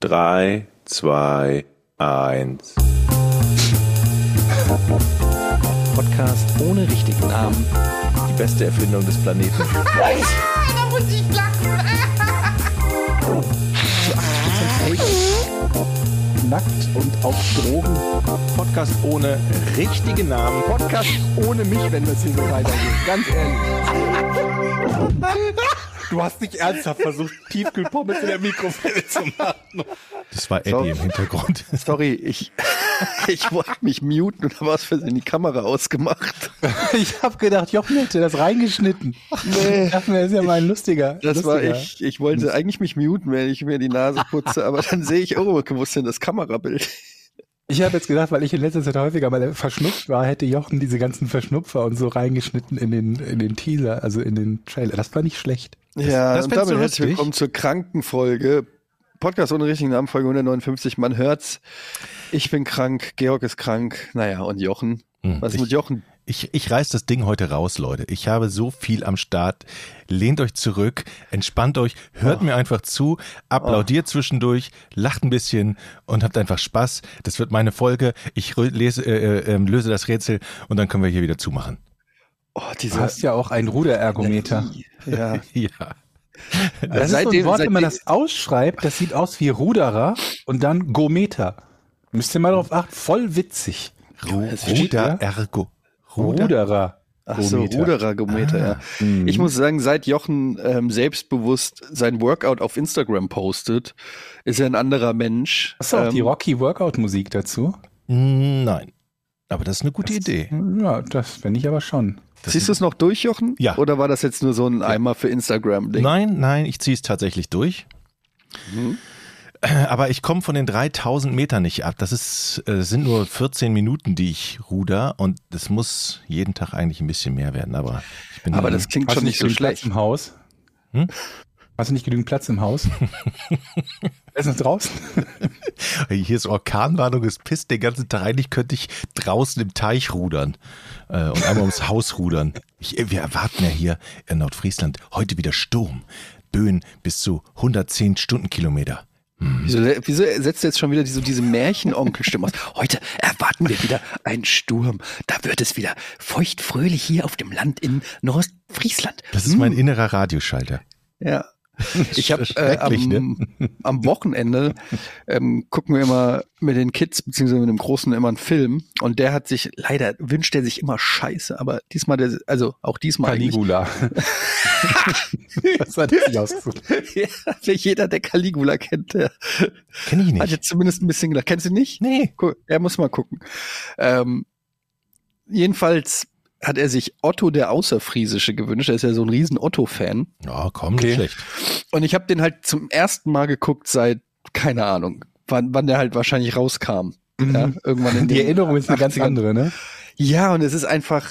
3, 2, 1. Podcast ohne richtigen Namen. Die beste Erfindung des Planeten. da muss ich lachen. nackt und auf Drogen. Podcast ohne richtigen Namen. Podcast ohne mich, wenn das hier so weitergeht. Ganz ehrlich. Du hast nicht ernsthaft versucht, Tiefkühlpommes in der Mikrofile zu machen. Das war Eddie So. im Hintergrund. Sorry, ich, ich wollte mich muten und habe aus Versehen die Kamera ausgemacht. Ich habe gedacht, Jochen hätte das reingeschnitten. Nee. Ich dachte mir, das ist ja mal ein lustiger. Das war lustiger. ich. Ich wollte eigentlich mich muten, wenn ich mir die Nase putze, aber dann sehe ich, oh, wo ist denn das Kamerabild? Ich habe jetzt gedacht, weil ich in letzter Zeit häufiger mal verschnupft war, hätte Jochen diese ganzen Verschnupfer und so reingeschnitten in den, in den Teaser, also in den Trailer. Das war nicht schlecht. Ja, das und damit du herzlich willkommen zur Krankenfolge. Podcast ohne richtigen Namen, Folge 159. Man hört's. Ich bin krank, Georg ist krank. Naja, und Jochen. Hm, Was ist ich- mit Jochen? Ich, ich reiß das Ding heute raus, Leute. Ich habe so viel am Start. Lehnt euch zurück, entspannt euch, hört mir einfach zu, applaudiert zwischendurch, lacht ein bisschen und habt einfach Spaß. Das wird meine Folge. Ich lese, äh, äh, ähm, löse das Rätsel und dann können wir hier wieder zumachen. Oh, Du hast ja auch einen Ruderergometer. Ja. Ja. Das ist so Seitdem- ein Wort, wenn man das ausschreibt, das sieht aus wie Ruderer und dann Gometer. Müsst ihr mal drauf achten, voll witzig. Ru Es steht Ruder? Ruderer. Ach so, Gometer. Ruderergometer, ja. Mhm. Ich muss sagen, seit Jochen ähm, selbstbewusst sein Workout auf Instagram postet, ist er ein anderer Mensch. Hast du auch die Ähm, Rocky Workout Musik dazu? Nein. Aber das ist eine gute Idee. Ja, das finde ich aber schon. Siehst du es noch durch, Jochen? Ja. Oder war das jetzt nur so ein Eimer für Instagram-Ding? Nein, nein, ich ziehe es tatsächlich durch. Mhm. Äh, Aber ich komme von den 3000 Metern nicht ab. Das ist, äh, sind nur 14 Minuten, die ich ruder und das muss jeden Tag eigentlich ein bisschen mehr werden. Aber ich bin Aber das klingt Hast schon nicht so schlecht. Platz im Haus? Hm? Hast du nicht genügend Platz im Haus? Wer ist noch draußen? hier ist Orkanwarnung, es pisst den ganzen Tag. Eigentlich könnte ich draußen im Teich rudern äh, und einmal ums Haus rudern. Ich, wir erwarten ja hier in Nordfriesland heute wieder Sturm. Böen bis zu 110 Stundenkilometer. Wieso, wieso setzt er jetzt schon wieder diese, diese Märchenonkelstimme aus? Heute erwarten wir wieder einen Sturm. Da wird es wieder feuchtfröhlich hier auf dem Land in Nordfriesland. Das ist mein innerer Radioschalter. Ja. Ich habe äh, Schrecklich, am, am Wochenende ähm, gucken wir immer mit den Kids beziehungsweise mit dem Großen immer einen Film und der hat sich leider wünscht er sich immer Scheiße, aber diesmal der, also auch diesmal. Caligula. das hat er sich ausgesucht. ja, jeder der Caligula kennt, der Kenn ich hat nicht. jetzt zumindest ein bisschen gelacht. Kennst du nicht? Nee. Cool. Er muss mal gucken. Ähm, jedenfalls hat er sich Otto der Außerfriesische gewünscht. Er ist ja so ein riesen Otto-Fan. Ja, komm, Okay. nicht schlecht. Und ich habe den halt zum ersten Mal geguckt seit, keine Ahnung, wann, wann der halt wahrscheinlich rauskam. Ja, irgendwann in Die Erinnerung ist eine ganz 80ern. andere, ne? Ja, und es ist einfach,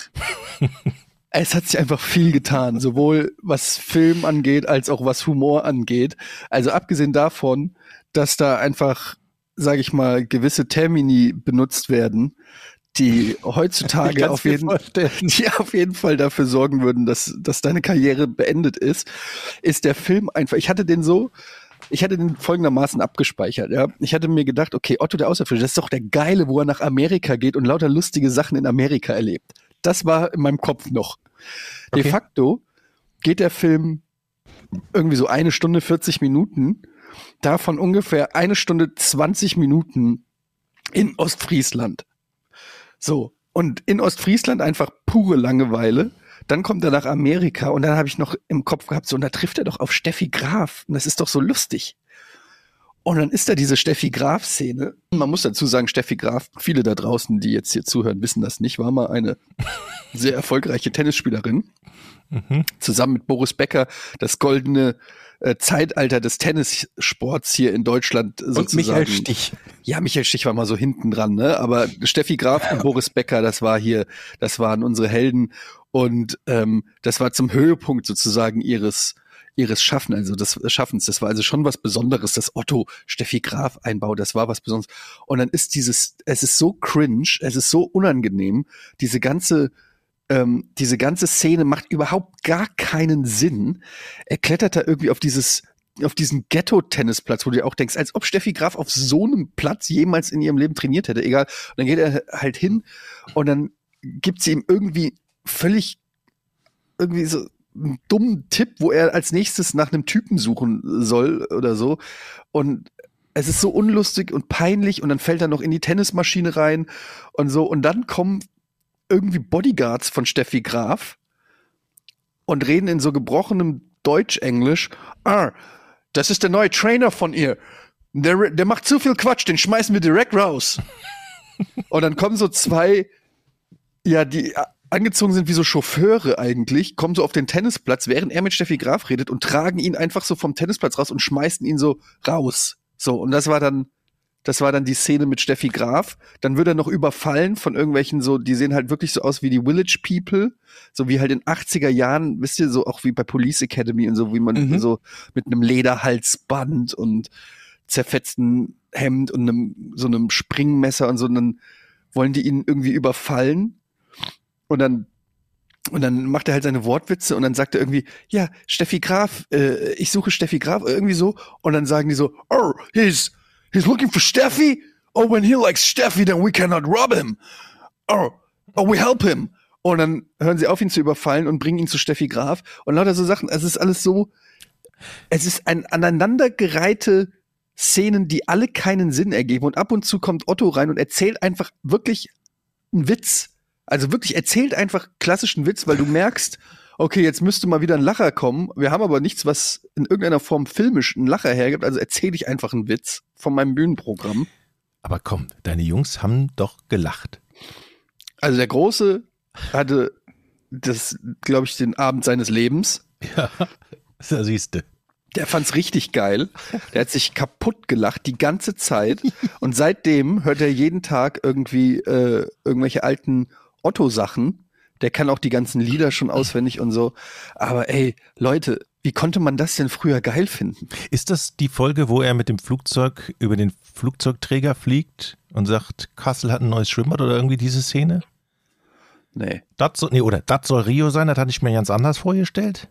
es hat sich einfach viel getan, sowohl was Film angeht, als auch was Humor angeht. Also abgesehen davon, dass da einfach, sage ich mal, gewisse Termini benutzt werden, die heutzutage auf jeden, die auf jeden Fall dafür sorgen würden, dass, dass deine Karriere beendet ist, ist der Film einfach. Ich hatte den so, ich hatte den folgendermaßen abgespeichert. Ja, ich hatte mir gedacht, okay, Otto der Außerfrische, das ist doch der Geile, wo er nach Amerika geht und lauter lustige Sachen in Amerika erlebt. Das war in meinem Kopf noch. De Okay. facto geht der Film irgendwie so eine Stunde 40 Minuten, davon ungefähr eine Stunde 20 Minuten in Ostfriesland. So. Und in Ostfriesland einfach pure Langeweile. Dann kommt er nach Amerika und dann habe ich noch im Kopf gehabt, so, und da trifft er doch auf Steffi Graf. Und das ist doch so lustig. Und dann ist da diese Steffi Graf-Szene. Man muss dazu sagen, Steffi Graf, viele da draußen, die jetzt hier zuhören, wissen das nicht, war mal eine sehr erfolgreiche Tennisspielerin. Zusammen mit Boris Becker das goldene äh, Zeitalter des Tennissports hier in Deutschland sozusagen. Und Michael Stich. Ja, Michael Stich war mal so hinten dran, ne? Aber Steffi Graf und Boris Becker, das war hier, das waren unsere Helden und ähm, das war zum Höhepunkt sozusagen ihres ihres Schaffen, also des Schaffens. Das war also schon was Besonderes, das Otto Steffi Graf Einbau, das war was Besonderes. Und dann ist dieses, es ist so cringe, es ist so unangenehm, diese ganze ähm, diese ganze Szene macht überhaupt gar keinen Sinn. Er klettert da irgendwie auf dieses auf diesen Ghetto-Tennisplatz, wo du dir auch denkst, als ob Steffi Graf auf so einem Platz jemals in ihrem Leben trainiert hätte, egal. Und dann geht er halt hin und dann gibt sie ihm irgendwie völlig irgendwie so einen dummen Tipp, wo er als nächstes nach einem Typen suchen soll oder so. Und es ist so unlustig und peinlich und dann fällt er noch in die Tennismaschine rein und so. Und dann kommen irgendwie Bodyguards von Steffi Graf und reden in so gebrochenem Deutsch-Englisch. Ah, das ist der neue Trainer von ihr. Der, der macht zu viel Quatsch, den schmeißen wir direkt raus. und dann kommen so zwei, ja, die angezogen sind wie so Chauffeure eigentlich, kommen so auf den Tennisplatz, während er mit Steffi Graf redet und tragen ihn einfach so vom Tennisplatz raus und schmeißen ihn so raus. So, und das war dann, das war dann die Szene mit Steffi Graf. Dann wird er noch überfallen von irgendwelchen so, die sehen halt wirklich so aus wie die Village People. So wie halt in 80er Jahren, wisst ihr, so auch wie bei Police Academy und so, wie man Mhm. so mit einem Lederhalsband und zerfetzten Hemd und einem, so einem Springmesser und so, und dann wollen die ihn irgendwie überfallen. Und dann und dann macht er halt seine Wortwitze und dann sagt er irgendwie, ja, Steffi Graf, äh, ich suche Steffi Graf, irgendwie so. Und dann sagen die so, oh, he's, he's looking for Steffi? Oh, when he likes Steffi, then we cannot rob him. Oh, oh, we help him. Und dann hören sie auf, ihn zu überfallen und bringen ihn zu Steffi Graf. Und lauter so Sachen, es ist alles so, es ist ein aneinandergereihte Szenen, die alle keinen Sinn ergeben. Und ab und zu kommt Otto rein und erzählt einfach wirklich einen Witz. Also wirklich erzählt einfach klassischen Witz, weil du merkst, okay, jetzt müsste mal wieder ein Lacher kommen. Wir haben aber nichts, was in irgendeiner Form filmisch einen Lacher hergibt. Also erzähle ich einfach einen Witz von meinem Bühnenprogramm. Aber komm, deine Jungs haben doch gelacht. Also der Große hatte das, glaube ich, den Abend seines Lebens. Ja, da siehste. Der fand's richtig geil. Der hat sich kaputt gelacht die ganze Zeit. Und seitdem hört er jeden Tag irgendwie äh, irgendwelche alten Otto-Sachen. Der kann auch die ganzen Lieder schon auswendig und so. Aber ey, Leute, wie konnte man das denn früher geil finden? Ist das die Folge, wo er mit dem Flugzeug über den Flugzeugträger fliegt und sagt, Kassel hat ein neues Schwimmbad oder irgendwie diese Szene? Nee. Das soll, nee, oder das soll Rio sein, das hatte ich mir ganz anders vorgestellt.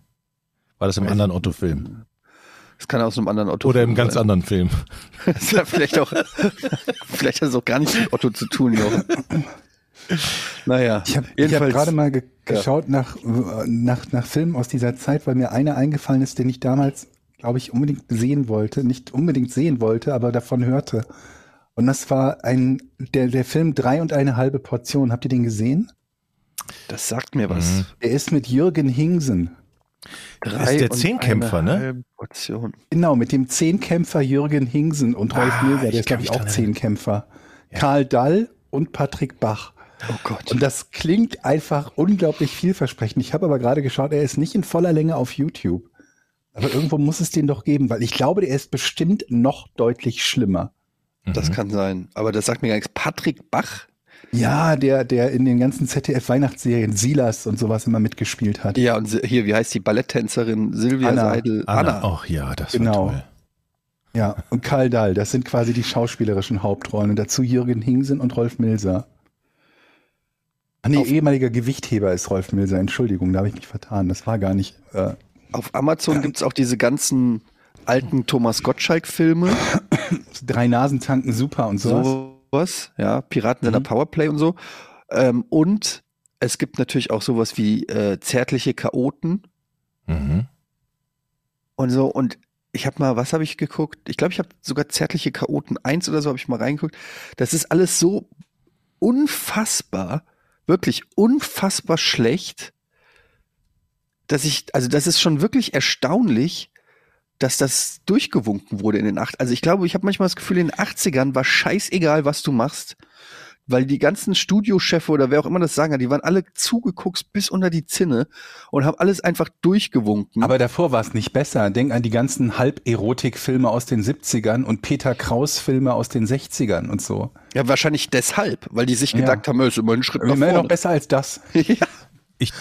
War das im anderen Otto-Film? Das kann aus einem anderen Otto. Oder im ganz sein. anderen Film? Das ja vielleicht auch, vielleicht hat es auch gar nichts mit Otto zu tun, Jochen. Naja, Ich habe hab gerade mal ge geschaut nach, äh, nach, nach Filmen aus dieser Zeit, weil mir einer eingefallen ist, den ich damals, glaube ich, unbedingt sehen wollte. Nicht unbedingt sehen wollte, aber davon hörte. Und das war ein, der, der Film Drei und eine halbe Portion. Habt ihr den gesehen? das sagt mir was. Mhm. Er ist mit Jürgen Hingsen. ist der und Zehnkämpfer, eine ne? halbe Portion. Genau, mit dem Zehnkämpfer Jürgen Hingsen und Rolf Ah, Milser, der ich ist, glaube ich, auch Zehnkämpfer. Karl Dall und Patrick Bach. Oh Gott. Und das klingt einfach unglaublich vielversprechend. Ich habe aber gerade geschaut, er ist nicht in voller Länge auf YouTube. Aber irgendwo muss es den doch geben, weil ich glaube, der ist bestimmt noch deutlich schlimmer. Das kann sein. Aber das sagt mir gar nichts. Patrick Bach? Ja, der, der in den ganzen ZDF-Weihnachtsserien Silas und sowas immer mitgespielt hat. Ja, und hier, wie heißt die Balletttänzerin Silvia Anna. Seidel? Anna. Ach ja, das Genau. war toll. Ja, und Karl Dahl, das sind quasi die schauspielerischen Hauptrollen. Und dazu Jürgen Hingsen und Rolf Milser. Ah, nee, ehemaliger Gewichtheber ist Rolf Milser. Entschuldigung, da habe ich mich vertan. Das war gar nicht. Äh, Auf Amazon gibt's auch diese ganzen alten Thomas Gottschalk-Filme. drei Nasen tanken super und sowas. Sowas. Ja, Piraten seiner Mhm. Powerplay und so. Ähm, und es gibt natürlich auch sowas wie äh, zärtliche Chaoten Mhm. und so. Und ich habe mal, was habe ich geguckt? Ich glaube, ich habe sogar zärtliche Chaoten 1 oder so habe ich mal reingeguckt. Das ist alles so unfassbar, wirklich unfassbar schlecht, dass ich, also das ist schon wirklich erstaunlich, dass das durchgewunken wurde in den acht. Also ich glaube, ich habe manchmal das Gefühl, in den 80ern war scheißegal, was du machst, weil die ganzen Studiochefe oder wer auch immer das sagen hat, die waren alle zugeguckt bis unter die Zinne und haben alles einfach durchgewunken. Aber davor war es nicht besser. Denk an die ganzen Halberotik-Filme aus den 70ern und Peter Kraus-Filme aus den 60ern und so. ja, wahrscheinlich deshalb, weil die sich Ja. gedacht haben, es ist immer ein Schritt nach Immer noch vorne. besser als das. ja. Ich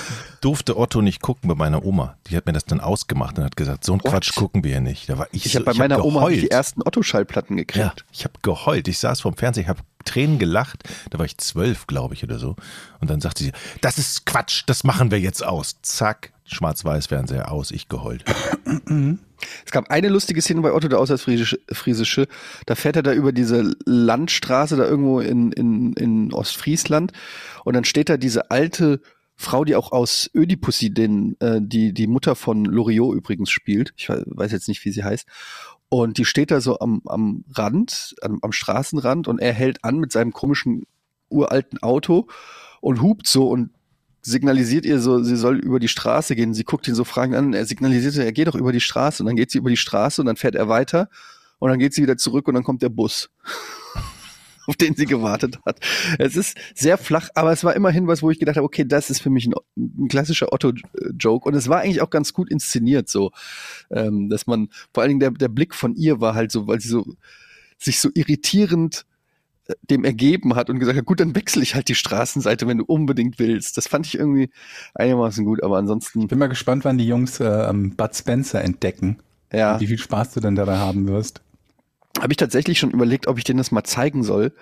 durfte Otto nicht gucken bei meiner Oma. Die hat mir das dann ausgemacht und hat gesagt, so ein? Quatsch gucken wir hier nicht. Da war ich, Ich so, habe bei meiner Oma hab geheult. die ersten Otto-Schallplatten gekriegt. Ja, ich habe geheult. Ich saß vorm Fernseher, ich habe Tränen gelacht. Da war ich zwölf, glaube ich, oder so. Und dann sagte sie, das ist Quatsch, das machen wir jetzt aus. Zack, Schwarz-Weiß-Fernseher aus, ich geheult. Es gab eine lustige Szene bei Otto der Auswärtsfriesische, Friesische. Da fährt er da über diese Landstraße da irgendwo in, in, in Ostfriesland und dann steht da diese alte Frau, die auch aus Ödipussy, den, äh, die, die Mutter von Loriot übrigens spielt. Ich we- weiß jetzt nicht, wie sie heißt. Und die steht da so am, am Rand, am, am Straßenrand und er hält an mit seinem komischen uralten Auto und hupt so und signalisiert ihr so, sie soll über die Straße gehen. Sie guckt ihn so fragend an. Er signalisiert, er geht doch über die Straße. Und dann geht sie über die Straße und dann fährt er weiter. Und dann geht sie wieder zurück und dann kommt der Bus, auf den sie gewartet hat. Es ist sehr flach, aber es war immerhin was, wo ich gedacht habe, okay, das ist für mich ein, ein klassischer Otto-Joke. Und es war eigentlich auch ganz gut inszeniert, so, ähm, dass man, vor allen Dingen der, der Blick von ihr war halt so, weil sie so, sich so irritierend äh, dem ergeben hat und gesagt hat, gut, dann wechsle ich halt die Straßenseite, wenn du unbedingt willst. Das fand ich irgendwie einigermaßen gut, aber ansonsten, Bin mal gespannt, wann die Jungs äh, Bud Spencer entdecken. ja, Wie viel Spaß du denn dabei haben wirst. Habe ich tatsächlich schon überlegt, ob ich denen das mal zeigen soll.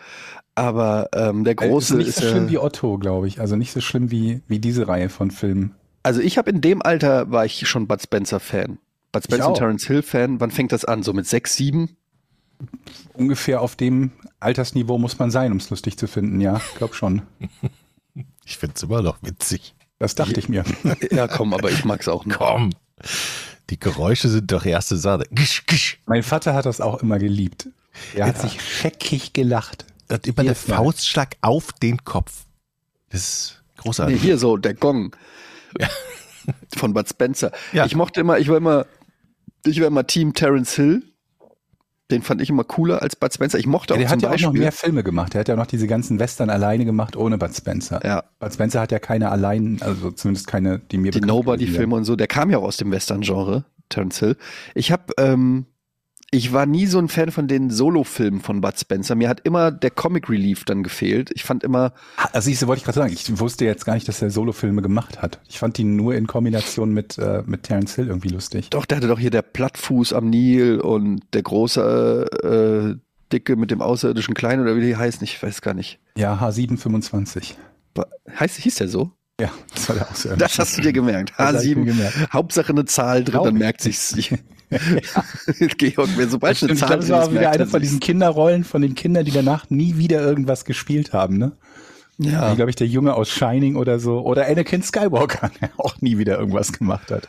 Aber ähm, der Äh, große ist nicht ist, so schlimm äh, wie Otto, glaube ich. Also nicht so schlimm wie, wie diese Reihe von Filmen. also ich habe in dem Alter war ich schon Bud Spencer Fan. Bud Spencer und. Terence Hill Fan. Wann fängt das an? So mit sechs, sieben? Ungefähr auf dem Altersniveau muss man sein, um es lustig zu finden, ja. Glaub schon. Ich find's immer noch witzig. Das dachte ich mir. Ja, komm, aber ich mag's auch noch. Komm. Die Geräusche sind doch erste Sache. Gisch, gisch. Mein Vater hat das auch immer geliebt. Er hat sich scheckig gelacht. Der Jedes Mal. Faustschlag auf den Kopf. Das ist Nee, großartig. hier so, der Gong. Von Bud Spencer. Ja. Ich mochte immer, ich war immer, ich war immer Team Terence Hill. Den fand ich immer cooler als Bud Spencer. Ich mochte auch der zum hat ja auch Beispiel. noch mehr Filme gemacht. Er hat ja noch diese ganzen Western alleine gemacht, ohne Bud Spencer. Ja. Bud Spencer hat ja keine allein, also zumindest keine, die mir die. Nobody-Filme und so, der kam ja auch aus dem Western-Genre, Terence Hill. Ich habe, ähm, ich war nie so ein Fan von den Solo-Filmen von Bud Spencer. Mir hat immer der Comic Relief dann gefehlt. Ich fand immer, Also ich wollte ich gerade sagen, ich wusste jetzt gar nicht, dass er Solofilme gemacht hat. Ich fand ihn nur in Kombination mit, äh, mit Terence Hill irgendwie lustig. doch, der hatte doch hier der Plattfuß am Nil und der große, äh, Dicke mit dem außerirdischen Kleinen oder wie die heißen, ich weiß gar nicht. Ja, H725. Wa- Heißt, hieß der so? Ja, das war der Außerirdische. Das hast du dir gemerkt. Das hab ich mir H7. gemerkt. Hauptsache eine Zahl drin, Glaub dann merkt sich's. Georg, wer sobald eine Zahl das war wieder eine von diesen. Kinderrollen von den Kindern, die danach nie wieder irgendwas gespielt haben, ne? Ja. Wie, glaube ich, der Junge aus Shining oder so. Oder Anakin Skywalker, der auch nie wieder irgendwas gemacht hat.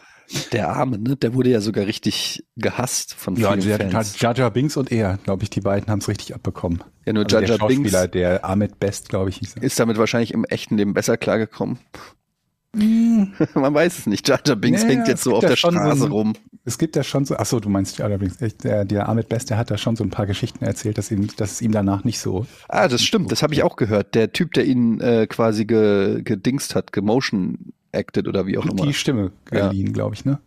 Der Arme, ne? Der wurde ja sogar richtig gehasst von Ja, vielen der, Fans. Jar Jar Binks und er, glaube ich, die beiden haben es richtig abbekommen. Ja, nur Also Jar der Jar Binks Schauspieler, der Ahmed Best, glaube ich, hieß er. ist damit wahrscheinlich im echten Leben besser klargekommen. Man weiß es nicht. Jar Jar Binks Hm. Ja, hängt ja, jetzt so auf ja der schon so Straße ein- rum. Es gibt ja schon so, ach so, du meinst Jar Jar Binks, der, der Ahmed Best, der hat da schon so ein paar Geschichten erzählt, dass, ihm, dass es ihm danach nicht so. Ah, das stimmt. Das habe ich auch gehört. Der Typ, der ihn äh, quasi ge, gedingst hat, gemotion acted oder wie auch immer. Die Stimme Ja. geliehen, glaube ich, ne?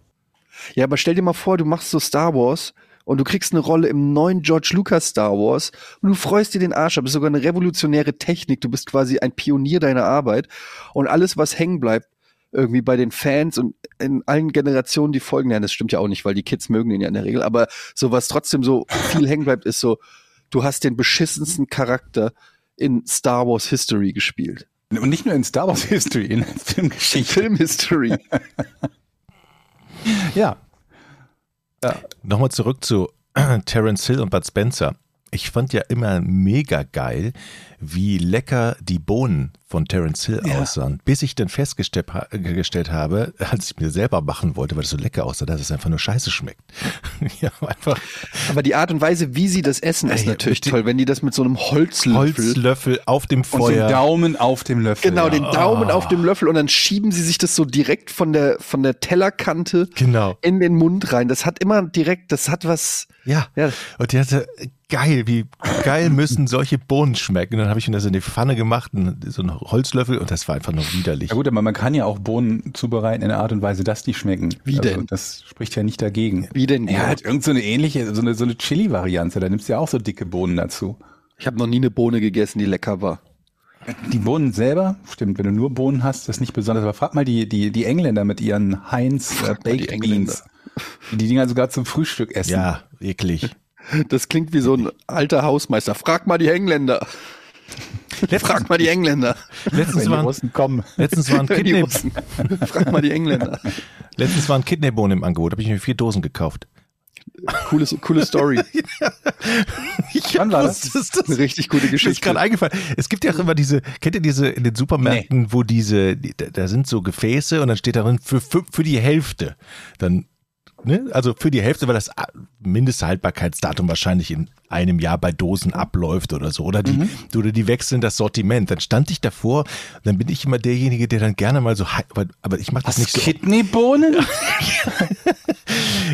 Ja, aber stell dir mal vor, du machst so Star Wars und du kriegst eine Rolle im neuen George Lucas Star Wars und du freust dir den Arsch ab. Das ist sogar eine revolutionäre Technik. Du bist quasi ein Pionier deiner Arbeit und alles, was hängen bleibt, irgendwie bei den Fans und in allen Generationen, die folgen, ja, das stimmt ja auch nicht, weil die Kids mögen den ja in der Regel, aber so was trotzdem so viel hängen bleibt, ist so, du hast den beschissensten Charakter in Star Wars History gespielt. Und nicht nur in Star Wars History, in Filmgeschichte. Film History. Ja. Nochmal zurück zu Terence Hill und Bud Spencer. Ich fand ja immer mega geil, wie lecker die Bohnen von Terence Hill Ja. aussahen. Bis ich dann festgestellt ha- gestellt habe, als ich mir selber machen wollte, weil es so lecker aussah, dass es einfach nur scheiße schmeckt. ja, einfach Aber die Art und Weise, wie sie das essen, ist Ey, natürlich den- toll, wenn die das mit so einem Holzlöffel Holzlöffel auf dem Und so Feuer. einen Daumen auf dem Löffel. Genau, ja. den Daumen auf dem Löffel und dann schieben sie sich das so direkt von der, von der Tellerkante Genau. in den Mund rein. Das hat immer direkt, das hat was. Ja. Ja. Und die hatte, geil, wie geil müssen solche Bohnen schmecken. Dann habe ich mir das in die Pfanne gemacht, so einen Holzlöffel, und das war einfach nur widerlich. Ja gut, aber man kann ja auch Bohnen zubereiten in einer Art und Weise, dass die schmecken. Wie also, denn? Das spricht ja nicht dagegen. Wie denn? Ja, halt irgend so eine ähnliche, so eine, so eine Chili-Variante. Da nimmst du ja auch so dicke Bohnen dazu. Ich habe noch nie eine Bohne gegessen, die lecker war. Die Bohnen selber, stimmt, wenn du nur Bohnen hast, das ist nicht besonders. Aber frag mal die, die, die Engländer mit ihren Heinz äh, Baked. Beans. Die die Dinger sogar zum Frühstück essen. Ja, eklig. Das klingt wie so ein alter Hausmeister. Frag mal die Engländer. Frag mal die Engländer. Letztens Wenn die waren, Russen kommen. letztens waren Kidney, Russen. Frag mal die Engländer. letztens waren Kidneybohnen im Angebot. habe ich mir vier Dosen gekauft. Coole, coole Story. Ich Wann war das? dass das Eine richtig gute Mir ist Geschichte. gerade eingefallen. Es gibt ja auch immer diese, kennt ihr diese in den Supermärkten, wo diese, die, da- da sind so Gefäße und dann steht darin für, für, für die Hälfte. Dann, ne? Also für die Hälfte, weil das Mindesthaltbarkeitsdatum wahrscheinlich in einem Jahr bei Dosen abläuft oder so. Oder die, oder die wechseln das Sortiment. Dann stand ich davor, dann bin ich immer derjenige, der dann gerne mal so, aber, aber ich mache das nicht so. Kidneybohnen?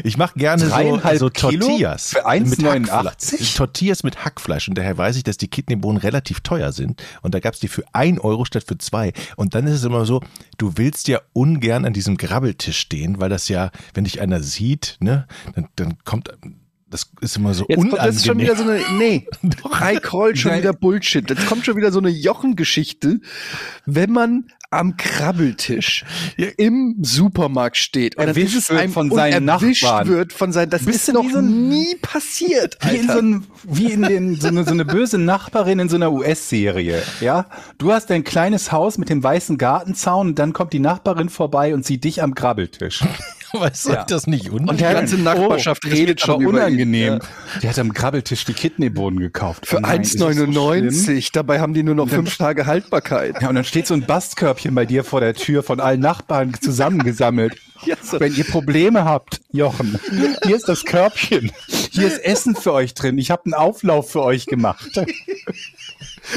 Ich mache gerne so, Dreieinhalb so Kilo Tortillas. für 1,89? mit Hackfleisch. Tortillas mit Hackfleisch. Und daher weiß ich, dass die Kidneybohnen relativ teuer sind. Und da gab's die für ein Euro statt für zwei. Und dann ist es immer so, du willst ja ungern an diesem Grabbeltisch stehen, weil das ja, wenn dich einer sieht, ne, dann, dann kommt, das ist immer so Jetzt kommt unangenehm. das ist schon wieder so eine, nee, I call schon Nein. wieder Bullshit. Jetzt kommt schon wieder so eine Jochengeschichte, wenn man am Krabbeltisch Ja. im Supermarkt steht und Erwischt dieses wird einem von und seinen erwischt Nachbarn. wird von seinen, das Bist ist noch so ein- nie passiert, Wie in, Alter. so ein, wie in den, so, eine, so eine böse Nachbarin in so einer US-Serie. Ja, du hast ein kleines Haus mit dem weißen Gartenzaun und dann kommt die Nachbarin vorbei und sieht dich am Grabbeltisch. Weißt du, Ja. das nicht und die unangenehm? ganze Nachbarschaft oh, redet schon aber über ihn. unangenehm. Ja. Die hat am Grabbeltisch die Kidneybohnen gekauft. Für Oh nein, ist das so schlimm? 1,99. Dabei haben die nur noch fünf Tage Haltbarkeit. Ja, und dann steht so ein Bastkörbchen bei dir vor der Tür von allen Nachbarn zusammengesammelt. Ja, so. Wenn ihr Probleme habt, Jochen, hier ist das Körbchen. Hier ist Essen für euch drin. Ich habe einen Auflauf für euch gemacht.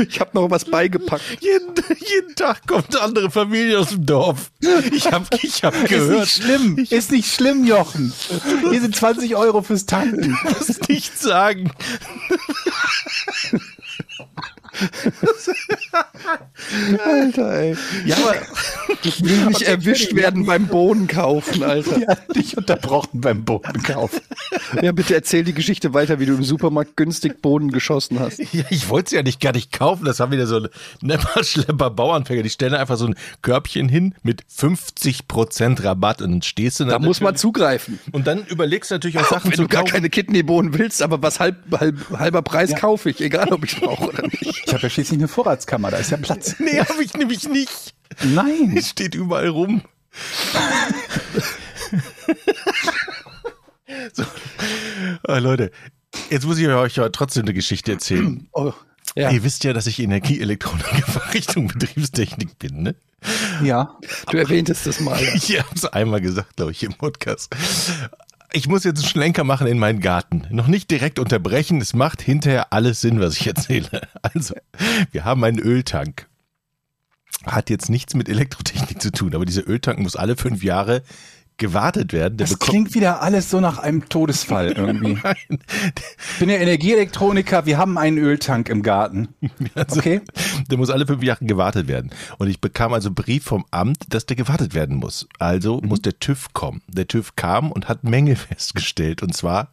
Ich habe noch was beigepackt. Jeden, jeden Tag kommt eine andere Familie aus dem Dorf. Ich habe ich hab Ist nicht gehört. schlimm. Ist nicht schlimm, Jochen. Hier sind 20 Euro fürs Tanken. Ich muss nicht sagen. Alter, ey. Ja, aber Ich will nicht erwischt werden beim Bohnen kaufen, Alter. Hat dich unterbrochen beim Bodenkauf. Ja, bitte erzähl die Geschichte weiter, wie du im Supermarkt günstig Boden geschossen hast. Ja, ich wollte es ja nicht gar nicht kaufen. Das haben wieder so Nepper-Schlepper Bauernfänger. Die stellen einfach so ein Körbchen hin mit 50% Rabatt und dann stehst du Da dann muss man zugreifen. Und dann überlegst du natürlich auch Sachen Wenn zu du gar kaufen. keine Kidneybohnen willst, aber was halb, halb, halber Preis kaufe ich, egal ob ich brauche oder nicht. Ich habe ja schließlich eine Vorratskammer, da ist ja Platz. Nee, habe ich nämlich nicht. Nein. Es steht überall rum. so. Ah, Leute, jetzt muss ich euch aber trotzdem eine Geschichte erzählen. Oh, ja. Ihr wisst ja, dass ich Energieelektroniker Richtung Betriebstechnik bin, ne? Ja. Du erwähntest das mal. Ich habe es einmal gesagt, glaube ich, im Podcast. Ich muss jetzt einen Schlenker machen in meinen Garten. Noch nicht direkt unterbrechen, es macht hinterher alles Sinn, was ich erzähle. Also, wir haben einen Öltank. Hat jetzt nichts mit Elektrotechnik zu tun, aber dieser Öltank muss alle fünf Jahre gewartet werden. Das klingt wieder alles so nach einem Todesfall irgendwie. Ich bin ja Energieelektroniker, wir haben einen Öltank im Garten. Also, Okay. Der muss alle fünf Jahre gewartet werden. Und ich bekam also einen Brief vom Amt, dass der gewartet werden muss. Also muss der TÜV kommen. Der TÜV kam und hat Mängel festgestellt. Und zwar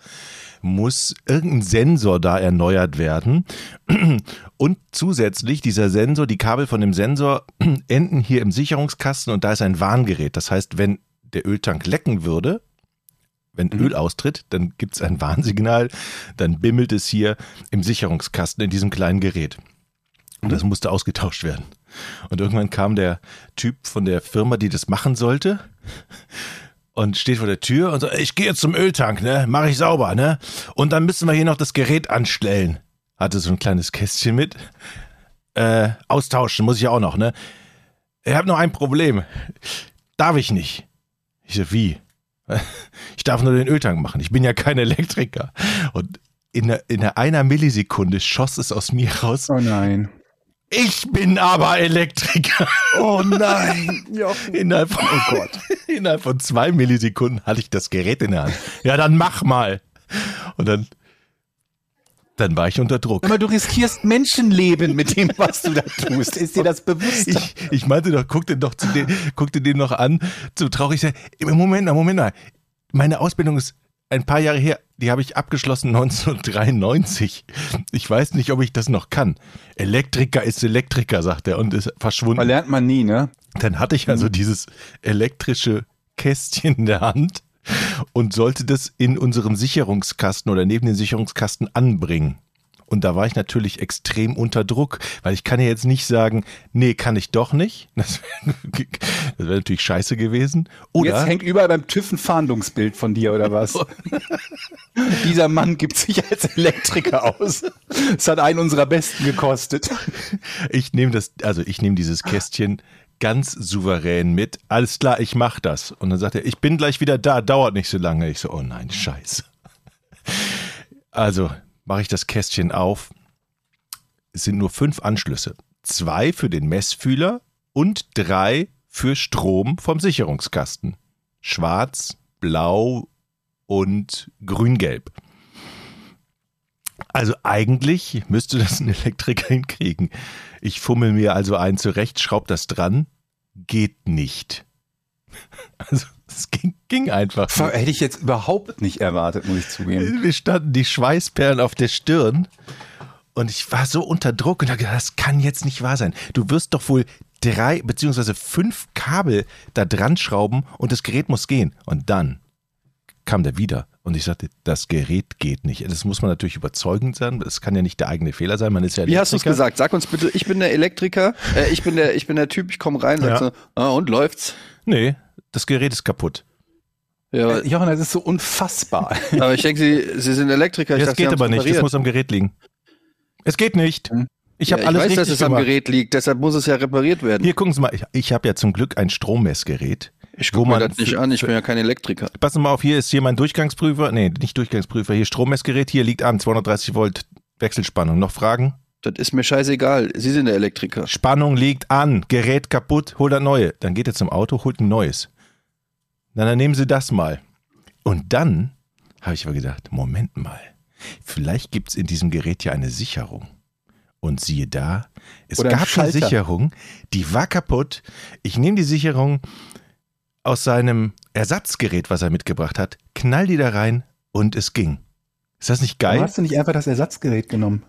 muss irgendein Sensor da erneuert werden. Und zusätzlich dieser Sensor, die Kabel von dem Sensor enden hier im Sicherungskasten und da ist ein Warngerät. Das heißt, wenn der Öltank lecken würde, wenn Öl austritt, dann gibt es ein Warnsignal, dann bimmelt es hier im Sicherungskasten in diesem kleinen Gerät. Und das musste ausgetauscht werden. Und irgendwann kam der Typ von der Firma, die das machen sollte, und steht vor der Tür und sagt, ich gehe jetzt zum Öltank, ne? Mach ich sauber, ne? Und dann müssen wir hier noch das Gerät anstellen. Hatte so ein kleines Kästchen mit. Äh, austauschen muss ich auch noch, ne? Ich habe noch ein Problem. Darf ich nicht. Ich so, wie? Ich darf nur den Öltank machen. Ich bin ja kein Elektriker. Und in, einer- in einer- einer Millisekunde schoss es aus mir raus. Oh nein. Ich bin aber Elektriker. Oh nein. Jochen. Innerhalb von, oh Gott. Innerhalb von zwei Millisekunden hatte ich das Gerät in der Hand. Ja, dann mach mal. Und dann, dann war ich unter Druck. Aber du riskierst Menschenleben mit dem, was du da tust. Ist dir das bewusst? Ich, ich meinte doch, guck den doch zu den, guck dir den noch an, so traurig sei. Moment mal, Moment mal. Meine Ausbildung ist ein paar Jahre her, die habe ich abgeschlossen 1993. Ich weiß nicht, ob ich das noch kann. Elektriker ist Elektriker, sagt er und ist verschwunden. Verlernt man nie, ne? Dann hatte ich also dieses elektrische Kästchen in der Hand und sollte das in unserem Sicherungskasten oder neben den Sicherungskasten anbringen. Und da war ich natürlich extrem unter Druck, weil ich kann ja jetzt nicht sagen, nee, kann ich doch nicht. Das wäre wär natürlich scheiße gewesen. Jetzt Oder hängt überall beim TÜV ein Fahndungsbild von dir oder was? Dieser Mann gibt sich als Elektriker aus. Es hat einen unserer Besten gekostet. ich nehme das, also ich nehme dieses Kästchen ganz souverän mit. Alles klar, ich mach das. Und dann sagt er, ich bin gleich wieder da, dauert nicht so lange. Ich so, oh nein, scheiße. Also mache ich das Kästchen auf. Es sind nur fünf Anschlüsse. Zwei für den Messfühler und drei für Strom vom Sicherungskasten. Schwarz, blau und grün-gelb. Also eigentlich müsste das ein Elektriker hinkriegen. Ich fummel mir also ein zurecht, schraub das dran. Geht nicht. Also es ging, ging einfach. nicht. Hätte ich jetzt überhaupt nicht erwartet, muss ich zugeben. Wir standen die Schweißperlen auf der Stirn und ich war so unter Druck und habe gedacht, das kann jetzt nicht wahr sein. Du wirst doch wohl drei beziehungsweise fünf Kabel da dran schrauben und das Gerät muss gehen. Und dann kam der wieder und ich sagte, das Gerät geht nicht. Das muss man natürlich überzeugend sein. Das kann ja nicht der eigene Fehler sein. Man ist ja Wie hast du es Elektriker. gesagt? Sag uns bitte, ich bin der Elektriker, äh, ich bin der, ich bin der Typ, ich komme rein, sag Ja. so, ah, und läuft's? Nee, das Gerät ist kaputt. Ja, Äh, Jochen, das ist so unfassbar. aber ich denke, Sie, Sie sind Elektriker. Ich das dachte, geht aber nicht. Das repariert. muss am Gerät liegen. Es geht nicht. Ich habe ja, alles ich weiß, richtig dass es am gemacht. Gerät liegt, deshalb muss es ja repariert werden. Hier gucken Sie mal. Ich, ich habe ja zum Glück ein Strommessgerät. Ich gucke mir das nicht an, ich bin ja kein Elektriker. Passen Sie mal auf, hier ist hier mein Durchgangsprüfer. Nee, nicht Durchgangsprüfer, hier Strommessgerät. Hier liegt an, 230 Volt Wechselspannung. Noch Fragen? Das ist mir scheißegal. Sie sind der Elektriker. Spannung liegt an, Gerät kaputt, hol das neue. Dann geht er zum Auto, holt ein neues. Na, dann nehmen Sie das mal. Und dann habe ich aber gedacht, Moment mal, vielleicht gibt es in diesem Gerät ja eine Sicherung. Und siehe da, es Oder gab eine. Sicherung, die war kaputt. Ich nehme die Sicherung aus seinem Ersatzgerät, was er mitgebracht hat, knall die da rein und es ging. Ist das nicht Warum geil? hast du nicht einfach das Ersatzgerät genommen?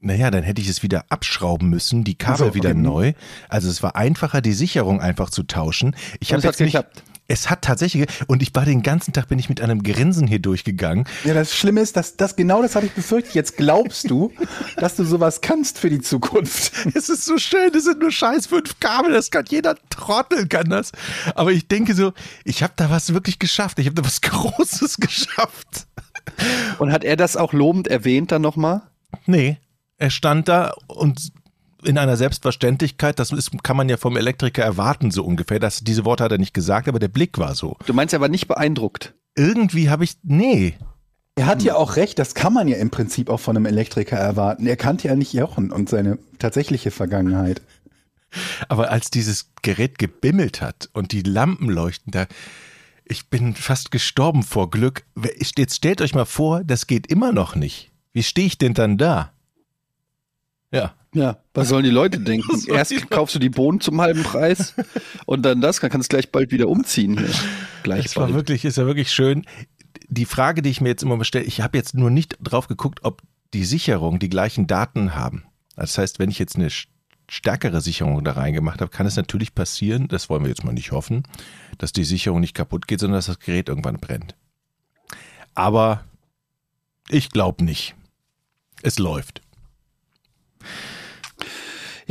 Naja, dann hätte ich es wieder abschrauben müssen, die Kabel Ach so, wieder okay. neu. Also es war einfacher, die Sicherung einfach zu tauschen. Ich habe jetzt nicht, geklappt. Es hat tatsächlich, und ich war den ganzen Tag, bin ich mit einem Grinsen hier durchgegangen. Ja, das Schlimme ist, dass das genau das habe ich befürchtet. Jetzt glaubst du, dass du sowas kannst für die Zukunft. Es ist so schön, es sind nur scheiß fünf Kabel, das kann jeder Trottel kann das. Aber ich denke so, ich habe da was wirklich geschafft, ich habe da was Großes geschafft. Und hat er das auch lobend erwähnt dann nochmal? Nee, er stand da und in einer Selbstverständlichkeit, das ist, kann man ja vom Elektriker erwarten, so ungefähr. Das, diese Worte hat er nicht gesagt, aber der Blick war so. Du meinst, er war nicht beeindruckt. Irgendwie habe ich, nee, Er hat ja auch recht, das kann man ja im Prinzip auch von einem Elektriker erwarten. Er kannte ja nicht Jochen und seine tatsächliche Vergangenheit. aber als dieses Gerät gebimmelt hat und die Lampen leuchten da, ich bin fast gestorben vor Glück. Jetzt stellt euch mal vor, das geht immer noch nicht. Wie stehe ich denn dann da? Ja, Ja, was sollen die Leute denken? Erst kaufst du die Bohnen zum halben Preis und dann das, dann kannst du gleich bald wieder umziehen. Hier. Gleich war bald. wirklich, ist ja wirklich schön. Die Frage, die ich mir jetzt immer stelle, ich habe jetzt nur nicht drauf geguckt, ob die Sicherung die gleichen Daten haben. Das heißt, wenn ich jetzt eine st- stärkere Sicherung da reingemacht habe, kann es natürlich passieren, das wollen wir jetzt mal nicht hoffen, dass die Sicherung nicht kaputt geht, sondern dass das Gerät irgendwann brennt. Aber ich glaube nicht. Es läuft.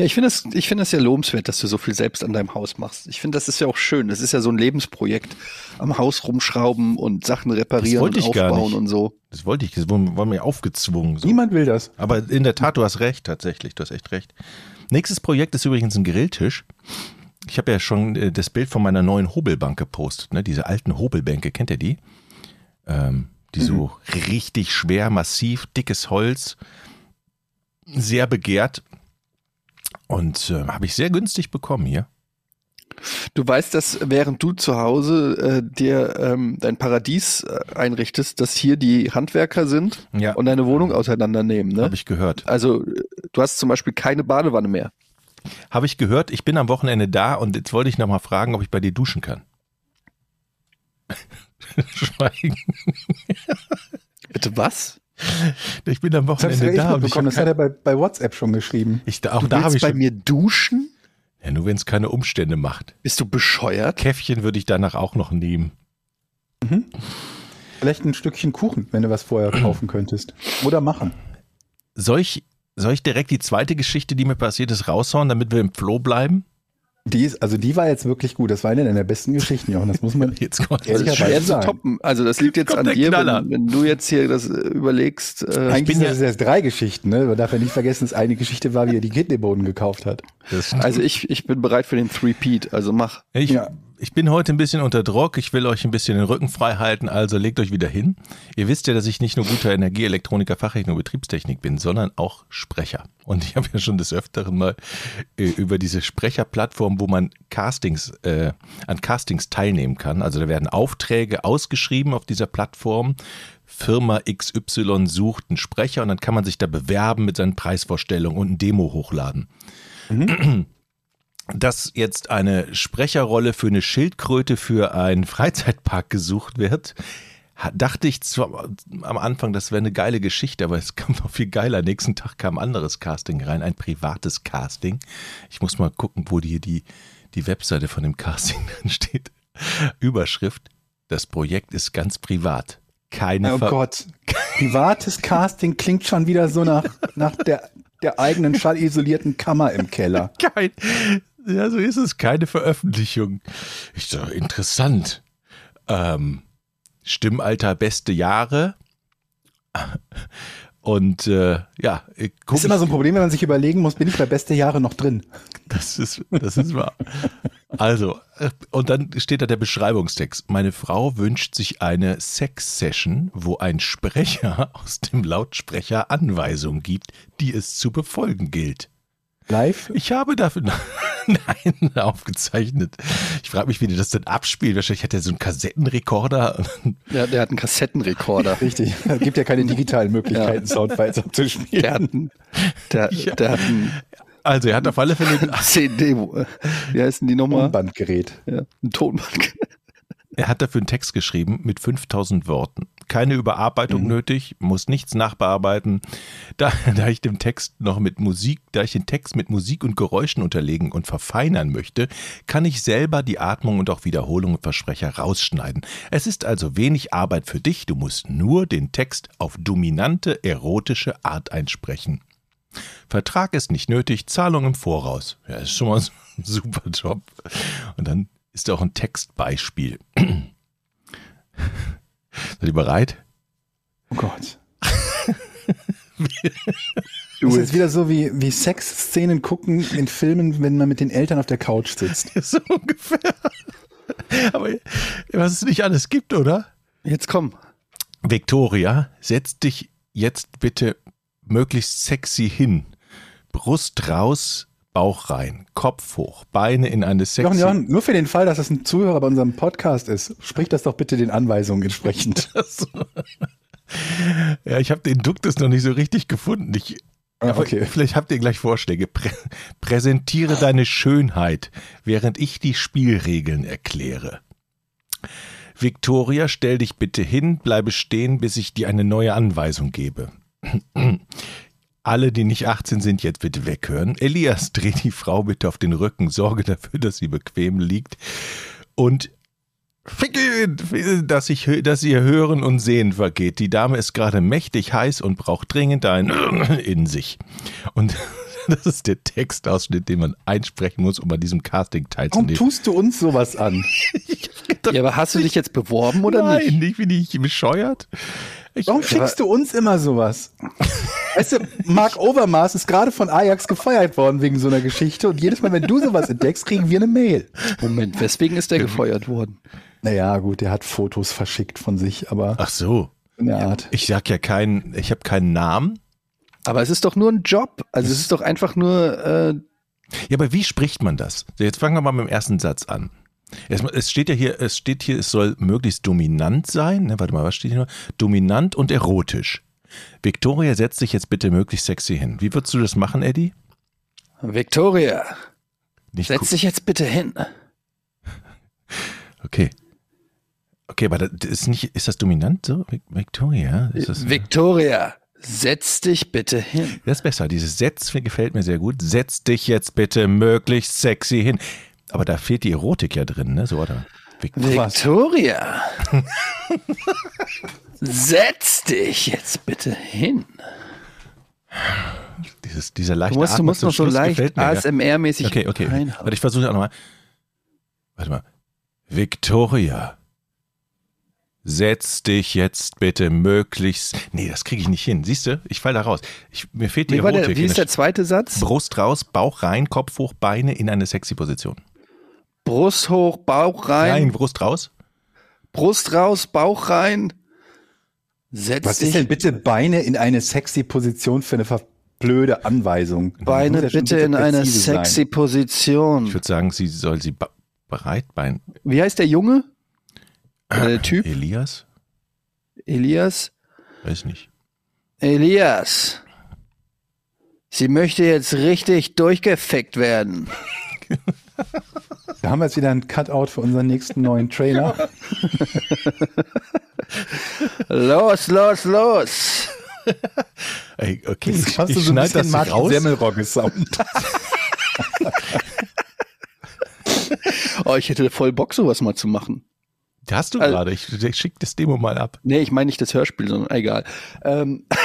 Ja, ich finde es, ich finde es ja lobenswert, dass du so viel selbst an deinem Haus machst. Ich finde, das ist ja auch schön. Das ist ja so ein Lebensprojekt. Am Haus rumschrauben und Sachen reparieren wollte und aufbauen nicht. und so. Das wollte ich, das war mir aufgezwungen. So. Niemand will das. Aber in der Tat, du hast recht, tatsächlich, du hast echt recht. Nächstes Projekt ist übrigens ein Grilltisch. Ich habe ja schon äh, das Bild von meiner neuen Hobelbank gepostet, ne? Diese alten Hobelbänke, kennt ihr die? Ähm, die so richtig schwer, massiv, dickes Holz, sehr begehrt. Und äh, habe ich sehr günstig bekommen hier. Du weißt, dass während du zu Hause äh, dir ähm, dein Paradies äh, einrichtest, dass hier die Handwerker sind Ja. und deine Wohnung auseinandernehmen. Ne? Habe ich gehört. Also du hast zum Beispiel keine Badewanne mehr. Habe ich gehört, ich bin am Wochenende da und jetzt wollte ich nochmal fragen, ob ich bei dir duschen kann. Schweigen. Bitte was? Ich bin am Das Wochenende ja da und ich hab Das hat er bei, bei WhatsApp schon geschrieben. Ich, auch Du da willst ich bei schon, mir duschen? ja, nur wenn es keine Umstände macht. Bist du bescheuert? Käffchen würde ich danach auch noch nehmen. Vielleicht ein Stückchen Kuchen, wenn du was vorher kaufen könntest. Oder machen. soll ich, soll ich direkt die zweite Geschichte, die mir passiert ist, raushauen, damit wir im Flow bleiben? Die ist, also die war jetzt wirklich gut. Das war eine der besten Geschichten, Jochen. Das muss man Jetzt kommt ehrlicherweise schwer zu sagen. toppen. Also das liegt jetzt Kommt an dir, wenn, wenn du jetzt hier das äh, überlegst. Äh, Eigentlich bin sind ja- das erst drei Geschichten, ne? Man darf ja nicht vergessen, dass eine Geschichte war, wie er die Kidneybohnen gekauft hat. Also ich, ich bin bereit für den Three-Peat. Also mach. ich, Ja. Ich bin heute ein bisschen unter Druck. Ich will euch ein bisschen den Rücken frei halten, also legt euch wieder hin. Ihr wisst ja, dass ich nicht nur guter Energieelektroniker, Fachrechnung, Betriebstechnik bin, sondern auch Sprecher. Und ich habe ja schon des Öfteren mal äh, über diese Sprecherplattform, wo man Castings, äh, an Castings teilnehmen kann. Also da werden Aufträge ausgeschrieben auf dieser Plattform. Firma XY sucht einen Sprecher und dann kann man sich da bewerben mit seinen Preisvorstellungen und ein Demo hochladen. Dass jetzt eine Sprecherrolle für eine Schildkröte für einen Freizeitpark gesucht wird, dachte ich zwar am Anfang, das wäre eine geile Geschichte, aber es kam noch viel geiler. Nächsten Tag kam ein anderes Casting rein, ein privates Casting. Ich muss mal gucken, wo die, die, die Webseite von dem Casting drin steht. Überschrift, das Projekt ist ganz privat. Keine Oh Ver Gott. Privates Casting klingt schon wieder so nach, nach der, der eigenen schallisolierten Kammer im Keller. Kein, ja, so ist es. Keine Veröffentlichung. Ich so, interessant. Ähm, Stimmalter beste Jahre. Und äh, ja, ich guck, ist immer so ein Problem, wenn man sich überlegen muss, bin ich bei beste Jahre noch drin? das ist, das ist wahr. Also, und dann steht da der Beschreibungstext. Meine Frau wünscht sich eine Sex-Session, wo ein Sprecher aus dem Lautsprecher Anweisungen gibt, die es zu befolgen gilt. Live? Ich habe dafür nein aufgezeichnet. Ich frage mich, wie die das denn abspielt. Wahrscheinlich hat er so einen Kassettenrekorder. Ja, der hat einen Kassettenrekorder. Richtig. Es gibt ja keine digitalen Möglichkeiten, Soundfiles abzuspielen. Der hat einen, der, Ja. der hat einen Also er hat auf alle Fälle, CD, wo- wie heißen die nochmal? Tonbandgerät. Ja, ein Tonband. er hat dafür einen Text geschrieben mit 5000 Worten. Keine Überarbeitung nötig, muss nichts nachbearbeiten. Da, da ich den Text noch mit Musik, da ich den Text mit Musik und Geräuschen unterlegen und verfeinern möchte, kann ich selber die Atmung und auch Wiederholung und Versprecher rausschneiden. Es ist also wenig Arbeit für dich, du musst nur den Text auf dominante erotische Art einsprechen. Vertrag ist nicht nötig, Zahlung im Voraus. Ja, ist schon mal ein super Job. Und dann ist auch ein Textbeispiel. Seid ihr bereit? Oh Gott. Das ist jetzt wieder so wie, wie Sexszenen gucken in Filmen, wenn man mit den Eltern auf der Couch sitzt. So ungefähr. Aber was es nicht alles gibt, oder? Jetzt komm. Victoria, setz dich jetzt bitte möglichst sexy hin. Brust raus, Bauch rein, Kopf hoch, Beine in eine sexy. Jochen, Jochen, nur für den Fall, dass das ein Zuhörer bei unserem Podcast ist, sprich das doch bitte den Anweisungen entsprechend. Ja, ich habe den Duktus noch nicht so richtig gefunden. Ich, Ah, okay. Vielleicht habt ihr gleich Vorschläge. Prä präsentiere deine Schönheit, während ich die Spielregeln erkläre. Victoria, stell dich bitte hin, bleibe stehen, bis ich dir eine neue Anweisung gebe. Alle, die nicht 18 sind, jetzt bitte weghören. Elias, dreh die Frau bitte auf den Rücken, sorge dafür, dass sie bequem liegt. Und dass, ich, dass ihr Hören und Sehen vergeht. Die Dame ist gerade mächtig heiß und braucht dringend ein in sich. Und das ist der Textausschnitt, den man einsprechen muss, um an diesem Casting Warum teilzunehmen. tust du uns sowas an? Ja, aber hast du dich jetzt beworben oder Nein, nicht? nicht? Bin ich bescheuert? Ich, Warum schickst du uns immer sowas? Weißt du, Mark Overmars ist gerade von Ajax gefeuert worden wegen so einer Geschichte und jedes Mal, wenn du sowas entdeckst, kriegen wir eine Mail. Moment, weswegen ist der gefeuert worden? Naja, gut, der hat Fotos verschickt von sich, aber Ach so. in der Art. Ich sag ja keinen, ich habe keinen Namen. Aber es ist doch nur ein Job. Also es ist doch einfach nur, äh, Ja, aber wie spricht man das? So, Jetzt fangen wir mal mit dem ersten Satz an. Erstmal, es steht ja hier, es steht hier, es soll möglichst dominant sein. Ne, warte mal, was steht hier noch? Dominant und erotisch. Victoria, setz dich jetzt bitte möglichst sexy hin. Wie würdest du das machen, Eddie? Victoria, Nicht setz dich jetzt bitte hin. Okay. Okay, aber das ist nicht, ist das dominant so? Vic- Victoria? Ist das, Victoria, setz dich bitte hin. das ist besser. Dieses Setz gefällt mir sehr gut. Setz dich jetzt bitte möglichst sexy hin. Aber da fehlt die Erotik ja drin, ne? So, oder? Vic- Victoria, setz dich jetzt bitte hin. Dieses, dieser leichte Du musst, du musst noch so Schluss leicht. ASMR-mäßig Okay, okay. reinhauen. Warte, ich versuche auch nochmal. Warte mal. Victoria. Setz dich jetzt bitte möglichst. Nee, das kriege ich nicht hin. Siehst du? Ich fall da raus. Ich, mir fehlt die Wie, Erotik. der, wie ist der zweite Satz? Brust raus, Bauch rein, Kopf hoch, Beine in eine sexy Position. Brust hoch, Bauch rein, Nein, Brust raus. Brust raus, Bauch rein. Setz Was dich, ist denn bitte Beine in eine sexy Position für eine blöde Anweisung? Beine ja bitte in eine präzise sein. sexy Ich Position. würde sagen, sie soll sie breitbein. Wie heißt der Junge? Oder der Typ? Elias? Elias? Weiß nicht. Elias. Sie möchte jetzt richtig durchgefickt werden. Da haben wir jetzt wieder ein Cutout für unseren nächsten neuen Trailer. Los, los, los. Ey, okay, ich, Hast du ich so ein schneide das raus. Semmelrogge-Sound. Oh, ich hätte voll Bock, sowas mal zu machen. Hast du Also- gerade. Ich, ich schick das Demo mal ab. Nee, ich meine nicht das Hörspiel, sondern egal. Ähm,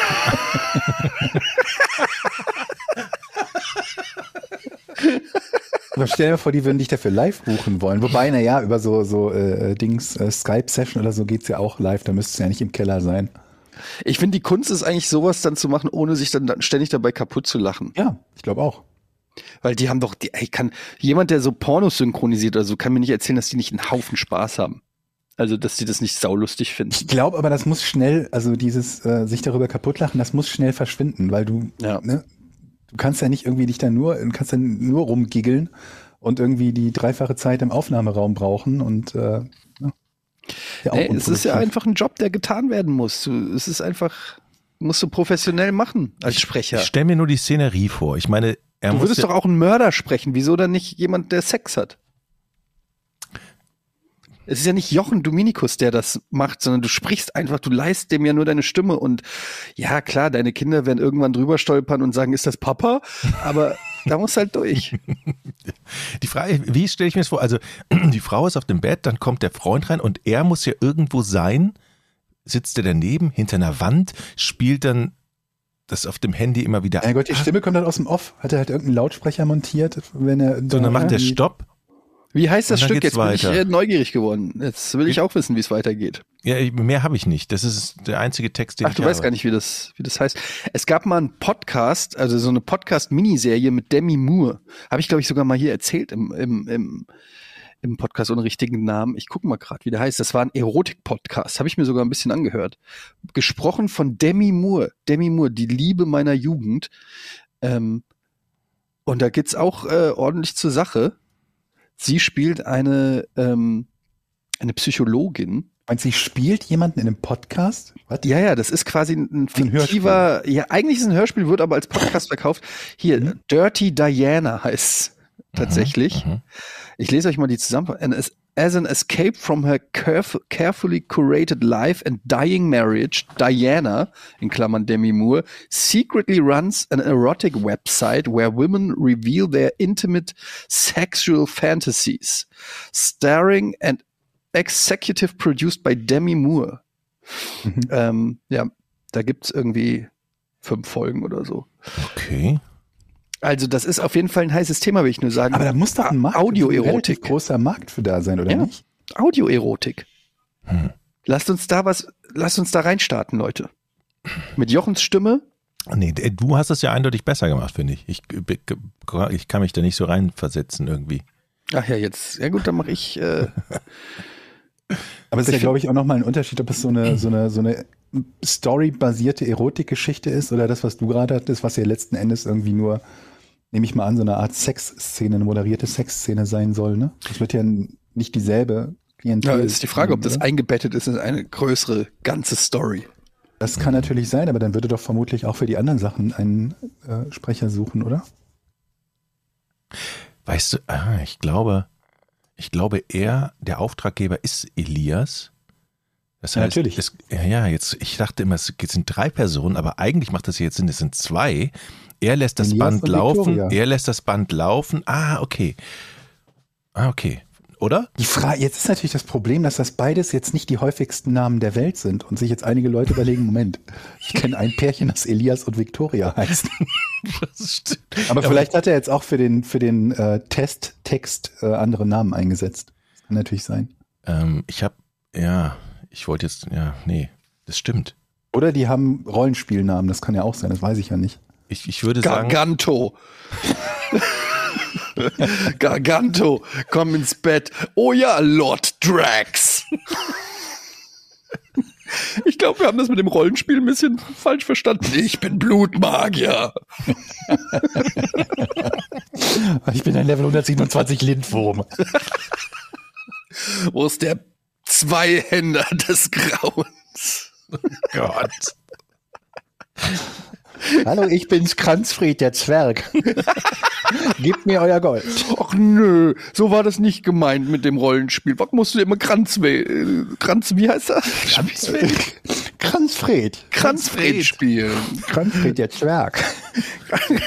Aber stell dir vor, die würden dich dafür live buchen wollen. Wobei, naja, über so, so äh, Dings, äh, Skype-Session oder so geht's ja auch live. Da müsstest du ja nicht im Keller sein. ich finde, die Kunst ist eigentlich sowas dann zu machen, ohne sich dann, ständig dabei kaputt zu lachen. Ja, ich glaube auch. Weil die haben doch, die, ey, kann, jemand, der so Pornos synchronisiert oder so, kann mir nicht erzählen, dass die nicht einen Haufen Spaß haben. Also, dass die das nicht saulustig finden. Ich glaube aber, das muss schnell, also dieses äh, sich darüber kaputtlachen, das muss schnell verschwinden, weil du, Ja. ne, du kannst ja nicht irgendwie dich da nur, du kannst dann nur rumgiggeln und irgendwie die dreifache Zeit im Aufnahmeraum brauchen und äh, ja, Nee, es ist ja einfach ein Job, der getan werden muss. Du, es ist einfach, musst du professionell machen als Sprecher. Ich stell mir nur die Szenerie vor. Ich meine, er Du muss würdest ja, doch auch einen Mörder sprechen. Wieso dann nicht jemand, der Sex hat? Es ist ja nicht Jochen Dominikus, der das macht, sondern du sprichst einfach, du leist dem ja nur deine Stimme und ja, klar, deine Kinder werden irgendwann drüber stolpern und sagen, ist das Papa? Aber da muss halt durch. die Frage, wie stelle ich mir das vor? Also, die Frau ist auf dem Bett, dann kommt der Freund rein und er muss ja irgendwo sein. Sitzt er daneben, hinter einer Wand, spielt dann das auf dem Handy immer wieder Mein Gott, die Stimme kommt dann aus dem Off. Hat er halt irgendeinen Lautsprecher montiert, wenn er. So, dann macht der die- Stopp. Wie heißt das Stück? Jetzt bin ich weiter. äh, neugierig geworden. Jetzt will ich auch wissen, wie es weitergeht. Ja, mehr habe ich nicht. Das ist der einzige Text, den Ach, ich du habe. weißt gar nicht, wie das, wie das heißt. Es gab mal einen Podcast, also so eine Podcast-Miniserie mit Demi Moore. Habe ich, glaube ich, sogar mal hier erzählt im, im, im, im Podcast ohne richtigen Namen. Ich gucke mal gerade, wie der heißt. Das war ein Erotik-Podcast. Habe ich mir sogar ein bisschen angehört. Gesprochen von Demi Moore. Demi Moore, die Liebe meiner Jugend. Ähm, und da geht's auch äh, ordentlich zur Sache. Sie spielt eine, ähm, eine Psychologin, Meinst du, sie spielt jemanden in einem Podcast? Was? ja, ja, das ist quasi ein Ein fiktiver, ja, eigentlich ist es ein Hörspiel, wird aber als Podcast verkauft. Hier, Dirty Diana heißt tatsächlich. mhm. Ich lese euch mal die Zusammenfassung. And As, an escape from her caref carefully curated life and dying marriage, Diana, in Klammern Demi Moore, secretly runs an erotic website where women reveal their intimate sexual fantasies, starring and executive produced by Demi Moore. Mhm. Ähm, ja, da gibt's irgendwie fünf Folgen oder so. Okay. Also das ist auf jeden Fall ein heißes Thema, will ich nur sagen. Aber da muss doch ein Markt, ein Audioerotik. relativ großer Markt für da sein, oder Ja. nicht? Audioerotik. Hm. Lasst uns da was, lasst uns da reinstarten, Leute. Mit Jochens Stimme. Nee, d- du hast es ja eindeutig besser gemacht, finde ich. ich. Ich kann mich da nicht so reinversetzen irgendwie. Ach ja, jetzt. Ja gut, dann mache ich. Äh, Aber es ist ja, glaube ich, auch nochmal ein Unterschied, ob es so eine, so eine, so eine storybasierte Erotikgeschichte ist oder das, was du gerade hattest, was ja letzten Endes irgendwie nur, nehme ich mal an, so eine Art Sexszene, eine moderierte Sexszene sein soll, ne? Das wird ja nicht dieselbe Klientel. ja, ist die Frage, ob das oder? eingebettet ist in eine größere ganze Story. Das kann natürlich sein, aber dann würde doch vermutlich auch für die anderen Sachen einen äh, Sprecher suchen, oder? Weißt du, ah, ich glaube, ich glaube, er, der Auftraggeber ist Elias. Das Ja, heißt, natürlich. Es, ja, ja, jetzt, ich dachte immer, es sind drei Personen, aber eigentlich macht das jetzt Sinn, es sind zwei. Er lässt das Elias Band laufen, Victoria. er lässt das Band laufen. Ah, okay. Ah, okay. oder? Die Frage, jetzt ist natürlich das Problem, dass das beides jetzt nicht die häufigsten Namen der Welt sind und sich jetzt einige Leute überlegen, Moment, ich kenne ein Pärchen, das Elias und Victoria heißt. Aber vielleicht hat er jetzt auch für den, für den äh, Testtext äh, andere Namen eingesetzt. Das kann natürlich sein. Ähm, ich habe, ja, ich wollte jetzt, ja, nee, das stimmt. Oder die haben Rollenspielnamen, das kann ja auch sein, das weiß ich ja nicht. Ich, ich würde sagen, Garganto. Garganto, komm ins Bett. Oh ja, Lord Drax. Ich glaube, wir haben das mit dem Rollenspiel ein bisschen falsch verstanden. Ich bin Blutmagier. Ich bin ein Level 127 Lindwurm. Wo ist der Zweihänder des Grauens? Gott. Hallo, ich bin's Kranzfried, der Zwerg. Gebt mir euer Gold. Ach nö, so war das nicht gemeint mit dem Rollenspiel. Was musst du immer Kranz, äh, Kranz, wie heißt das? Kranzfried. Kranzfred spielen. Kranzfried, der Zwerg.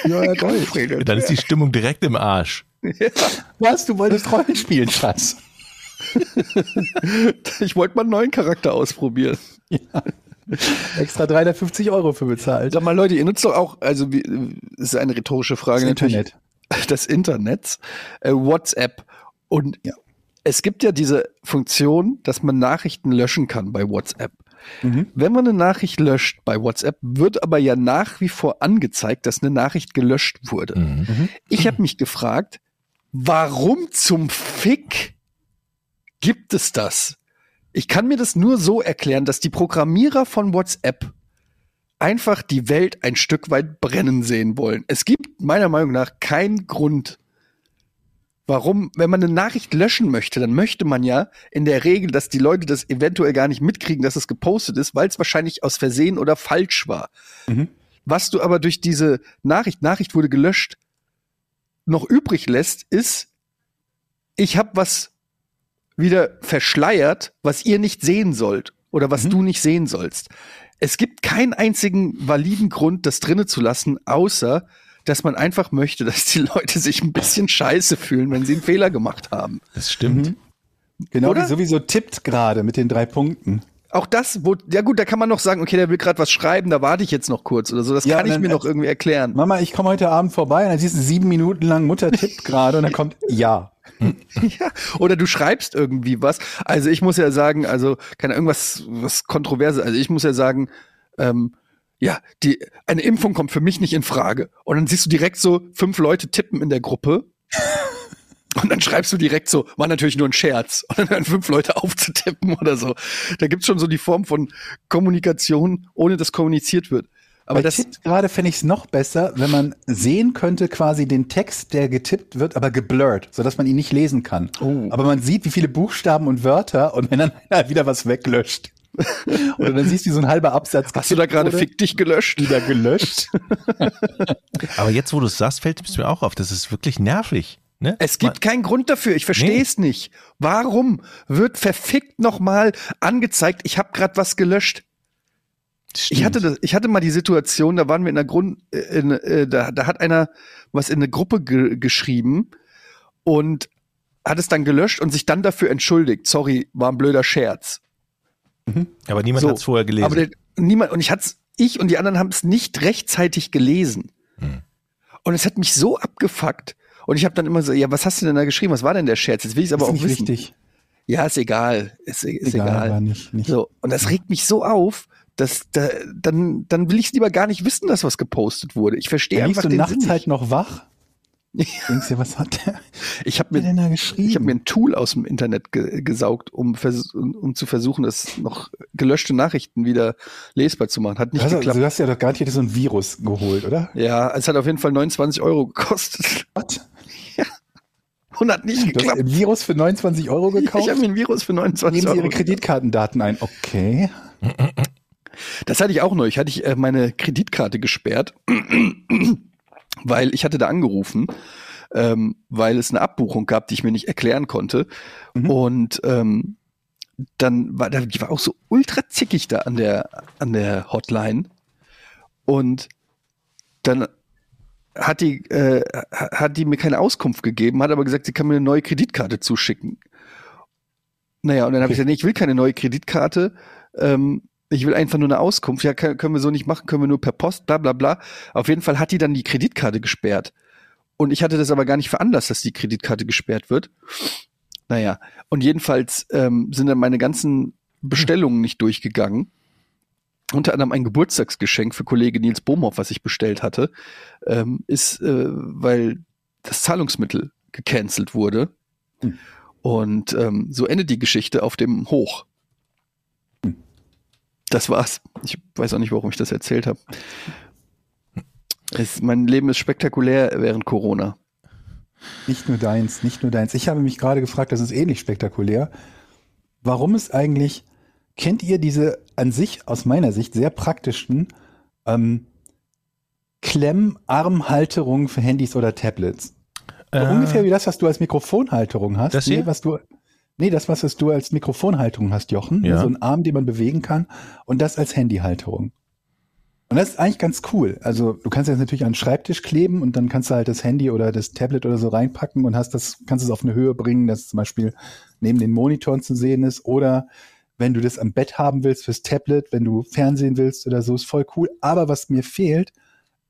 Euer Gold. Dann ist die Stimmung direkt im Arsch. Was, du wolltest Rollenspielen, Schatz? Ich wollte mal einen neuen Charakter ausprobieren. Extra 350 Euro für bezahlt. Sag mal, Leute, ihr nutzt doch auch, also wie, ist eine rhetorische Frage. Das natürlich. Internet. Das Internet, äh, WhatsApp. Und Ja. es gibt ja diese Funktion, dass man Nachrichten löschen kann bei WhatsApp. Wenn man eine Nachricht löscht bei WhatsApp, wird aber ja nach wie vor angezeigt, dass eine Nachricht gelöscht wurde. Mhm. Ich habe mich gefragt, warum zum Fick gibt es das? Ich kann mir das nur so erklären, dass die Programmierer von WhatsApp einfach die Welt ein Stück weit brennen sehen wollen. Es gibt meiner Meinung nach keinen Grund, warum, wenn man eine Nachricht löschen möchte, dann möchte man ja in der Regel, dass die Leute das eventuell gar nicht mitkriegen, dass es gepostet ist, weil es wahrscheinlich aus Versehen oder falsch war. Mhm. Was du aber durch diese Nachricht, Nachricht wurde gelöscht, noch übrig lässt, ist, ich habe was wieder verschleiert, was ihr nicht sehen sollt oder was du nicht sehen sollst. Es gibt keinen einzigen validen Grund, das drinnen zu lassen, außer dass man einfach möchte, dass die Leute sich ein bisschen scheiße fühlen, wenn sie einen Fehler gemacht haben. Das stimmt. Genau, Oder? die sowieso tippt gerade mit den drei Punkten. Auch das, wo, ja gut, da kann man noch sagen, okay, der will gerade was schreiben, da warte ich jetzt noch kurz oder so. Das Ja, kann ich dann- mir noch irgendwie erklären. Mama, ich komme heute Abend vorbei und dann siehst du sieben Minuten lang Mutter tippt gerade und dann kommt ja. Ja, oder du schreibst irgendwie was. Also ich muss ja sagen, also keine irgendwas was kontroverse. Also ich muss ja sagen, ähm, ja, die eine Impfung kommt für mich nicht in Frage. Und dann siehst du direkt so fünf Leute tippen in der Gruppe. Und dann schreibst du direkt so, war natürlich nur ein Scherz. Und dann hören fünf Leute aufzutippen oder so. Da gibt's schon so die Form von Kommunikation, ohne dass kommuniziert wird. Aber Bei das, tippt gerade fände ich es noch besser, wenn man sehen könnte quasi den Text, der getippt wird, aber geblurrt, sodass man ihn nicht lesen kann. Oh. Aber man sieht, wie viele Buchstaben und Wörter und wenn dann einer wieder was weglöscht. Oder dann siehst du wie so ein halber Absatz. hast du da gerade fick dich gelöscht? wieder gelöscht? Aber jetzt, wo du es sagst, fällt es mir auch auf. Das ist wirklich nervig. Ne? Es gibt keinen Grund dafür. Ich verstehe Nee. es nicht. Warum wird verfickt nochmal angezeigt, ich habe gerade was gelöscht? Ich hatte, das, ich hatte mal die Situation, da waren wir in der Grund, äh, in, äh, da, da hat einer was in eine Gruppe ge geschrieben und hat es dann gelöscht und sich dann dafür entschuldigt. Sorry, war ein blöder Scherz. aber niemand So, hat es vorher gelesen. Aber der, niemand, und ich hat's, ich und die anderen haben es nicht rechtzeitig gelesen. Hm. Und es hat mich so abgefuckt. Und ich habe dann immer so, ja, was hast du denn da geschrieben? Was war denn der Scherz? Jetzt will ich aber ist auch nicht wissen. wichtig. Ja, ist egal. Ist, ist egal. war nicht, nicht. So, und das regt mich so auf, dass da, dann, dann will ich lieber gar nicht wissen, dass was gepostet wurde. Ich verstehe einfach du den nachts Sinn halt nicht. noch wach. Denkst dir, was hat der Ich habe mir, ich hab mir ein Tool aus dem Internet ge gesaugt, um, um, um zu versuchen, das noch gelöschte Nachrichten wieder lesbar zu machen. Hat nicht also, geklappt. du hast ja doch garantiert so ein Virus geholt, oder? Ja, es hat auf jeden Fall 29 Euro gekostet Was? Und hat nicht Du hast geklappt. ein Virus für 29 Euro Ich gekauft? habe mir ein Virus für 29 Geben Sie Euro. Ihre Kreditkartendaten ein. Okay. Das hatte ich auch neulich. Hatte ich äh, meine Kreditkarte gesperrt, weil ich hatte da angerufen, ähm, weil es eine Abbuchung gab, die ich mir nicht erklären konnte. Mhm. Und ähm, dann war da, die war auch so ultra zickig da an der an der Hotline. Und dann hat die äh, hat die mir keine Auskunft gegeben, hat aber gesagt, sie kann mir eine neue Kreditkarte zuschicken. Naja, und dann habe ich gesagt, nee, ich will keine neue Kreditkarte. Ähm, ich will einfach nur eine Auskunft. Ja, können, können wir so nicht machen, können wir nur per Post, bla bla bla. Auf jeden Fall hat die dann die Kreditkarte gesperrt. Und ich hatte das aber gar nicht veranlasst, dass die Kreditkarte gesperrt wird. Naja, und jedenfalls ähm, sind dann meine ganzen Bestellungen nicht durchgegangen. Unter anderem ein Geburtstagsgeschenk für Kollege Nils Bohmhoff, was ich bestellt hatte, ähm, ist, äh, weil das Zahlungsmittel gecancelt wurde. Hm. Und ähm, so endet die Geschichte auf dem Hoch. Das war's. Ich weiß auch nicht, warum ich das erzählt habe. Mein Leben ist spektakulär während Corona. Nicht nur deins, nicht nur deins. Ich habe mich gerade gefragt, das ist ähnlich spektakulär. Warum es eigentlich, kennt ihr diese an sich, aus meiner Sicht, sehr praktischen ähm, Klemmarmhalterungen für Handys oder Tablets? So Äh, Ungefähr wie das, was du als Mikrofonhalterung hast. Das nee, hier? was du, nee, das, was du als Mikrofonhalterung hast, Jochen. Ja. So ein Arm, den man bewegen kann. Und das als Handyhalterung. Und das ist eigentlich ganz cool. Also du kannst das natürlich an den Schreibtisch kleben und dann kannst du halt das Handy oder das Tablet oder so reinpacken und hast das, kannst es auf eine Höhe bringen, dass es zum Beispiel neben den Monitoren zu sehen ist. Oder wenn du das am Bett haben willst fürs Tablet, wenn du Fernsehen willst oder so, ist voll cool. Aber was mir fehlt,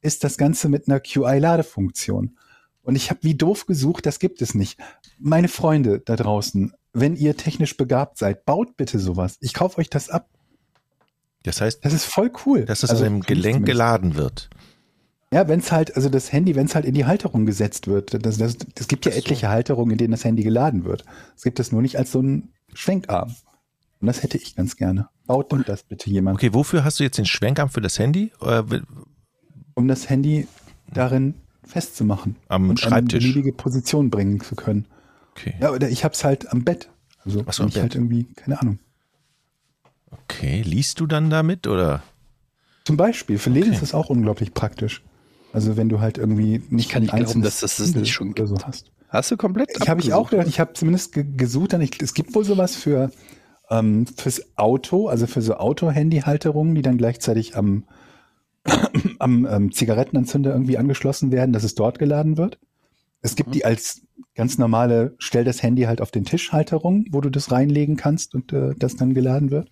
ist das Ganze mit einer QI-Ladefunktion. Und ich habe wie doof gesucht, das gibt es nicht. Meine Freunde da draußen, wenn ihr technisch begabt seid, baut bitte sowas. Ich kaufe euch das ab. Das heißt, Das ist voll cool. dass es Also, an mich Gelenk geladen wird. Ja, wenn es halt, also das Handy, wenn es halt in die Halterung gesetzt wird. Das, das, es gibt ja etliche Halterungen, in denen das Handy geladen wird. Es gibt es nur nicht als so ein Schwenkarm. Und das hätte ich ganz gerne. Baut und das bitte jemand, Okay, wofür hast du jetzt den Schwenkarm für das Handy? Äh, um das Handy darin festzumachen. Am und Schreibtisch. eine beliebige Position bringen zu können. Okay. Ja, oder ich hab's halt am Bett. Also so, wenn am ich halt Bett. irgendwie, keine Ahnung. okay, liest du dann damit oder? Zum Beispiel, für Lesen Okay. ist das auch unglaublich praktisch. Also wenn du halt irgendwie nicht kann nicht glauben, dass das das nicht schon oder so gibt. hast. Hast du komplett Ich habe ich auch gedacht, ich habe zumindest ge gesucht, dann ich, es gibt wohl sowas für ähm, fürs Auto, also für so Auto-Handy-Halterungen, die dann gleichzeitig am, am ähm, Zigarettenanzünder irgendwie angeschlossen werden, dass es dort geladen wird. Es gibt die als ganz normale, stell das Handy halt auf den Tisch Halterung, wo du das reinlegen kannst und äh, das dann geladen wird.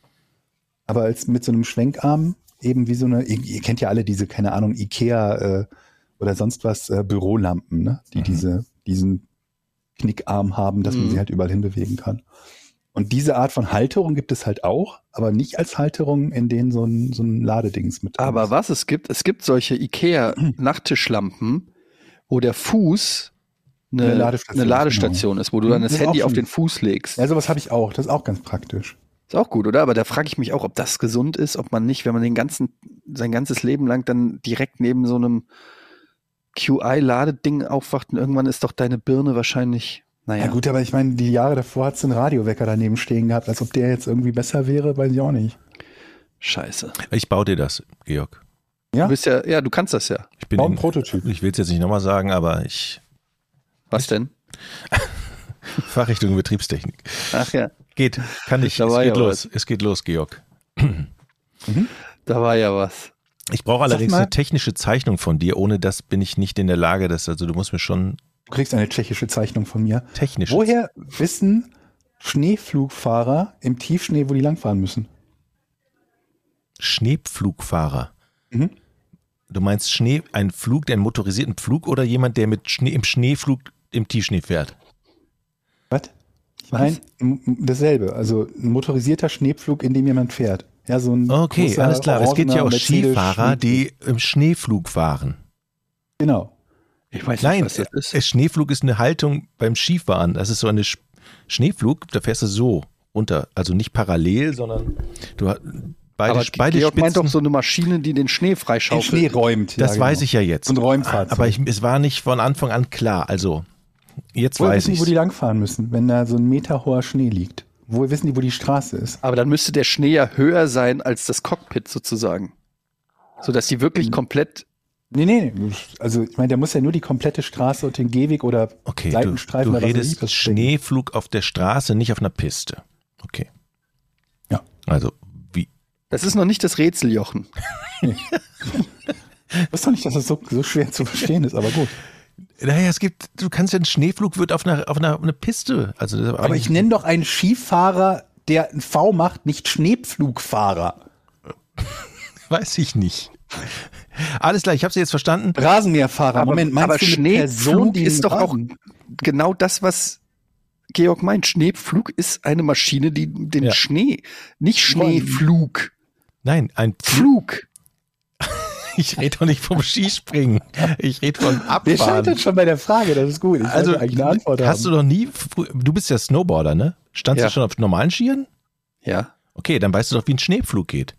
Aber als mit so einem Schwenkarm, eben wie so eine, ihr, ihr kennt ja alle diese, keine Ahnung, Ikea äh, oder sonst was, äh, Bürolampen, ne? die Mhm. diese, diesen Knickarm haben, dass man Mhm. sie halt überall hinbewegen kann. Und diese Art von Halterung gibt es halt auch, aber nicht als Halterung, in denen so ein, so ein Ladedings mit drin Aber ist. was es gibt, es gibt solche IKEA-Nachttischlampen, wo der Fuß eine, Eine eine Ladestation Ladestation, ist, ist, wo du Mhm, dann das das Handy auf den Fuß legst. Ja, sowas habe ich auch. Das ist auch ganz praktisch. Ist auch gut, oder? Aber da frage ich mich auch, ob das gesund ist, ob man nicht, wenn man den ganzen, sein ganzes Leben lang dann direkt neben so einem QI-Ladeding aufwacht und irgendwann ist doch deine Birne wahrscheinlich, naja. Ja, gut, aber ich meine, die Jahre davor hat es einen Radiowecker daneben stehen gehabt, als ob der jetzt irgendwie besser wäre, weiß ich auch nicht. Scheiße. Ich baue dir das, Georg. Ja? Du bist ja, ja, du kannst das ja. Ich bin Bau ein in, Prototyp. ich will es jetzt nicht nochmal sagen, aber ich Was denn? Fachrichtung Betriebstechnik. Ach ja, Geht, kann ich. Da Es war geht ja los. Es geht los, Georg. da war ja was. Ich brauche allerdings eine technische Zeichnung von dir. Ohne das bin ich nicht in der Lage. Das, also du musst mir schon Du kriegst eine tschechische Zeichnung von mir. technisch. Woher wissen Schneeflugfahrer im Tiefschnee, wo die langfahren müssen? Schneepflugfahrer. Mhm. Du meinst Schnee, ein Flug, der einen motorisierten Flug oder jemand, der mit Schnee im Schneeflug im Tiefschnee fährt? Was? M- dasselbe. Also ein motorisierter Schneepflug, in dem jemand fährt. Ja, so ein Okay, alles klar. Es gibt ja auch Skifahrer, die im Schneeflug fahren. Genau. Ich weiß Nein, nicht, was das ist. Schneeflug ist eine Haltung beim Skifahren. Das ist so eine Sch Schneeflug, da fährst du so runter. Also nicht parallel, sondern du beide, Aber beide Georg meint Spitzen. doch so eine Maschine, die den Schnee Den freischaufelt. Schnee räumt. das ja, weiß genau. ich ja jetzt. Ein Räumfahrzeug. Aber ich, es war nicht von Anfang an klar. Also, jetzt Woher weiß wissen die, ich wo die langfahren müssen, wenn da so ein Meter hoher Schnee liegt? Woher wissen die, wo die Straße ist? Aber dann müsste der Schnee ja höher sein als das Cockpit sozusagen. Sodass die wirklich komplett. Nee, nee, nee. Also ich meine, der muss ja nur die komplette Straße und den Gehweg oder Okay, du, Seitenstreifen du oder was weiß ich, redest was. Schneeflug auf der Straße, nicht auf einer Piste. Okay. Ja. Also, wie, Das ist noch nicht das Rätsel, Jochen. Ich weiß doch nicht, dass das so, so schwer zu verstehen ist, aber gut. Naja, es gibt, du kannst ja einen Schneeflug wird auf einer, auf einer, einer Piste. Also, das ist Aber ich nenne doch einen Skifahrer, der ein V macht, nicht Schneepflugfahrer. Weiß ich nicht. Alles klar, ich habe sie jetzt verstanden. Rasenmäherfahrer. Moment, meinst aber du eine Schneepflug die ist doch auch Rasen- genau das, was Georg meint. Schneepflug ist eine Maschine, die den Ja. Schnee, nicht Schneeflug, Nein, ein Flug. Flug. Ich rede doch nicht vom Skispringen. Ich rede von Der Abfahren. scheitert schon bei der Frage, das ist gut. Ich Also, eigentlich eine Antwort hast du haben. noch nie, frü- du bist ja Snowboarder, ne? Standst Ja. du schon auf normalen Skiern? Ja, Okay, dann weißt du doch, wie ein Schneepflug geht.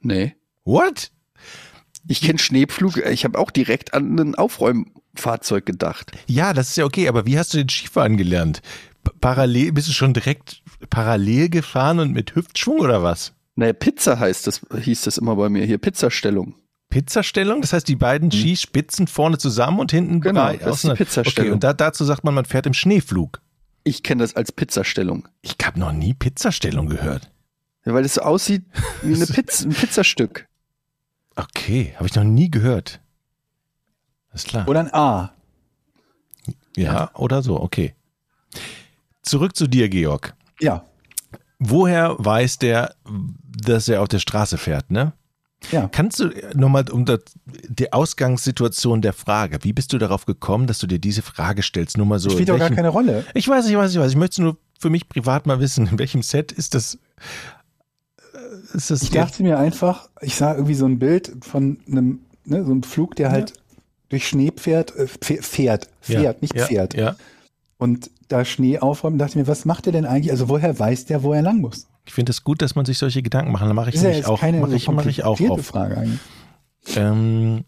nee. What? Ich kenne Schneepflug, ich habe auch direkt an ein Aufräumfahrzeug gedacht. Ja, das ist ja okay, aber wie hast du den Skifahren gelernt? Parallel, bist du schon direkt parallel gefahren und mit Hüftschwung oder was? Naja, Pizza heißt das, hieß das immer bei mir hier, Pizzastellung. Pizzastellung? Das heißt, die beiden Skispitzen vorne zusammen und hinten. Genau, drei das ist. Pizzastellung. Okay, und da, dazu sagt man, man fährt im Schneeflug. Ich kenne das als Pizzastellung. Ich habe noch nie Pizzastellung gehört. Ja, weil es so aussieht wie eine Pizza, ein Pizzastück. Okay, habe ich noch nie gehört. Ist klar. Oder ein A. Ja, oder so, okay. Zurück zu dir, Georg. Ja, Woher weiß der, dass er auf der Straße fährt, ne? ja. Kannst du nochmal um das, die Ausgangssituation der Frage, wie bist du darauf gekommen, dass du dir diese Frage stellst? Nur mal so. Spielt doch gar keine Rolle. Ich weiß, ich weiß, ich weiß. Ich möchte nur für mich privat mal wissen, in welchem Set ist das? Ist das Ich dachte mir einfach, ich sah irgendwie so ein Bild von einem, ne, so einem Flug, der halt durch Schnee fährt, äh, pf- fährt, Ja, fährt, nicht ja, fährt. Ja. Und da Schnee aufräumt, dachte ich mir, was macht der denn eigentlich? Also woher weiß der, wo er lang muss? Ich finde es gut, dass man sich solche Gedanken macht. Dann mache ich ist ja nämlich jetzt auch, keine mache so ich, mache ich auch auf. Frage eigentlich. Ähm,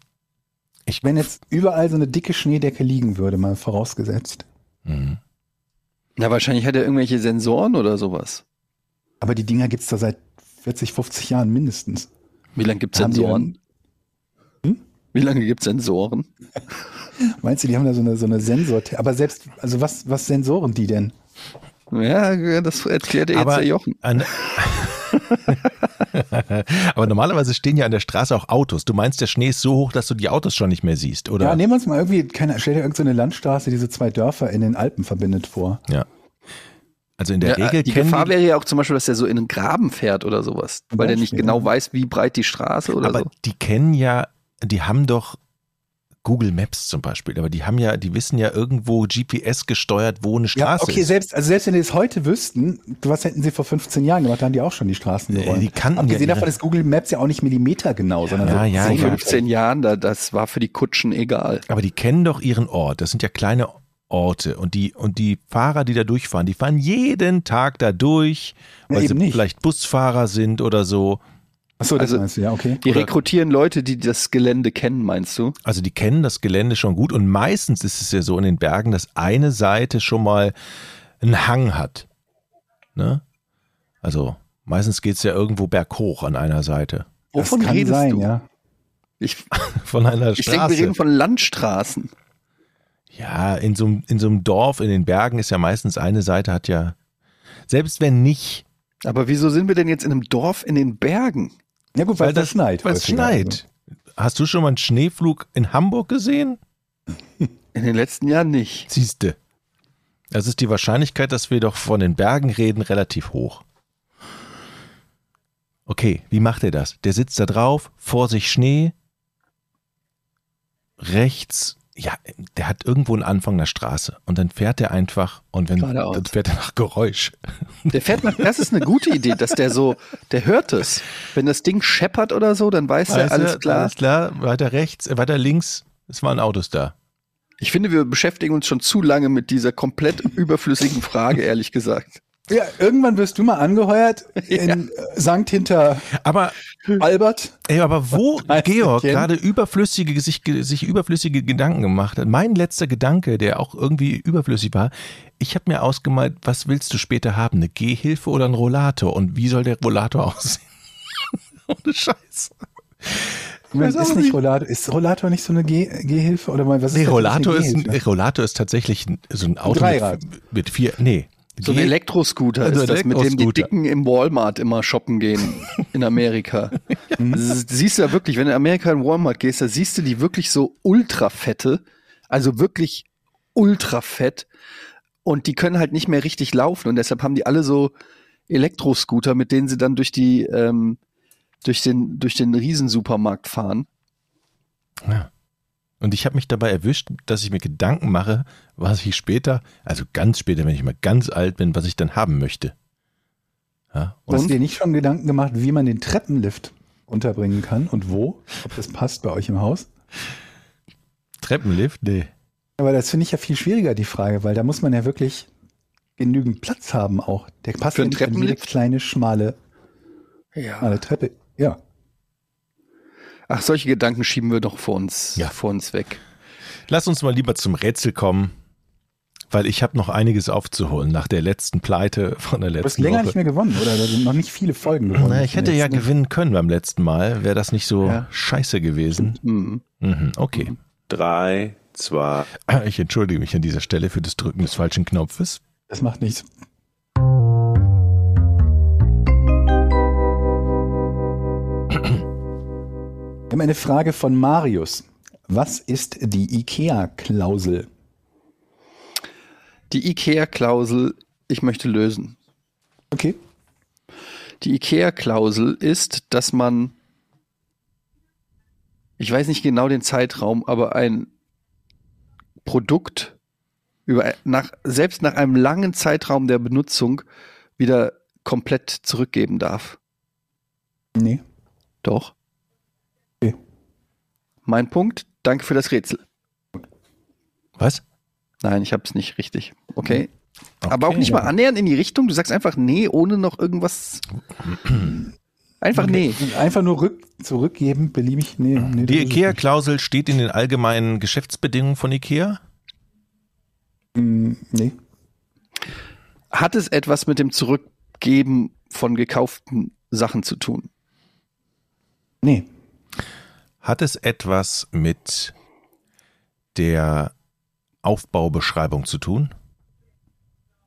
Wenn jetzt überall so eine dicke Schneedecke liegen würde, mal vorausgesetzt. mhm. Na, wahrscheinlich hat er irgendwelche Sensoren oder sowas. Aber die Dinger gibt's da seit 40, 50 Jahren mindestens. Wie lange Haben die Sensoren? Wie lange gibt's Sensoren? Meinst du, die haben da so eine, so eine Sensor? Aber selbst, also was, was sensoren die denn? Ja, das erklärt er jetzt Aber, der Jochen. an, aber normalerweise stehen ja an der Straße auch Autos. Du meinst, der Schnee ist so hoch, dass du die Autos schon nicht mehr siehst, oder? Ja, nehmen wir uns mal irgendwie, keine, stell dir irgendeine Landstraße, die so zwei Dörfer in den Alpen verbindet vor. Ja. Also in der Ja, Regel die Gefahr die, wäre ja auch zum Beispiel, dass er so in einen Graben fährt oder sowas, weil der nicht genau ja. weiß, wie breit die Straße oder aber so. die kennen ja, die haben doch Google Maps zum Beispiel, aber die haben ja, die wissen ja irgendwo GPS gesteuert, wo eine Ja, Straße okay, ist. selbst, also selbst wenn die es heute wüssten, was hätten sie vor 15 Jahren gemacht, da haben die auch schon die Straßen Äh, geräumt. die kannten ja Abgesehen ihre- davon ist Google Maps ja auch nicht Millimeter genau, sondern Ja, so ja, Vor ja. 15 Jahren, da, das war für die Kutschen egal. Aber die kennen doch ihren Ort. Das sind ja kleine Orte. Und die, und die Fahrer, die da durchfahren, die fahren jeden Tag da durch, Ja, weil sie eben nicht. vielleicht Busfahrer sind oder so. Achso, das Also- meinst du, ja, okay. Die Oder- rekrutieren Leute, die das Gelände kennen, meinst du? Also die kennen das Gelände schon gut und meistens ist es ja so in den Bergen, dass eine Seite schon mal einen Hang hat. Ne? Also meistens geht es ja irgendwo berghoch an einer Seite. Wovon das kann redest sein, du? ja. Ich, Von einer ich denke, Straße. wir reden von Landstraßen. Ja, in so, einem- in so einem Dorf, in den Bergen ist ja meistens eine Seite hat ja, selbst wenn nicht, Aber wieso sind wir denn jetzt in einem Dorf in den Bergen? Ja gut, weil, das schneit. Weil es also. schneit. Hast du schon mal einen Schneeflug in Hamburg gesehen? In den letzten Jahren nicht. Siehste. Das ist die Wahrscheinlichkeit, dass wir doch von den Bergen reden, relativ hoch. Okay, wie macht er das? Der sitzt da drauf, vor sich Schnee, rechts, ja, der hat irgendwo einen Anfang der Straße und dann fährt er einfach und wenn Geradeaus. dann fährt er nach Geräusch. Der fährt nach, das ist eine gute Idee, dass der so, der hört es. Wenn das Ding scheppert oder so, dann weiß er, Weißt du, alles klar. Alles klar, weiter rechts, äh, weiter links, es waren Autos da. Ich finde, wir beschäftigen uns schon zu lange mit dieser komplett überflüssigen Frage, ehrlich gesagt. Ja, irgendwann wirst du mal angeheuert in äh, Sankt hinter Aber Albert. Ey, aber wo Georg gerade überflüssige, sich, sich überflüssige Gedanken gemacht hat, mein letzter Gedanke, der auch irgendwie überflüssig war, ich habe mir ausgemalt, was willst du später haben, eine Gehhilfe oder ein Rollator und wie soll der Rollator aussehen? Ohne Scheiß. Moment, ist nicht. Rollator, ist Rollator nicht so eine Geh Gehhilfe oder was Nee, ist das? Rollator ist, ein? Rollator ist tatsächlich ein, so ein Auto Dreirad. mit, mit vier, nee. So ein Elektroscooter Also ist das, mit dem die. Dicken im Walmart immer shoppen gehen in Amerika. Das siehst du ja wirklich, wenn du in Amerika in Walmart gehst, da siehst du die wirklich so ultra fette Also wirklich ultra fett. Und die können halt nicht mehr richtig laufen. Und deshalb haben die alle so Elektroscooter, mit denen sie dann durch die, ähm, durch den, durch den Riesensupermarkt fahren. Ja. Und ich habe mich dabei erwischt, dass ich mir Gedanken mache, was ich später, also ganz später, wenn ich mal ganz alt bin, was ich dann haben möchte. Ja, und Hast du dir nicht schon Gedanken gemacht, wie man den Treppenlift unterbringen kann und wo? Ob das passt bei euch im Haus? Treppenlift? Nee. Aber das finde ich ja viel schwieriger, die Frage, weil da muss man ja wirklich genügend Platz haben auch. Der passt Für ja einen nicht in jede Treppenlift? kleine, schmale, Ja. schmale Treppe. Ja. Ach, solche Gedanken schieben wir doch vor uns, Ja. vor uns weg. Lass uns mal lieber zum Rätsel kommen, weil ich habe noch einiges aufzuholen nach der letzten Pleite von der Du hast letzten länger Woche. nicht mehr gewonnen, oder? Da sind noch nicht viele Folgen gewonnen. Na, ich hätte ja ne? gewinnen können beim letzten Mal. Wäre das nicht so Ja. scheiße gewesen? Mhm. Mhm, okay. drei, zwei, Ich entschuldige mich an dieser Stelle für das Drücken des falschen Knopfes. Das macht nichts. Wir haben eine Frage von Marius. Was ist die IKEA-Klausel? Die IKEA-Klausel, ich möchte lösen. Okay. Die IKEA-Klausel ist, dass man, ich weiß nicht genau den Zeitraum, aber ein Produkt über, nach, selbst nach einem langen Zeitraum der Benutzung wieder komplett zurückgeben darf. Nee. Doch. Okay. Mein Punkt. Danke für das Rätsel. Was? Nein, ich habe es nicht richtig. Okay. Aber auch Okay. nicht mal annähernd in die Richtung. Du sagst einfach nee, ohne noch irgendwas. Einfach nee. Einfach nur rück, zurückgeben, beliebig. Nee, nee, Die IKEA-Klausel steht in den allgemeinen Geschäftsbedingungen von IKEA? Mm, Nee. Hat es etwas mit dem Zurückgeben von gekauften Sachen zu tun? Nee. Hat es etwas mit der Aufbaubeschreibung zu tun?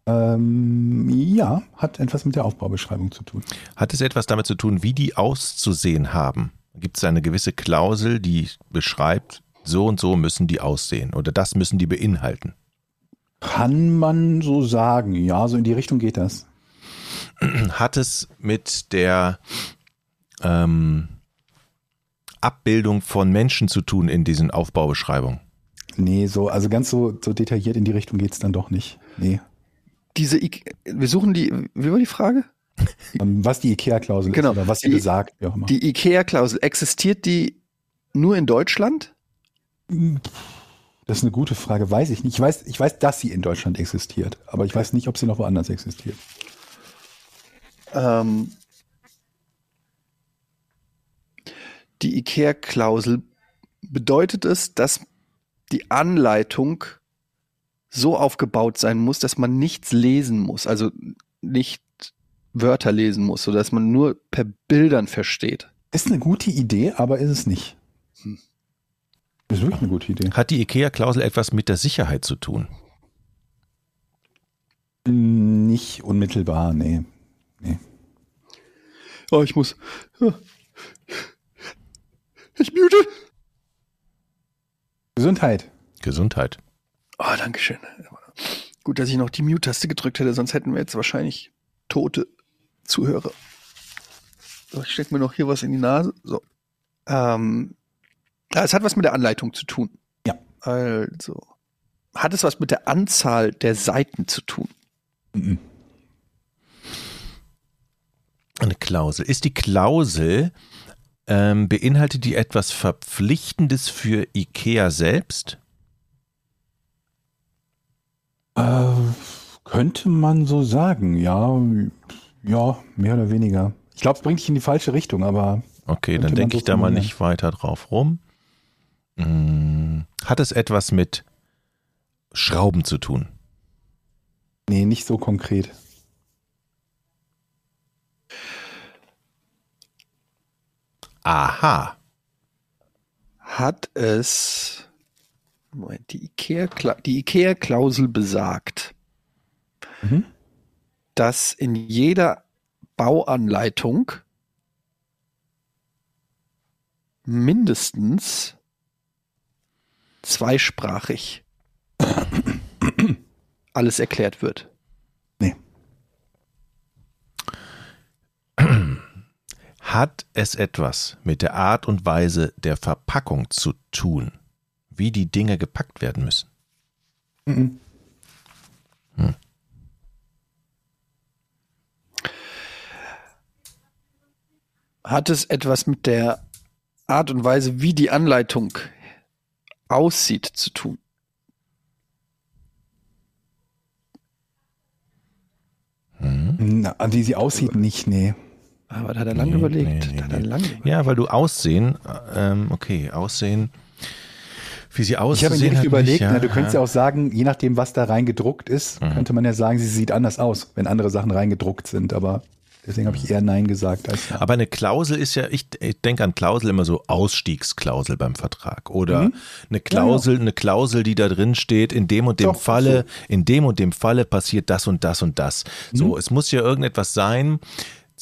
Ähm, ja, hat etwas mit der Aufbaubeschreibung zu tun. Hat es etwas damit zu tun, wie die auszusehen haben? Gibt es eine gewisse Klausel, die beschreibt, so und so müssen die aussehen oder das müssen die beinhalten? Kann man so sagen. Ja, so in die Richtung geht das. Hat es mit der ähm, Abbildung von Menschen zu tun in diesen Aufbaubeschreibungen? Nee, so, also ganz so, so detailliert in die Richtung geht's dann doch nicht. Nee. Diese, I wir suchen die, wie war die Frage? Ähm, Was die IKEA-Klausel Genau. ist oder was sie Die- besagt, wie auch immer. Die IKEA-Klausel, existiert die nur in Deutschland? Das ist eine gute Frage, weiß ich nicht. Ich weiß, ich weiß, dass sie in Deutschland existiert, aber ich weiß nicht, ob sie noch woanders existiert. Ähm, die IKEA-Klausel bedeutet es, dass die Anleitung so aufgebaut sein muss, dass man nichts lesen muss, also nicht Wörter lesen muss, sodass man nur per Bildern versteht. Ist eine gute Idee, aber ist es nicht. Hm. Ist wirklich eine gute Idee. Hat die IKEA-Klausel etwas mit der Sicherheit zu tun? Nicht unmittelbar, nee. nee. Oh, ich muss. Ich mute. Gesundheit. Gesundheit. Oh, danke schön. Gut, dass ich noch die Mute-Taste gedrückt hätte, sonst hätten wir jetzt wahrscheinlich tote Zuhörer. So, ich stecke mir noch hier was in die Nase. So. Ähm, ja, es hat was mit der Anleitung zu tun. Ja. Also. Hat es was mit der Anzahl der Seiten zu tun? Mhm. Eine Klausel. Ist die Klausel, ähm, beinhaltet die etwas Verpflichtendes für IKEA selbst? Äh, könnte man so sagen, ja. Ja, mehr oder weniger. Ich glaube, es bringt dich in die falsche Richtung, aber Okay, dann denke so ich da mal nicht weiter drauf rum. Hm, Hat es etwas mit Schrauben zu tun? nee, nicht so konkret. Aha. Hat es. Moment, die IKEA-Kla- die IKEA-Klausel besagt, Mhm. dass in jeder Bauanleitung mindestens zweisprachig alles erklärt wird. Hat es etwas mit der Art und Weise der Verpackung zu tun, wie die Dinge gepackt werden müssen? Mhm. Hat es etwas mit der Art und Weise, wie die Anleitung aussieht, zu tun? Na, wie sie aussieht, nicht, nee. Aber da hat er lange Nee, überlegt. nee, nee, da hat er nee. lange überlegt. Ja, weil du Aussehen, ähm, okay, Aussehen, wie sie Ich habe aussehen. mir nicht überlegt, mich, na, du könntest ja auch sagen, je nachdem, was da reingedruckt ist, Mhm. könnte man ja sagen, sie sieht anders aus, wenn andere Sachen reingedruckt sind. Aber deswegen habe ich eher Nein gesagt als ja. Aber eine Klausel ist ja, ich, ich denke an Klausel immer so Ausstiegsklausel beim Vertrag oder Mhm. eine Klausel, eine Klausel, die da drin steht, in dem und dem Doch, Falle, in dem und dem Falle passiert das und das und das. Mhm. So, es muss ja irgendetwas sein.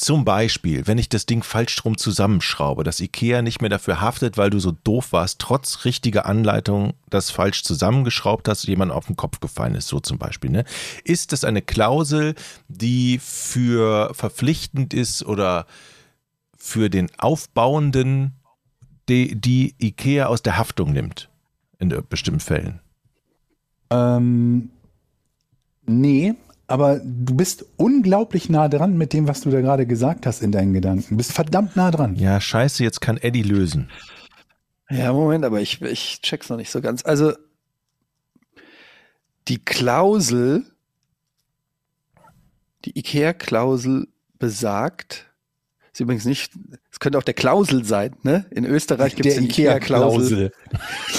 Zum Beispiel, wenn ich das Ding falsch drum zusammenschraube, dass Ikea nicht mehr dafür haftet, weil du so doof warst, trotz richtiger Anleitung das falsch zusammengeschraubt hast, jemand auf den Kopf gefallen ist, so zum Beispiel. Ne? Ist das eine Klausel, die für verpflichtend ist oder für den Aufbauenden, die, die Ikea aus der Haftung nimmt? In bestimmten Fällen. Ähm, nee, aber du bist unglaublich nah dran mit dem, was du da gerade gesagt hast in deinen Gedanken. Du bist verdammt nah dran. Ja, scheiße, jetzt kann Eddie lösen. Ja, Moment, aber ich, ich check's noch nicht so ganz. Also, die Klausel, die IKEA-Klausel besagt, ist übrigens nicht, es könnte auch der Klausel sein, ne? In Österreich gibt es die IKEA-Klausel.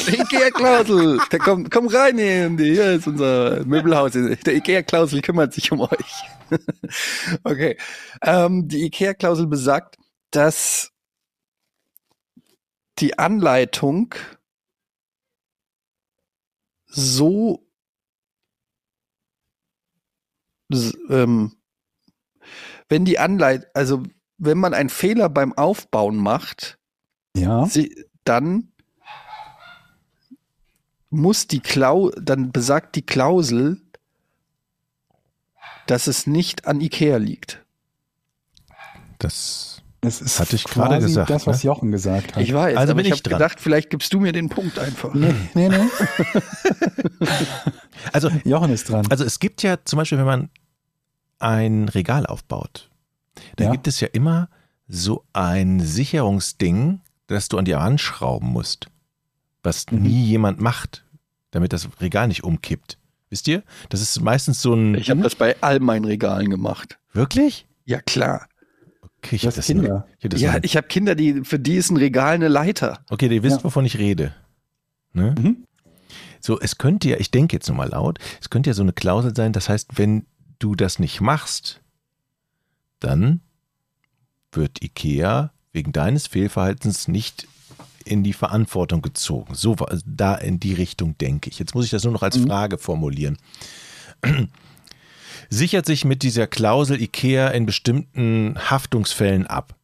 Ikea-Klausel. Der kommt, komm rein hier, hier ist unser Möbelhaus. Der Ikea-Klausel kümmert sich um euch. okay. Ähm, die Ikea-Klausel besagt, dass die Anleitung so ähm, wenn die Anleitung, also wenn man einen Fehler beim Aufbauen macht, Ja. Sie, dann muss die Klau, dann besagt die Klausel, dass es nicht an Ikea liegt. Das, Das ist Hatte ich gerade gesagt, das, was ne? Jochen gesagt hat. Ich weiß, Also aber bin ich ich habe gedacht, vielleicht gibst du mir den Punkt einfach. nee, nee, nee. also, Jochen ist dran. also es gibt ja zum Beispiel, wenn man ein Regal aufbaut, da Ja. gibt es ja immer so ein Sicherungsding, das du an die Wand schrauben musst, was Mhm. nie jemand macht, damit das Regal nicht umkippt. Wisst ihr? Das ist meistens so ein. Ich habe das bei all meinen Regalen gemacht. Wirklich? Ja, klar. Okay, ich Du hab hast das Kinder. nur- ich hab das Ja, nur- ich habe Kinder, die für die ist ein Regal eine Leiter. Okay, ihr wisst, Ja. wovon ich rede. Ne? Mhm. So, es könnte ja, ich denke jetzt nur mal laut, es könnte ja so eine Klausel sein, das heißt, wenn du das nicht machst, dann wird IKEA wegen deines Fehlverhaltens nicht in die Verantwortung gezogen. So, war- also da in die Richtung denke ich. Jetzt muss ich das nur noch als Frage formulieren. Sichert sich mit dieser Klausel IKEA in bestimmten Haftungsfällen ab?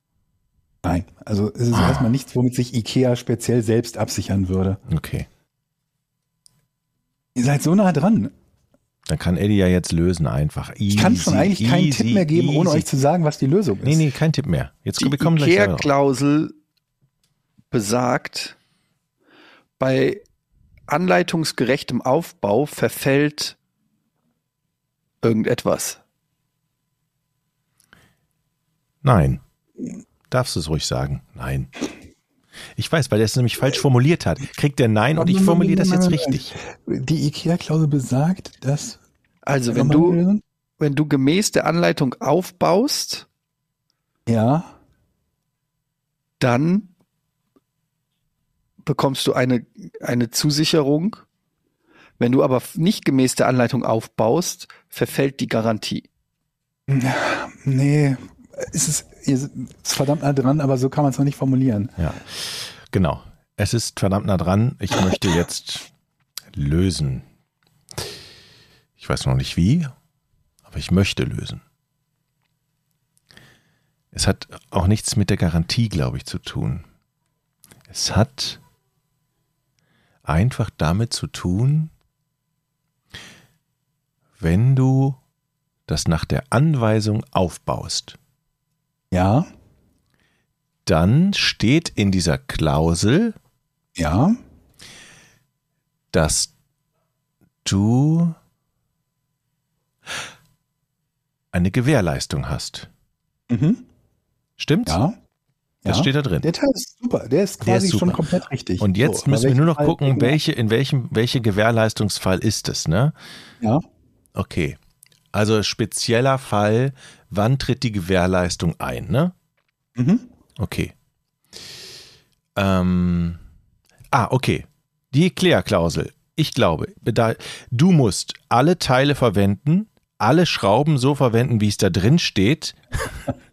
Nein, also es ist Ah. erstmal nichts, womit sich Ikea speziell selbst absichern würde. Okay. Ihr seid so nah dran. Dann kann Eddie ja jetzt lösen einfach. Easy, Ich kann schon eigentlich keinen easy, Tipp mehr geben, ohne easy. euch zu sagen, was die Lösung ist. Nee, nee, kein Tipp mehr. Jetzt Die. IKEA-Klausel besagt, bei anleitungsgerechtem Aufbau verfällt irgendetwas. Nein. Darfst du es ruhig sagen? Nein. Ich weiß, weil er es nämlich falsch formuliert hat. Kriegt er Nein und ich formuliere das jetzt richtig. Die Ikea-Klausel besagt, dass. Also wenn du, wenn du gemäß der Anleitung aufbaust, Ja. dann bekommst du eine, eine Zusicherung. Wenn du aber nicht gemäß der Anleitung aufbaust, verfällt die Garantie. Nee, es ist, ihr seid verdammt nah dran, aber so kann man es noch nicht formulieren. Ja, genau. Es ist verdammt nah dran. Ich möchte jetzt lösen. Ich weiß noch nicht wie, aber ich möchte lösen. Es hat auch nichts mit der Garantie, glaube ich, zu tun. Es hat einfach damit zu tun, wenn du das nach der Anweisung aufbaust, Ja, dann steht in dieser Klausel, ja, dass du eine Gewährleistung hast. mhm. Stimmt's? ja. Das ja. steht da drin. Der Teil ist super, der ist Der quasi ist super. schon komplett richtig. Und jetzt So, müssen wir nur noch Fall- gucken, welche, in welchem, welche Gewährleistungsfall ist es, ne? Ja, Okay. Also spezieller Fall, wann tritt die Gewährleistung ein, ne? mhm. Okay. Ähm, ah, okay. Die Klärklausel. Ich glaube, du musst alle Teile verwenden, alle Schrauben so verwenden, wie es da drin steht.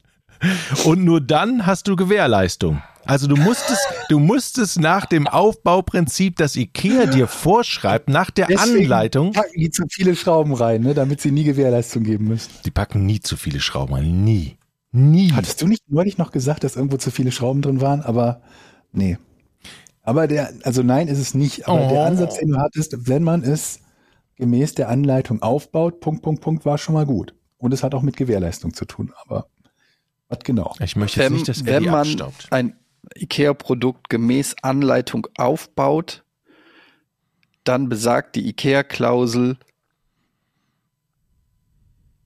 Und nur dann hast du Gewährleistung. Also du musstest, du musstest nach dem Aufbauprinzip, das IKEA dir vorschreibt, nach der Deswegen Anleitung, packen die zu viele Schrauben rein, ne, damit sie nie Gewährleistung geben müssen. die packen nie zu viele Schrauben rein. Nie. Nie. Hattest du nicht neulich noch gesagt, dass irgendwo zu viele Schrauben drin waren? Aber nee. Aber der, also nein, ist es nicht. Aber Oh. der Ansatz, den du hattest, wenn man es gemäß der Anleitung aufbaut, Punkt, Punkt, Punkt, war schon mal gut. Und es hat auch mit Gewährleistung zu tun. Aber was genau? Ich möchte jetzt Wenn, nicht, dass wenn Eddie man abstaubt. ein IKEA-Produkt gemäß Anleitung aufbaut, dann besagt die IKEA-Klausel,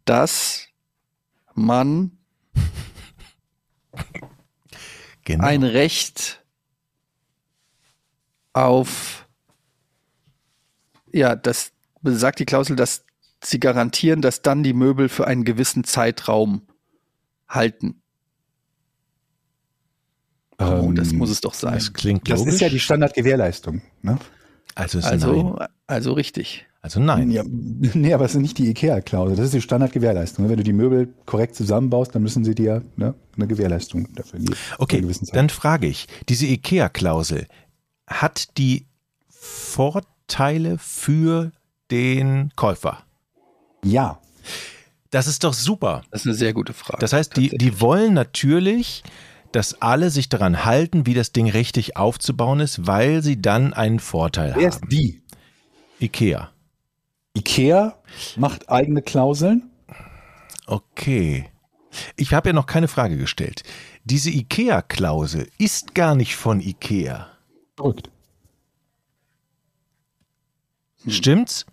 dass man Genau. ein Recht auf, ja, das besagt die Klausel, dass sie garantieren, dass dann die Möbel für einen gewissen Zeitraum halten. Oh, das Ähm, muss es doch sein. das klingt Das logisch. ist ja die Standardgewährleistung. Ne? also, ist Also, nein. also richtig. Also nein. Ja, nee, aber es ist nicht die IKEA-Klausel. Das ist die Standardgewährleistung. Wenn du die Möbel korrekt zusammenbaust, dann müssen sie dir ne, eine Gewährleistung dafür geben. Okay, dann frage ich, diese IKEA-Klausel, hat die Vorteile für den Käufer? Ja. Das ist doch super. Das ist eine sehr gute Frage. Das heißt, die, die wollen natürlich, dass alle sich daran halten, wie das Ding richtig aufzubauen ist, weil sie dann einen Vorteil Wer ist haben. die? IKEA. IKEA macht eigene Klauseln. Okay. Ich habe ja noch keine Frage gestellt. Diese IKEA-Klausel ist gar nicht von IKEA. Verrückt. Stimmt's?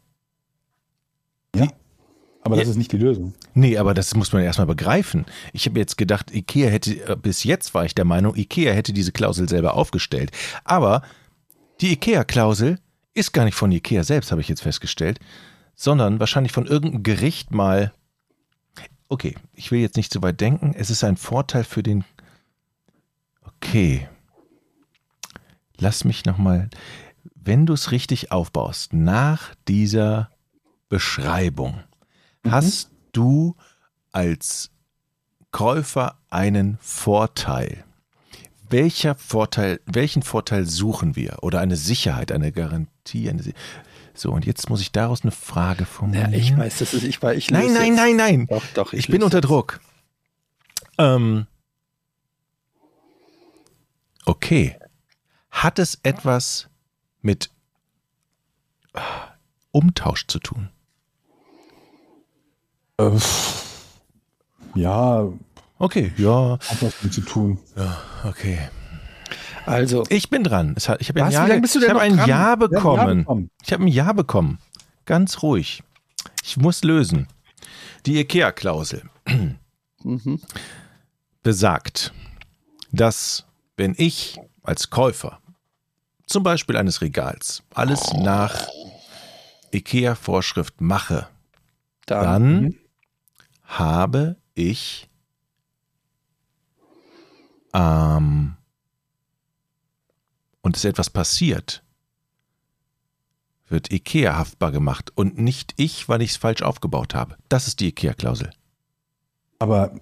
Aber das Ja. ist nicht die Lösung. Nee, aber das muss man erstmal begreifen. Ich habe jetzt gedacht, IKEA hätte, äh, bis jetzt war ich der Meinung, IKEA hätte diese Klausel selber aufgestellt. Aber die IKEA-Klausel ist gar nicht von IKEA selbst, habe ich jetzt festgestellt, sondern wahrscheinlich von irgendeinem Gericht mal. Okay, ich will jetzt nicht so weit denken. Es ist ein Vorteil für den. Okay. Lass mich nochmal. Wenn du es richtig aufbaust, nach dieser Beschreibung, hast du als Käufer einen Vorteil. Welcher Vorteil, welchen Vorteil suchen wir? Oder eine Sicherheit, eine Garantie? Eine Si- so, und jetzt muss ich daraus eine Frage ja, formulieren. ich weiß, das ist, ich weiß, ich Nein, nein, jetzt. nein, nein. Doch, doch, Ich, bin löse unter. Druck. Ähm, okay. Hat es etwas mit ah, Umtausch zu tun? Äh, ja, Okay, ja, hat was damit zu tun. okay. Also, Ich bin dran. Hat, ich habe ein Ja, du ich noch ein dran? Ja Ja, ein Ja bekommen. Ich habe ein Ja bekommen. Ganz ruhig. Ich muss lösen. Die IKEA-Klausel mhm. besagt, dass wenn ich als Käufer zum Beispiel eines Regals alles nach IKEA-Vorschrift mache, dann, dann Mhm. Habe ich ähm, und es etwas passiert, wird IKEA haftbar gemacht und nicht ich, weil ich es falsch aufgebaut habe. Das ist die IKEA-Klausel. Aber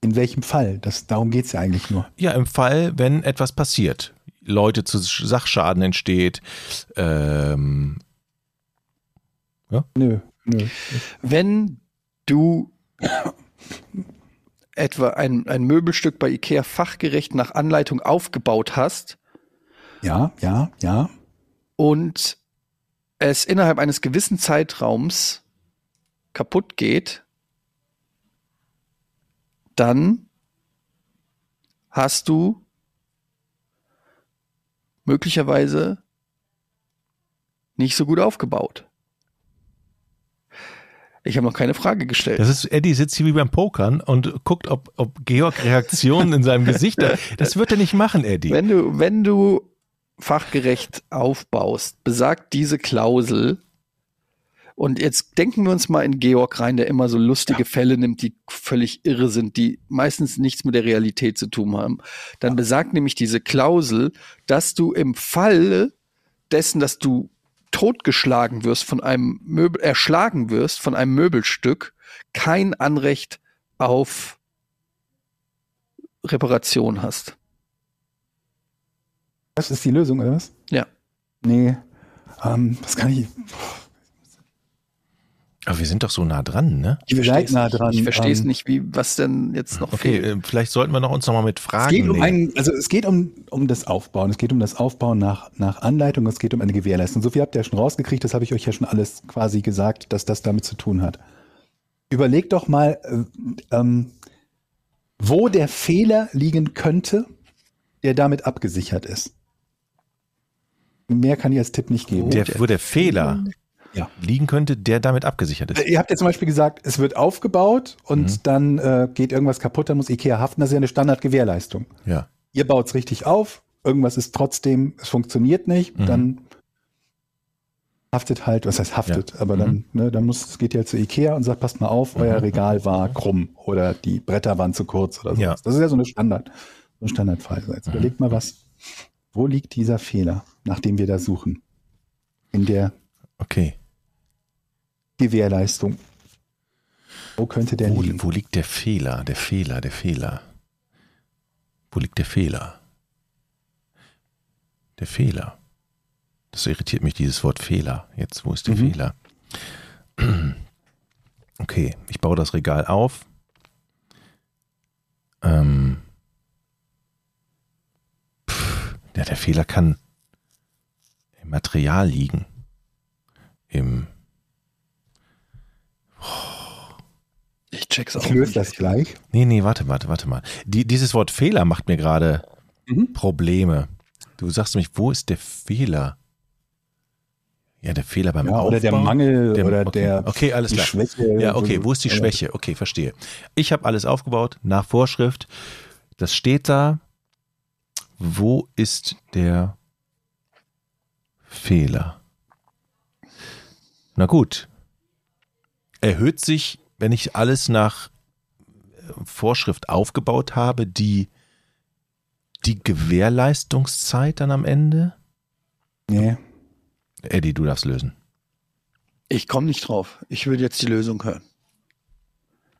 in welchem Fall? Das, darum geht's ja eigentlich nur. Ja, im Fall, wenn etwas passiert, Leute zu Sachschaden entsteht, ähm, Nö, nö. wenn du etwa ein, ein Möbelstück bei IKEA fachgerecht nach Anleitung aufgebaut hast, Ja, ja, ja. und es innerhalb eines gewissen Zeitraums kaputt geht, dann hast du möglicherweise nicht so gut aufgebaut. Ich habe noch keine Frage gestellt. Das ist, Eddie sitzt hier wie beim Pokern und guckt, ob, ob Georg Reaktionen in seinem Gesicht hat. Das wird er nicht machen, Eddie. Wenn du, wenn du fachgerecht aufbaust, besagt diese Klausel, und jetzt denken wir uns mal in Georg rein, der immer so lustige Fälle nimmt, die völlig irre sind, die meistens nichts mit der Realität zu tun haben. Dann besagt nämlich diese Klausel, dass du im Fall dessen, dass du totgeschlagen wirst von einem Möbel, erschlagen wirst von einem Möbelstück, kein Anrecht auf Reparation hast. Das ist die Lösung, oder was? Ja. Nee. Ähm, was kann ich. Aber wir sind doch so nah dran, ne? Ich seid nah dran. Ich verstehe es Ähm, nicht, wie, was denn jetzt noch Okay, fehlt. äh, vielleicht sollten wir noch uns noch mal mit Es Fragen geht um nehmen. einen, also es geht um, um das Aufbauen. Es geht um das Aufbauen nach, nach Anleitung. Es geht um eine Gewährleistung. So viel habt ihr ja schon rausgekriegt. Das habe ich euch ja schon alles quasi gesagt, dass das damit zu tun hat. Überlegt doch mal, äh, ähm, wo der Fehler liegen könnte, der damit abgesichert ist. Mehr kann ich als Tipp nicht geben. der, wo der Fehler Ja. liegen könnte, der damit abgesichert ist. Ihr habt ja zum Beispiel gesagt, es wird aufgebaut und Mhm. dann äh, geht irgendwas kaputt, dann muss Ikea haften. Das ist ja eine Standardgewährleistung. Ja. Ihr baut es richtig auf, irgendwas ist trotzdem, es funktioniert nicht, Mhm. dann haftet halt, was heißt haftet, Ja. aber dann, ne, dann muss, es geht ja zu Ikea und sagt, passt mal auf, euer Regal war krumm oder die Bretter waren zu kurz oder so. Ja. Das ist ja so eine Standard, so ein Standardfall. Jetzt Mhm. überlegt mal was, wo liegt dieser Fehler, nach dem wir da suchen? In der Okay. Gewährleistung. Wo könnte der Wo, liegen? wo liegt der Fehler? Der Fehler, der Fehler. Wo liegt der Fehler? Der Fehler. Das irritiert mich, dieses Wort Fehler. Jetzt, wo ist der Mhm. Fehler? Okay, ich baue das Regal auf. Ähm, pff, ja, der Fehler kann im Material liegen. Im, Ich check's auch. Ich löse nicht. das gleich. Nee, nee, warte, warte, warte mal. Die, dieses Wort Fehler macht mir gerade Mhm. Probleme. Du sagst nämlich, wo ist der Fehler? Ja, der Fehler beim Ja, Aufbau. oder der Mangel Der- oder okay. der Okay, alles die klar. Schwäche. Ja, okay, wo ist die Schwäche? Okay, verstehe. Ich habe alles aufgebaut nach Vorschrift. Das steht da. Wo ist der Fehler? Na gut. Erhöht sich, wenn ich alles nach äh, Vorschrift aufgebaut habe, die, die Gewährleistungszeit dann am Ende? Nee. Eddie, du darfst lösen. Ich komme nicht drauf. Ich würde jetzt die Lösung hören.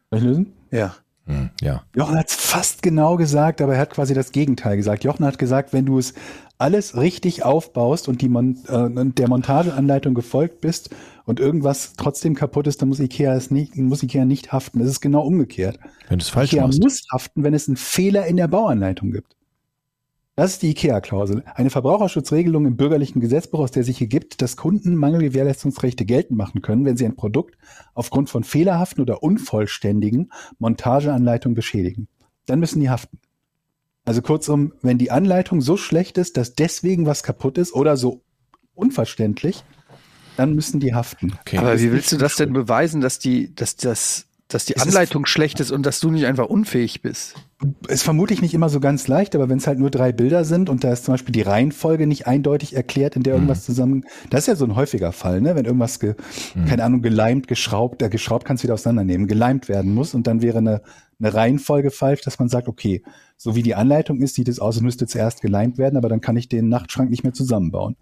Soll ich lösen? Ja. Hm, ja. Jochen hat es fast genau gesagt, aber er hat quasi das Gegenteil gesagt. Jochen hat gesagt, wenn du es alles richtig aufbaust und die Mon äh, der Montageanleitung gefolgt bist und irgendwas trotzdem kaputt ist, dann muss Ikea es nicht, muss Ikea nicht haften. Es ist genau umgekehrt. Wenn du es falsch Ikea machst. muss haften, wenn es einen Fehler in der Bauanleitung gibt. Das ist die IKEA-Klausel. Eine Verbraucherschutzregelung im bürgerlichen Gesetzbuch, aus der sich ergibt, dass Kunden Mangelgewährleistungsrechte geltend machen können, wenn sie ein Produkt aufgrund von fehlerhaften oder unvollständigen Montageanleitungen beschädigen. Dann müssen die haften. Also kurzum, wenn die Anleitung so schlecht ist, dass deswegen was kaputt ist oder so unverständlich, dann müssen die haften. Okay. Aber wie willst du das denn beweisen, dass die, dass das, dass die Es ist- Anleitung schlecht ist und dass du nicht einfach unfähig bist? Ist vermutlich nicht immer so ganz leicht, aber wenn es halt nur drei Bilder sind und da ist zum Beispiel die Reihenfolge nicht eindeutig erklärt, in der irgendwas zusammen, das ist ja so ein häufiger Fall, ne? Wenn irgendwas, ge, keine Ahnung, geleimt, geschraubt, äh, geschraubt kannst du wieder auseinandernehmen, geleimt werden muss und dann wäre eine, eine Reihenfolge falsch, dass man sagt, okay, so wie die Anleitung ist, sieht es aus, es müsste zuerst geleimt werden, aber dann kann ich den Nachtschrank nicht mehr zusammenbauen.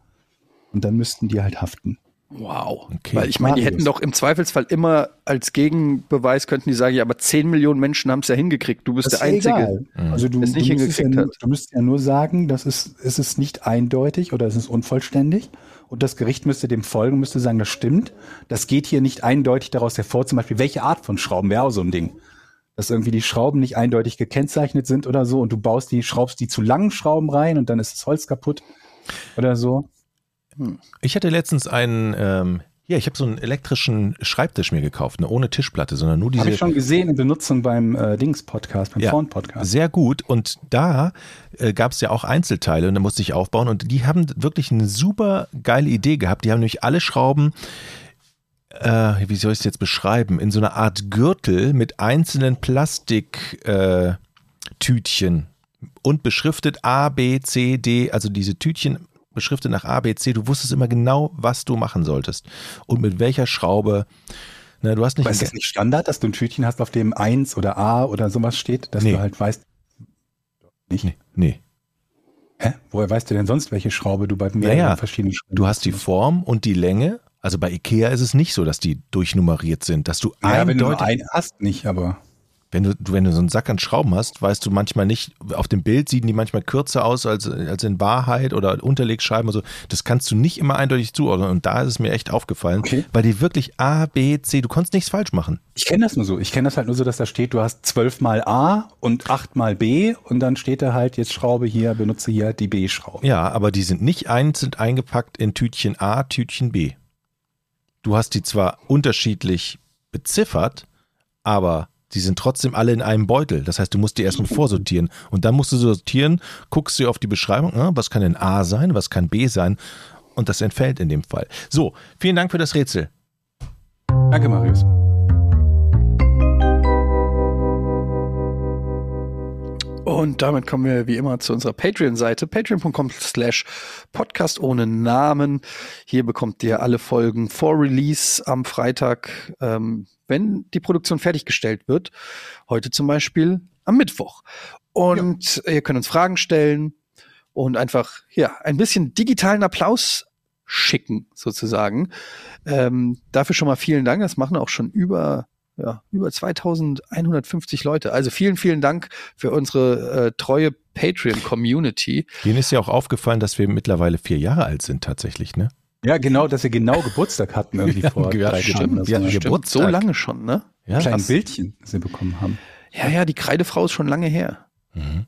Und dann müssten die halt haften. Wow. Okay. Weil ich meine, die hätten doch im Zweifelsfall immer als Gegenbeweis könnten die sagen, ja, aber 10 Millionen Menschen haben es ja hingekriegt. Du bist Das der ist ja Einzige. egal. Also du, Der es nicht du, müsstest ja, hingekriegt nur- hat. du müsstest ja nur sagen, das ist, es ist nicht eindeutig oder es ist unvollständig. Und das Gericht müsste dem folgen, müsste sagen, das stimmt. Das geht hier nicht eindeutig daraus hervor, zum Beispiel, welche Art von Schrauben wäre auch so ein Ding. Dass irgendwie die Schrauben nicht eindeutig gekennzeichnet sind oder so und du baust die, schraubst die zu langen Schrauben rein und dann ist das Holz kaputt oder so. Ich hatte letztens einen, ähm, ja, ich habe so einen elektrischen Schreibtisch mir gekauft, ne, ohne Tischplatte, sondern nur diese. Habe ich schon gesehen in Benutzung beim äh, Dings-Podcast, beim Ja, Vorn-Podcast. Sehr gut. Und da äh, gab es ja auch Einzelteile und da musste ich aufbauen. Und die haben wirklich eine super geile Idee gehabt. Die haben nämlich alle Schrauben, äh, wie soll ich es jetzt beschreiben, in so einer Art Gürtel mit einzelnen Plastiktütchen äh, und beschriftet A, B, C, D, also diese Tütchen beschriftet nach A, B, C. Du wusstest immer genau, was du machen solltest und mit welcher Schraube. Ne, du hast nicht Aber ist das nicht Standard, dass du ein Tütchen hast, auf dem 1 oder A oder sowas steht, dass Nee. du halt weißt, nicht? Nee, nee. Hä? Woher weißt du denn sonst, welche Schraube du bei mehreren Naja, verschiedenen Schrauben Du hast die Form und die Länge. Also bei Ikea ist es nicht so, dass die durchnummeriert sind, dass du Ja, wenn du nur eindeutig, einen hast, nicht, aber wenn du, wenn du so einen Sack an Schrauben hast, weißt du manchmal nicht, auf dem Bild sehen die manchmal kürzer aus als, als in Wahrheit oder Unterlegscheiben und so. Das kannst du nicht immer eindeutig zuordnen und da ist es mir echt aufgefallen, Okay. weil die wirklich A, B, C, du konntest nichts falsch machen. ich kenne das nur so. Ich kenne das halt nur so, dass da steht, du hast zwölf mal A und acht mal B und dann steht da halt jetzt Schraube hier, benutze hier die B-Schraube. Ja, aber die sind nicht einzeln eingepackt in Tütchen A, Tütchen B. Du hast die zwar unterschiedlich beziffert, aber die sind trotzdem alle in einem Beutel. Das heißt, du musst die erstmal vorsortieren. Und dann musst du sortieren, guckst du auf die Beschreibung, äh, was kann denn A sein, was kann B sein. Und das entfällt in dem Fall. So, vielen Dank für das Rätsel. Danke, Marius. Und damit kommen wir wie immer zu unserer Patreon-Seite, patreon.com slash podcast ohne Namen. Hier bekommt ihr alle Folgen vor Release am Freitag, ähm, wenn die Produktion fertiggestellt wird. Heute zum Beispiel am Mittwoch. Und ihr könnt uns Fragen stellen und einfach, ja, ein bisschen digitalen Applaus schicken, sozusagen. Ähm, dafür schon mal vielen Dank. Das machen auch schon über ja, über 2150 Leute. Also vielen, vielen Dank für unsere äh, treue Patreon-Community. Denen ist ja auch aufgefallen, dass wir mittlerweile vier Jahre alt sind tatsächlich, ne? Ja, genau, dass wir genau Geburtstag hatten irgendwie Ja, vor ja, drei stimmt. Jahren. Ja, Ein Geburtstag. So lange schon, ne? Ja, kleines krass. Bildchen, das wir bekommen haben. Ja, ja, die Kreidefrau ist schon lange her. Mhm.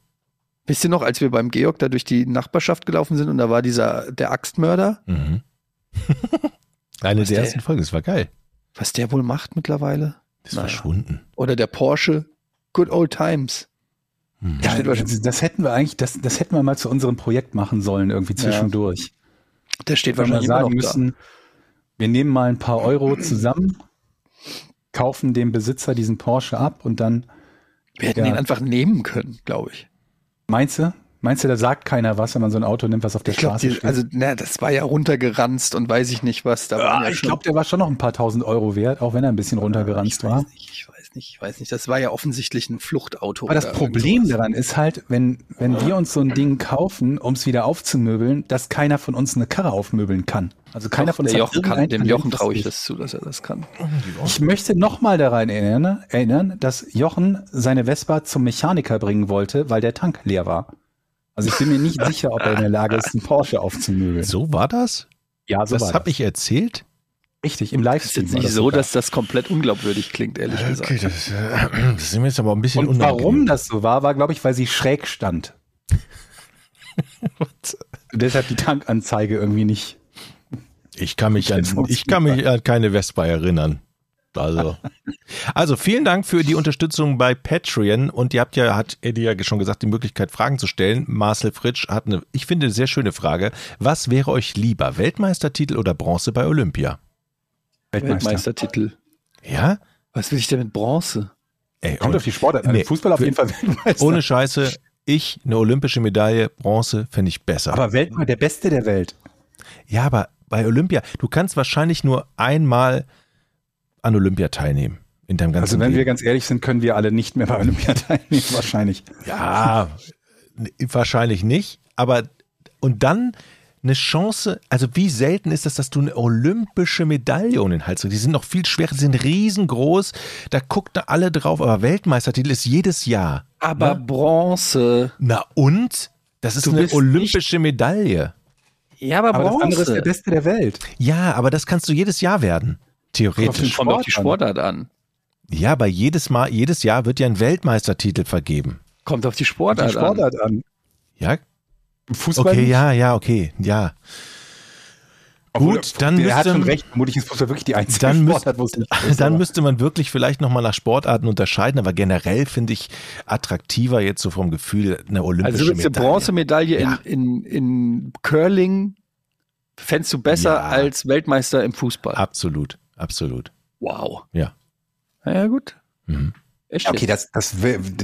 Wisst ihr noch, als wir beim Georg da durch die Nachbarschaft gelaufen sind und da war dieser, der Axtmörder, Mhm. Eine Was der der- ersten Folgen, das war geil. was der wohl macht mittlerweile? Das Naja. verschwunden. Oder der Porsche, Good Old Times. Mhm. Ja, das, das hätten wir eigentlich, das, das hätten wir mal zu unserem Projekt machen sollen, irgendwie zwischendurch. Der steht wir wahrscheinlich immer sagen noch da. müssen, wir nehmen mal ein paar Euro zusammen, kaufen dem Besitzer diesen Porsche ab und dann, Wir hätten Ja. ihn einfach nehmen können, glaube ich. meinst du? Meinst du, da sagt keiner was, wenn man so ein Auto nimmt, was auf der Ich Straße steht? also, na, das war ja runtergeranzt und weiß ich nicht was. Da waren Ah, ja ich glaube, der war schon noch ein paar tausend Euro wert, auch wenn er ein bisschen runtergeranzt ich war. Weiß nicht, ich weiß nicht, ich weiß nicht. Das war ja offensichtlich ein Fluchtauto. Aber das Problem daran ist halt, wenn, wenn wir uns so ein Ding kaufen, um es wieder aufzumöbeln, dass keiner von uns eine Karre aufmöbeln kann. Also keiner Doch, von uns Jochen kann, dem Jochen traue ich das zu, dass er das kann. Ich möchte nochmal daran erinnern, erinnern, dass Jochen seine Vespa zum Mechaniker bringen wollte, weil der Tank leer war. Also ich bin mir nicht sicher, ob er in der Lage ist, einen Porsche aufzumöbeln. So war das? Ja, so das war habe das. ich erzählt? Richtig, im Das ist Livestream. jetzt war nicht das so, sogar. dass das komplett unglaubwürdig klingt, ehrlich gesagt. das, äh, das ist mir jetzt aber ein bisschen Und warum unangenehm. das so war, war, glaube ich, weil sie schräg stand. Deshalb die Tankanzeige irgendwie nicht. Ich kann mich an, ich kann mich an keine Vespa erinnern. Also, also vielen Dank für die Unterstützung bei Patreon und ihr habt ja, hat Eddie ja schon gesagt, die Möglichkeit Fragen zu stellen. Marcel Fritsch hat eine, ich finde, sehr schöne Frage. Was wäre euch lieber, Weltmeistertitel oder Bronze bei Olympia? Weltmeister. Weltmeistertitel. Ja? Was will ich denn mit Bronze? Ey, Kommt auf die Sportart an. Nee, Fußball auf jeden Fall Weltmeister. ohne Scheiße, ich eine olympische Medaille, Bronze fände ich besser. Aber Weltmeister, der Beste der Welt. ja, aber bei Olympia, du kannst wahrscheinlich nur einmal an Olympia teilnehmen. In deinem ganzen Also wenn wir Leben. ganz ehrlich sind, können wir alle nicht mehr bei Olympia teilnehmen, wahrscheinlich. Ja, wahrscheinlich nicht. Aber und dann eine Chance, also wie selten ist das, dass du eine olympische Medaille um den Hals kriegst? Die sind noch viel schwerer, die sind riesengroß, da gucken da alle drauf, aber Weltmeistertitel ist jedes Jahr. Aber Bronze. Na und? Das ist Du eine olympische Medaille. Ja, aber, Aber das andere ist der Bronze. Beste der Welt. Ja, aber das kannst du jedes Jahr werden. Theoretisch. Kommt auf die Sport Sportart an. Ja, aber jedes Mal, jedes Jahr wird ja ein Weltmeistertitel vergeben. Kommt auf die Die Sportart, an. Sportart an. Ja? Im Fußball Okay, nicht. ja, ja, okay, ja. Gut, dann der hat müsste- schon recht. Vermutlich ist Fußball wirklich die einzige Dann, Sportart, wo es nicht ist, dann aber- müsste man wirklich vielleicht nochmal nach Sportarten unterscheiden, aber generell finde ich attraktiver jetzt so vom Gefühl eine olympische Also willst du Medaille. Bronzemedaille Ja. in, in, in Curling fändest du besser Ja. als Weltmeister im Fußball. Absolut, absolut. Wow. Ja. Na ja, gut. Mhm. Okay, das, das,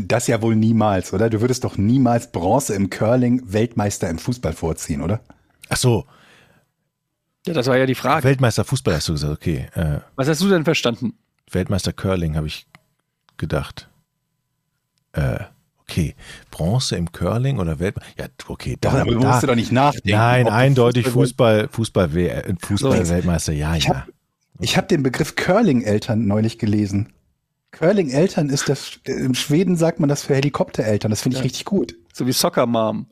das ja wohl niemals, oder? Du würdest doch niemals Bronze im Curling Weltmeister im Fußball vorziehen, oder? Ach so, ja, das war ja die Frage. Weltmeister Fußball hast du gesagt, okay. Äh, Was hast du denn verstanden? Weltmeister Curling habe ich gedacht. Äh, okay, Bronze im Curling oder Weltmeister? Ja, okay, da, aber du da, musst du doch nicht nachdenken. Nein, eindeutig Fußball- Fußball, Fußball, äh, Fußball So. Weltmeister, ja, Ich ja. hab- Ich habe den Begriff Curling-Eltern neulich gelesen. Curling-Eltern ist das, in Schweden sagt man das für Helikoptereltern. Das finde ich Ja. richtig gut. So wie Soccer Mom.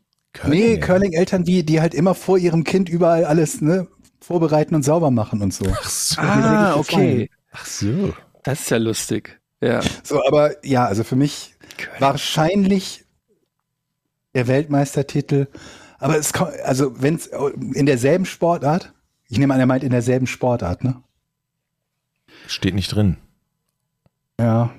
nee. Curling-Eltern, wie, die halt immer vor ihrem Kind überall alles ne, vorbereiten und sauber machen und so. Ach so. Ah, okay. Ach so. Das ist ja lustig. Ja. So, aber ja, also für mich wahrscheinlich der Weltmeistertitel. Aber es kommt, also wenn es in derselben Sportart, ich nehme an, er meint in derselben Sportart, ne? Steht nicht drin. Ja.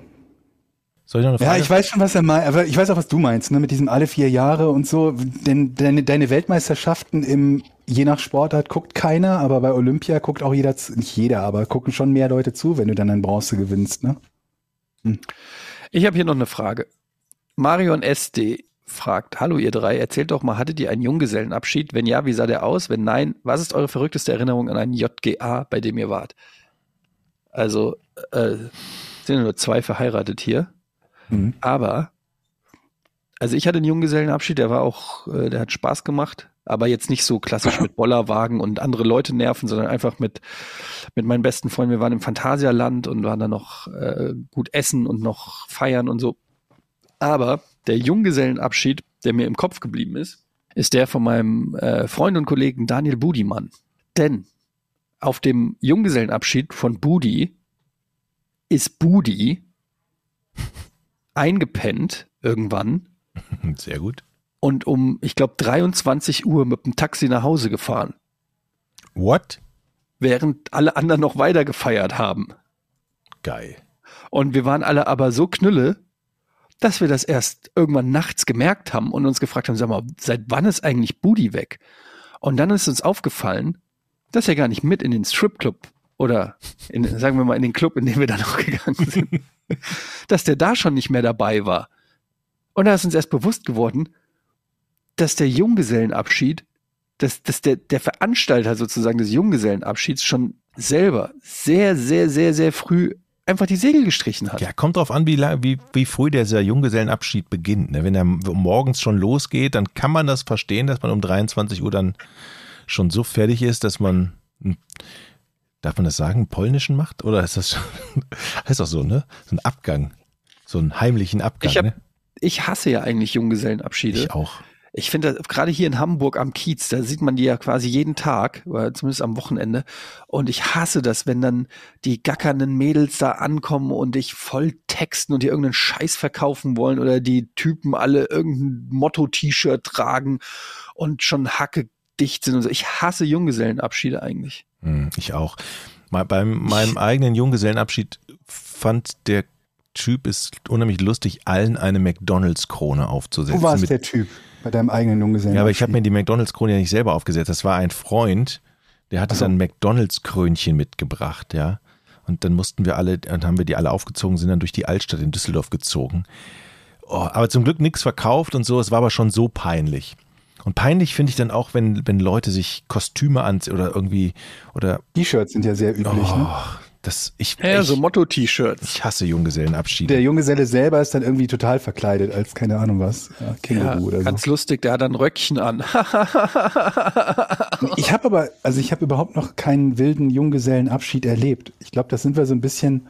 Soll ich noch eine Ja, Frage? ich weiß schon, was er meint, aber ich weiß auch, was du meinst, ne, mit diesem alle vier Jahre und so. Denn deine, deine Weltmeisterschaften im, je nach Sportart guckt keiner, aber bei Olympia guckt auch jeder, zu- nicht jeder, aber gucken schon mehr Leute zu, wenn du dann ein Bronze gewinnst, ne? Ich habe hier noch eine Frage. Marion SD fragt, hallo ihr drei, erzählt doch mal, hattet ihr einen Junggesellenabschied? Wenn ja, wie sah der aus? Wenn nein, was ist eure verrückteste Erinnerung an einen JGA, bei dem ihr wart? Also, äh, sind ja nur zwei verheiratet hier. Mhm. Aber, also ich hatte einen Junggesellenabschied, der war auch, äh, der hat Spaß gemacht, aber jetzt nicht so klassisch mit Bollerwagen und andere Leute nerven, sondern einfach mit, mit meinen besten Freunden. Wir waren im Phantasialand und waren dann noch äh, gut essen und noch feiern und so. Aber der Junggesellenabschied, der mir im Kopf geblieben ist, ist der von meinem äh, Freund und Kollegen Daniel Budimann. Denn auf dem Junggesellenabschied von Budi ist Budi eingepennt irgendwann Sehr gut. und um, ich glaube, 23 Uhr mit dem Taxi nach Hause gefahren, What? während alle anderen noch weiter gefeiert haben. Geil. Und wir waren alle aber so knülle, dass wir das erst irgendwann nachts gemerkt haben und uns gefragt haben, sag mal, seit wann ist eigentlich Budi weg? Und dann ist uns aufgefallen, dass er gar nicht mit in den Stripclub oder in, sagen wir mal in den Club, in den wir dann noch gegangen sind, dass der da schon nicht mehr dabei war. Und da ist uns erst bewusst geworden, dass der Junggesellenabschied, dass, dass der, der Veranstalter sozusagen des Junggesellenabschieds schon selber sehr, sehr, sehr, sehr früh einfach die Segel gestrichen hat. Ja, kommt drauf an, wie, wie, wie früh dieser Junggesellenabschied beginnt. Ne? Wenn er morgens schon losgeht, dann kann man das verstehen, dass man um 23 Uhr dann schon so fertig ist, dass man, darf man das sagen, polnischen macht? Oder ist das schon, heißt doch so, ne? So ein Abgang. So einen heimlichen Abgang, Ich hab- ne? Ich hasse ja eigentlich Junggesellenabschiede. Ich auch. Ich finde, gerade hier in Hamburg am Kiez, da sieht man die ja quasi jeden Tag, oder zumindest am Wochenende. Und ich hasse das, wenn dann die gackernden Mädels da ankommen und dich voll texten und dir irgendeinen Scheiß verkaufen wollen oder die Typen alle irgendein Motto-T-Shirt tragen und schon hacke dicht sind und so. Ich hasse Junggesellenabschiede eigentlich. Hm, Ich auch. Beim meinem eigenen Junggesellenabschied fand der Typ es unheimlich lustig, allen eine McDonalds-Krone aufzusetzen. Wo war es Mit- der Typ bei deinem eigenen Junggesellen? Ja, aber ich habe mir die McDonalds-Krone ja nicht selber aufgesetzt. Das war ein Freund, der hatte Ach so. dann McDonalds-Krönchen mitgebracht, ja. Und dann mussten wir alle, dann haben wir die alle aufgezogen, sind dann durch die Altstadt in Düsseldorf gezogen. Oh, aber zum Glück nichts verkauft und so, es war aber schon so peinlich. Und peinlich finde ich dann auch, wenn, wenn Leute sich Kostüme anziehen oder irgendwie, oder, T-Shirts sind ja sehr üblich, oh, ne? das, ich, Ja, ich, so Motto-T-Shirts. ich hasse Junggesellenabschiede. Der Junggeselle selber ist dann irgendwie total verkleidet als keine Ahnung was, ja, Ja, Känguru oder so. ganz lustig, der hat ein Röckchen an. Ich habe aber, also ich habe überhaupt noch keinen wilden Junggesellenabschied erlebt. Ich glaube, das sind wir so ein bisschen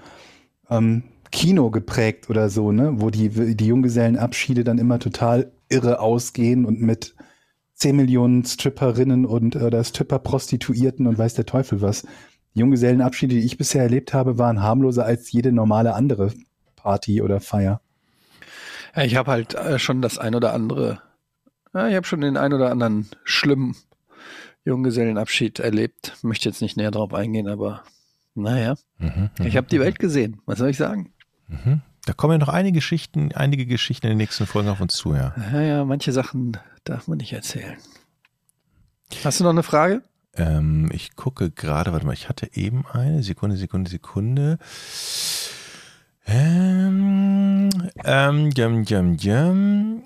ähm, Kino geprägt oder so, ne? Wo die, die Junggesellenabschiede dann immer total irre ausgehen und mit 10 Millionen Stripperinnen und oder Stripper-Prostituierten und weiß der Teufel was. Die Junggesellenabschiede, die ich bisher erlebt habe, waren harmloser als jede normale andere Party oder Feier. Ja, ich habe halt äh, schon das ein oder andere, ja, ich habe schon den ein oder anderen schlimmen Junggesellenabschied erlebt. Möchte jetzt nicht näher drauf eingehen, aber naja, Mhm, ich habe die Welt gesehen. Was soll ich sagen? mhm. Da kommen ja noch einige Geschichten, einige Geschichten in den nächsten Folgen auf uns zu, ja. Ja, ja, manche Sachen darf man nicht erzählen. Hast du noch eine Frage? Ähm, ich gucke gerade, warte mal, ich hatte eben eine Sekunde, Sekunde, Sekunde. Ähm, ähm, jam, jam, jam.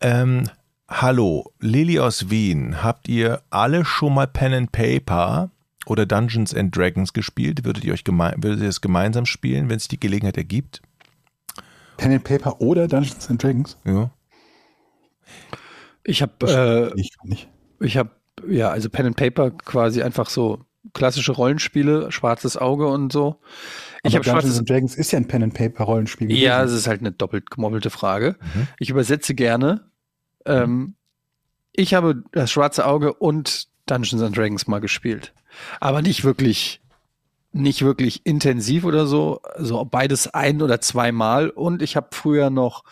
Ähm, hallo, Lilly aus Wien. Habt ihr alle schon mal Pen and Paper oder Dungeons and Dragons gespielt? Würdet ihr euch würdet ihr es gemeinsam spielen, wenn es die Gelegenheit ergibt? Pen and Paper oder Dungeons and Dragons? Ja. Ich habe, äh, Ich kann nicht. ich habe, ja, also Pen and Paper quasi einfach so klassische Rollenspiele, schwarzes Auge und so. Ich habe Dungeons schwarzes and Dragons ist ja ein Pen and Paper Rollenspiel. gewesen. Ja, es ist halt eine doppelt gemobbelte Frage. Mhm. Ich übersetze gerne. Ähm, ich habe das schwarze Auge und Dungeons and Dragons mal gespielt. Aber nicht wirklich, nicht wirklich intensiv oder so. So beides ein oder zweimal. Und ich habe früher noch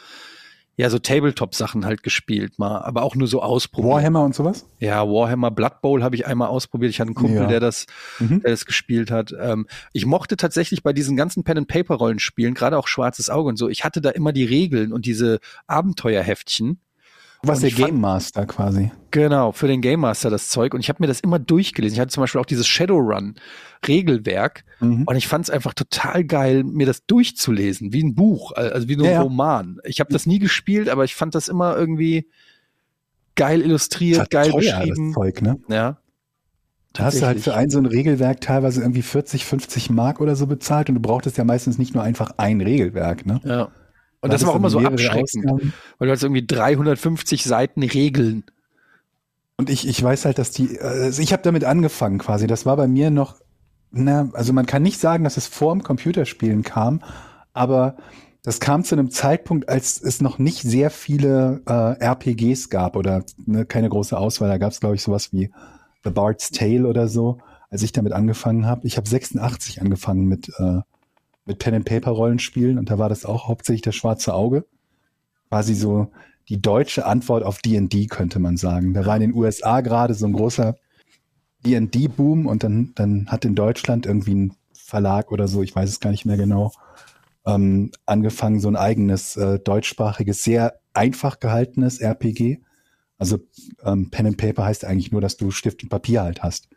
ja so Tabletop-Sachen halt gespielt mal, aber auch nur so ausprobiert. Warhammer und sowas? Ja, Warhammer Blood Bowl habe ich einmal ausprobiert. Ich hatte einen Kumpel, Ja. der das, Mhm. der das gespielt hat. Ähm, ich mochte tatsächlich bei diesen ganzen Pen and Paper Rollenspielen, gerade auch Schwarzes Auge und so, ich hatte da immer die Regeln und diese Abenteuerheftchen. Du warst Und der fand- Game Master quasi. Genau, für den Game Master das Zeug. Und ich habe mir das immer durchgelesen. Ich hatte zum Beispiel auch dieses Shadowrun Regelwerk. Mhm. Und ich fand es einfach total geil, mir das durchzulesen, wie ein Buch, also wie so ein Ja. Roman. Ich habe das nie gespielt, aber ich fand das immer irgendwie geil illustriert, geil teuer, beschrieben. Das Zeug, ne? Ja. Da hast du halt für ein so ein Regelwerk teilweise irgendwie 40, 50 Mark oder so bezahlt und du brauchtest ja meistens nicht nur einfach ein Regelwerk, ne? Ja. Und Da das war auch immer so abschreckend, Ausgaben. weil du hast irgendwie 350 Seiten Regeln. Und ich, ich weiß halt, dass die, also ich habe damit angefangen quasi. Das war bei mir noch, na, also man kann nicht sagen, dass es vor dem Computerspielen kam, aber das kam zu einem Zeitpunkt, als es noch nicht sehr viele äh, RPGs gab oder ne, keine große Auswahl. Da gab es, glaube ich, sowas wie The Bard's Tale oder so, als ich damit angefangen habe. Ich habe 86 angefangen mit, äh, mit Pen and Paper Rollenspielen und da war das auch hauptsächlich das schwarze Auge. Quasi so die deutsche Antwort auf D&D könnte man sagen. Da war in den USA gerade so ein großer D&D-Boom und dann, dann hat in Deutschland irgendwie ein Verlag oder so, ich weiß es gar nicht mehr genau, ähm, angefangen, so ein eigenes äh, deutschsprachiges, sehr einfach gehaltenes RPG. Also ähm, Pen and Paper heißt eigentlich nur, dass du Stift und Papier halt hast,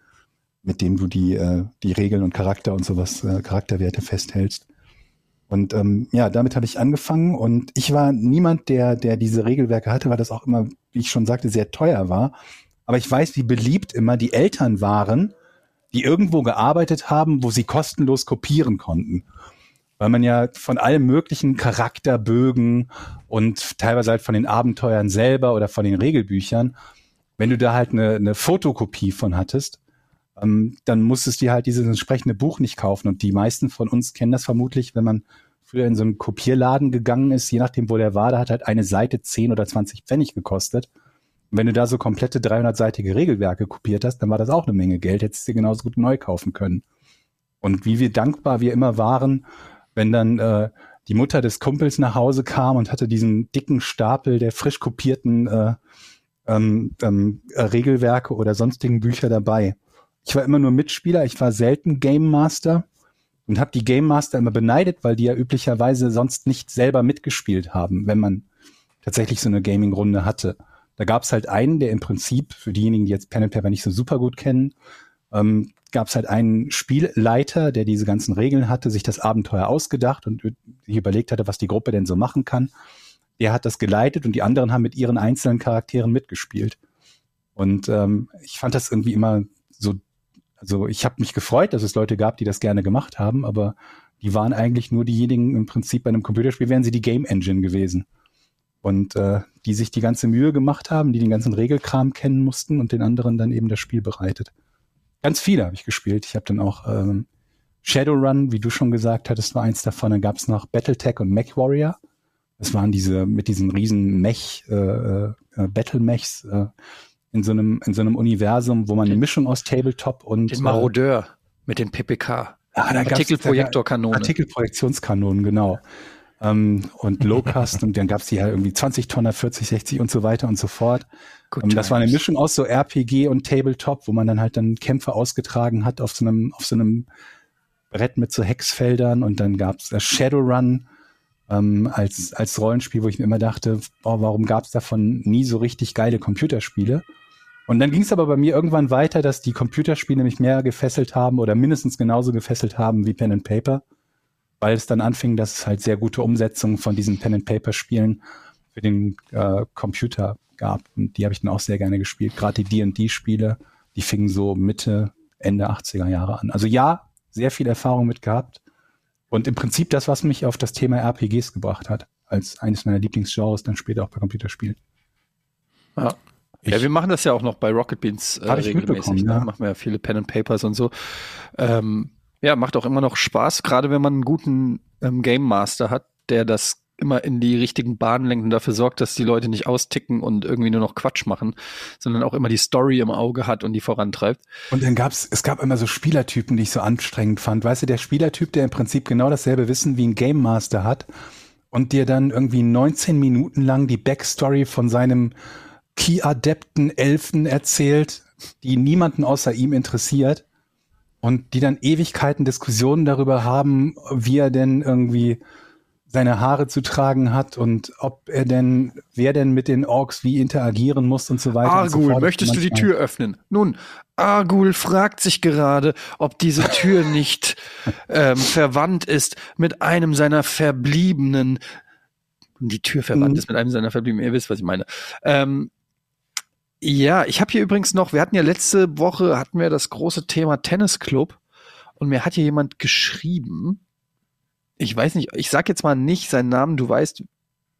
mit dem du die, äh, die Regeln und Charakter und sowas, äh, Charakterwerte festhältst. Und ähm, ja, damit habe ich angefangen und ich war niemand, der, der diese Regelwerke hatte, weil das auch immer, wie ich schon sagte, sehr teuer war. Aber ich weiß, wie beliebt immer die Eltern waren, die irgendwo gearbeitet haben, wo sie kostenlos kopieren konnten. Weil man ja von allem möglichen Charakterbögen und teilweise halt von den Abenteuern selber oder von den Regelbüchern, wenn du da halt eine, eine Fotokopie von hattest, ähm, dann musstest du halt dieses entsprechende Buch nicht kaufen. Und die meisten von uns kennen das vermutlich, wenn man früher in so einen Kopierladen gegangen ist, je nachdem, wo der war, da hat halt eine Seite 10 oder 20 Pfennig gekostet. Und wenn du da so komplette 300-seitige Regelwerke kopiert hast, dann war das auch eine Menge Geld, hättest du dir genauso gut neu kaufen können. Und wie wir dankbar wir immer waren, wenn dann äh, die Mutter des Kumpels nach Hause kam und hatte diesen dicken Stapel der frisch kopierten äh, ähm, ähm, äh, Regelwerke oder sonstigen Bücher dabei. Ich war immer nur Mitspieler, ich war selten Game Master und habe die Game Master immer beneidet, weil die ja üblicherweise sonst nicht selber mitgespielt haben, wenn man tatsächlich so eine Gaming-Runde hatte. Da gab es halt einen, der im Prinzip, für diejenigen, die jetzt Pen and Paper nicht so super gut kennen, ähm, gab es halt einen Spielleiter, der diese ganzen Regeln hatte, sich das Abenteuer ausgedacht und sich überlegt hatte, was die Gruppe denn so machen kann. Der hat das geleitet und die anderen haben mit ihren einzelnen Charakteren mitgespielt. Und ähm, ich fand das irgendwie immer so, also ich habe mich gefreut, dass es Leute gab, die das gerne gemacht haben, aber die waren eigentlich nur diejenigen im Prinzip bei einem Computerspiel, wären sie die Game Engine gewesen. Und äh, die sich die ganze Mühe gemacht haben, die den ganzen Regelkram kennen mussten und den anderen dann eben das Spiel bereitet. Ganz viele habe ich gespielt. Ich habe dann auch ähm, Shadowrun, wie du schon gesagt hattest, war eins davon. Dann gab es noch Battletech und Mech Warrior. Das waren diese mit diesen riesen Mech, äh, äh, Battle Mechs äh, in so einem in so einem Universum, wo man eine Mischung aus Tabletop und Den Marodeur mit den PPK. Ah, da gab's- Artikelprojektorkanone. Artikelprojektionskanonen, genau. ähm, und Low-Cast und dann gab's die halt irgendwie 20 Tonner, 40, 60 und so weiter und so fort. Good Ähm, das war eine. Mischung aus so RPG und Tabletop, wo man dann halt dann Kämpfe ausgetragen hat auf so einem, auf so einem Brett mit so Hexfeldern und dann gab's das Shadowrun ähm, als, als Rollenspiel, wo ich mir immer dachte, oh, warum gab's davon nie so richtig geile Computerspiele? Und dann ging's aber bei mir irgendwann weiter, dass die Computerspiele mich mehr gefesselt haben oder mindestens genauso gefesselt haben wie Pen and Paper, weil es dann anfing, dass es halt sehr gute Umsetzungen von diesen Pen and Paper Spielen für den äh, Computer gab. Und die habe ich dann auch sehr gerne gespielt. Gerade die D&D-Spiele, die fingen so Mitte, Ende 80er Jahre an. Also ja, sehr viel Erfahrung mit gehabt. Und im Prinzip das, was mich auf das Thema RPGs gebracht hat, als eines meiner Lieblingsgenres, dann später auch bei Computerspielen. Ja. Ja, wir machen das ja auch noch bei Rocket Beans äh, ich regelmäßig. Ne? ja. Machen wir ja viele Pen and Papers und so. Ähm, ja, macht auch immer noch Spaß, gerade wenn man einen guten ähm, Game Master hat, der das immer in die richtigen Bahnen lenkt und dafür sorgt, dass die Leute nicht austicken und irgendwie nur noch Quatsch machen, sondern auch immer die Story im Auge hat und die vorantreibt. Und dann gab's, es gab immer so Spielertypen, die ich so anstrengend fand. Weißt du, der Spielertyp, der im Prinzip genau dasselbe Wissen wie ein Game Master hat und dir dann irgendwie 19 Minuten lang die Backstory von seinem Key-Adepten Elfen erzählt, die niemanden außer ihm interessiert und die dann Ewigkeiten Diskussionen darüber haben, wie er denn irgendwie seine Haare zu tragen hat und ob er denn, wer denn mit den Orks wie interagieren muss und so weiter. und so Argul, fort. möchtest du die Tür öffnen? Nun, Argul fragt sich gerade, ob diese Tür nicht ähm, verwandt ist mit einem seiner verbliebenen. Die Tür verwandt Mhm. ist mit einem seiner verbliebenen. Ihr wisst, was ich meine. Ähm, ja, ich habe hier übrigens noch. Wir hatten ja letzte Woche hatten wir das große Thema Tennisclub und mir hat hier jemand geschrieben. Ich weiß nicht, ich sag jetzt mal nicht seinen Namen. Du weißt,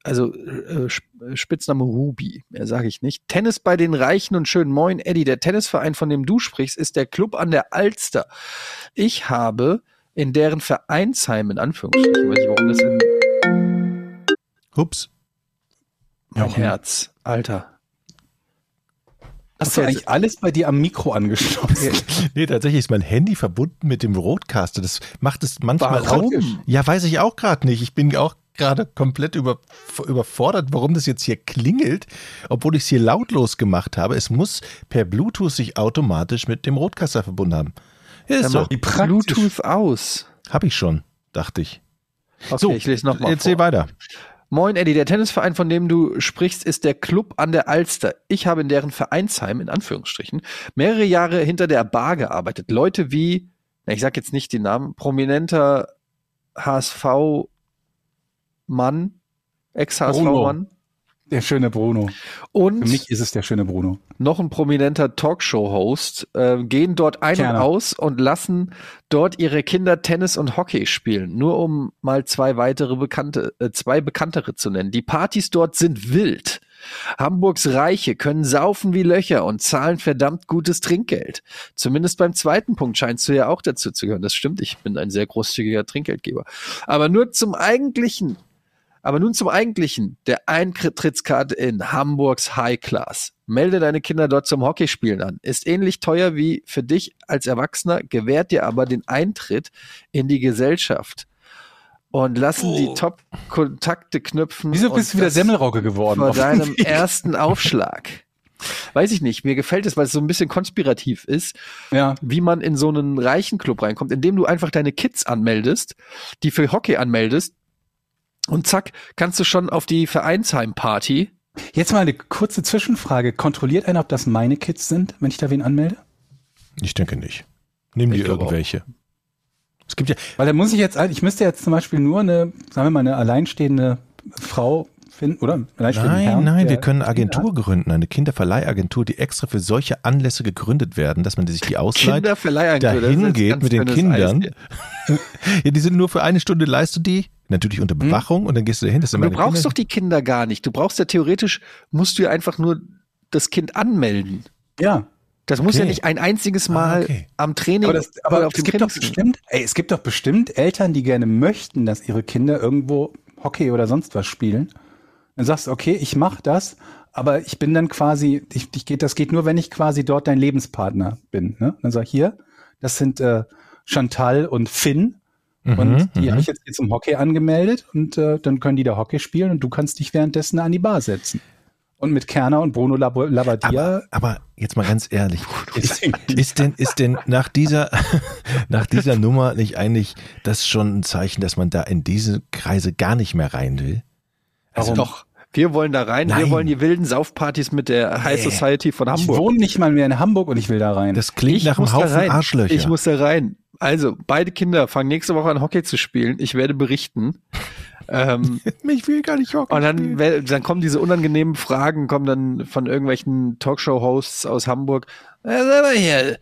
also äh, Sp- äh, Spitzname Ruby, mehr sage ich nicht. Tennis bei den Reichen und schön. Moin, Eddie. Der Tennisverein, von dem du sprichst, ist der Club an der Alster. Ich habe in deren Vereinsheim, in Anführungsstrichen, weiß ich, warum das in Hups. mein Jochen. Herz, Alter. Hast du Okay, eigentlich alles bei dir am Mikro angeschlossen? Nee, tatsächlich ist mein Handy verbunden mit dem Roadcaster. Das macht es manchmal Warum? auch. Ja, weiß ich auch gerade nicht. Ich bin auch gerade komplett über, überfordert, warum das jetzt hier klingelt, obwohl ich es hier lautlos gemacht habe. Es muss per Bluetooth sich automatisch mit dem Roadcaster verbunden haben. Ja, ist so. Bluetooth aus. Habe ich schon, dachte ich. Okay, so, ich lese nochmal. erzähl weiter. Moin Eddie, der Tennisverein, von dem du sprichst, ist der Club an der Alster. Ich habe in deren Vereinsheim, in Anführungsstrichen, mehrere Jahre hinter der Bar gearbeitet. Leute wie, ich sag jetzt nicht den Namen, prominenter HSV-Mann, Ex-HSV-Mann Der schöne Bruno. Für und mich ist es der schöne Bruno. noch ein prominenter Talkshow-Host äh, gehen dort ein Kerner. und aus und lassen dort ihre Kinder Tennis und Hockey spielen. Nur um mal zwei weitere bekannte, äh, zwei bekanntere zu nennen. Die Partys dort sind wild. Hamburgs Reiche können saufen wie Löcher und zahlen verdammt gutes Trinkgeld. Zumindest beim zweiten Punkt scheinst du ja auch dazu zu gehören. Das stimmt, ich bin ein sehr großzügiger Trinkgeldgeber. Aber nur zum eigentlichen aber nun zum Eigentlichen. Der Eintrittskarte in Hamburgs High Class. Melde deine Kinder dort zum Hockeyspielen an. Ist ähnlich teuer wie für dich als Erwachsener, gewährt dir aber den Eintritt in die Gesellschaft. Und lassen die Top-Kontakte knüpfen. Wieso bist du wieder das Semmelrauke geworden? Vor deinem ersten Aufschlag. Weiß ich nicht. Mir gefällt es, weil es so ein bisschen konspirativ ist Ja. wie man in so einen reichen Club reinkommt, indem du einfach deine Kids anmeldest, die für Hockey anmeldest und zack, kannst du schon auf die Vereinsheimparty. Jetzt mal eine kurze Zwischenfrage. Kontrolliert einer, ob das meine Kids sind, wenn ich da wen anmelde? Ich denke nicht. Nimm Ich dir glaube auch. irgendwelche. Es gibt ja, Weil da muss ich jetzt, ich müsste jetzt zum Beispiel nur eine, sagen wir mal, eine alleinstehende Frau finden, oder? Nein, Herrn, nein, wir können eine Kinder Agentur gründen, eine Kinderverleihagentur, die extra für solche Anlässe gegründet werden, dass man sich die ausleiht, dahin geht mit den Kindern. Ja, die sind nur für eine Stunde, leist du die, natürlich unter Bewachung und dann gehst du dahin. Das sind Aber du brauchst Kinder. doch die Kinder gar nicht. Du brauchst ja theoretisch, musst du ja einfach nur das Kind anmelden. Ja. Das muss Okay. ja nicht ein einziges Ah, Mal okay. am Training Aber, das, aber auf es gibt doch bestimmt, ey, es gibt doch bestimmt Eltern, die gerne möchten, dass ihre Kinder irgendwo Hockey oder sonst was spielen. Dann sagst du, okay, ich mache das, aber ich bin dann quasi, ich, ich geht, das geht nur, wenn ich quasi dort dein Lebenspartner bin. Ne? Dann sag ich hier, das sind äh, Chantal und Finn Und die mhm. habe ich jetzt hier zum Hockey angemeldet und äh, dann können die da Hockey spielen und du kannst dich währenddessen an die Bar setzen. Und mit Kerner und Bruno Lab Labbadia Aber, aber jetzt mal ganz ehrlich, ist, ist denn, ist denn nach dieser, nach dieser Nummer nicht eigentlich das schon ein Zeichen, dass man da in diese Kreise gar nicht mehr rein will? Also doch. Wir wollen da rein. Wir Nein. wollen die wilden Saufpartys mit der High. Society von ich Hamburg. wohne nicht mal mehr in Hamburg und ich will da rein. Das klingt ich nach einem Haufen. Arschlöcher. Ich muss da rein. Also, beide Kinder fangen nächste Woche an, Hockey zu spielen. Ich werde berichten. ähm, ich will gar nicht Hockey und dann, dann kommen diese unangenehmen Fragen, kommen dann von irgendwelchen Talkshow-Hosts aus Hamburg. Äh, sag mal hier,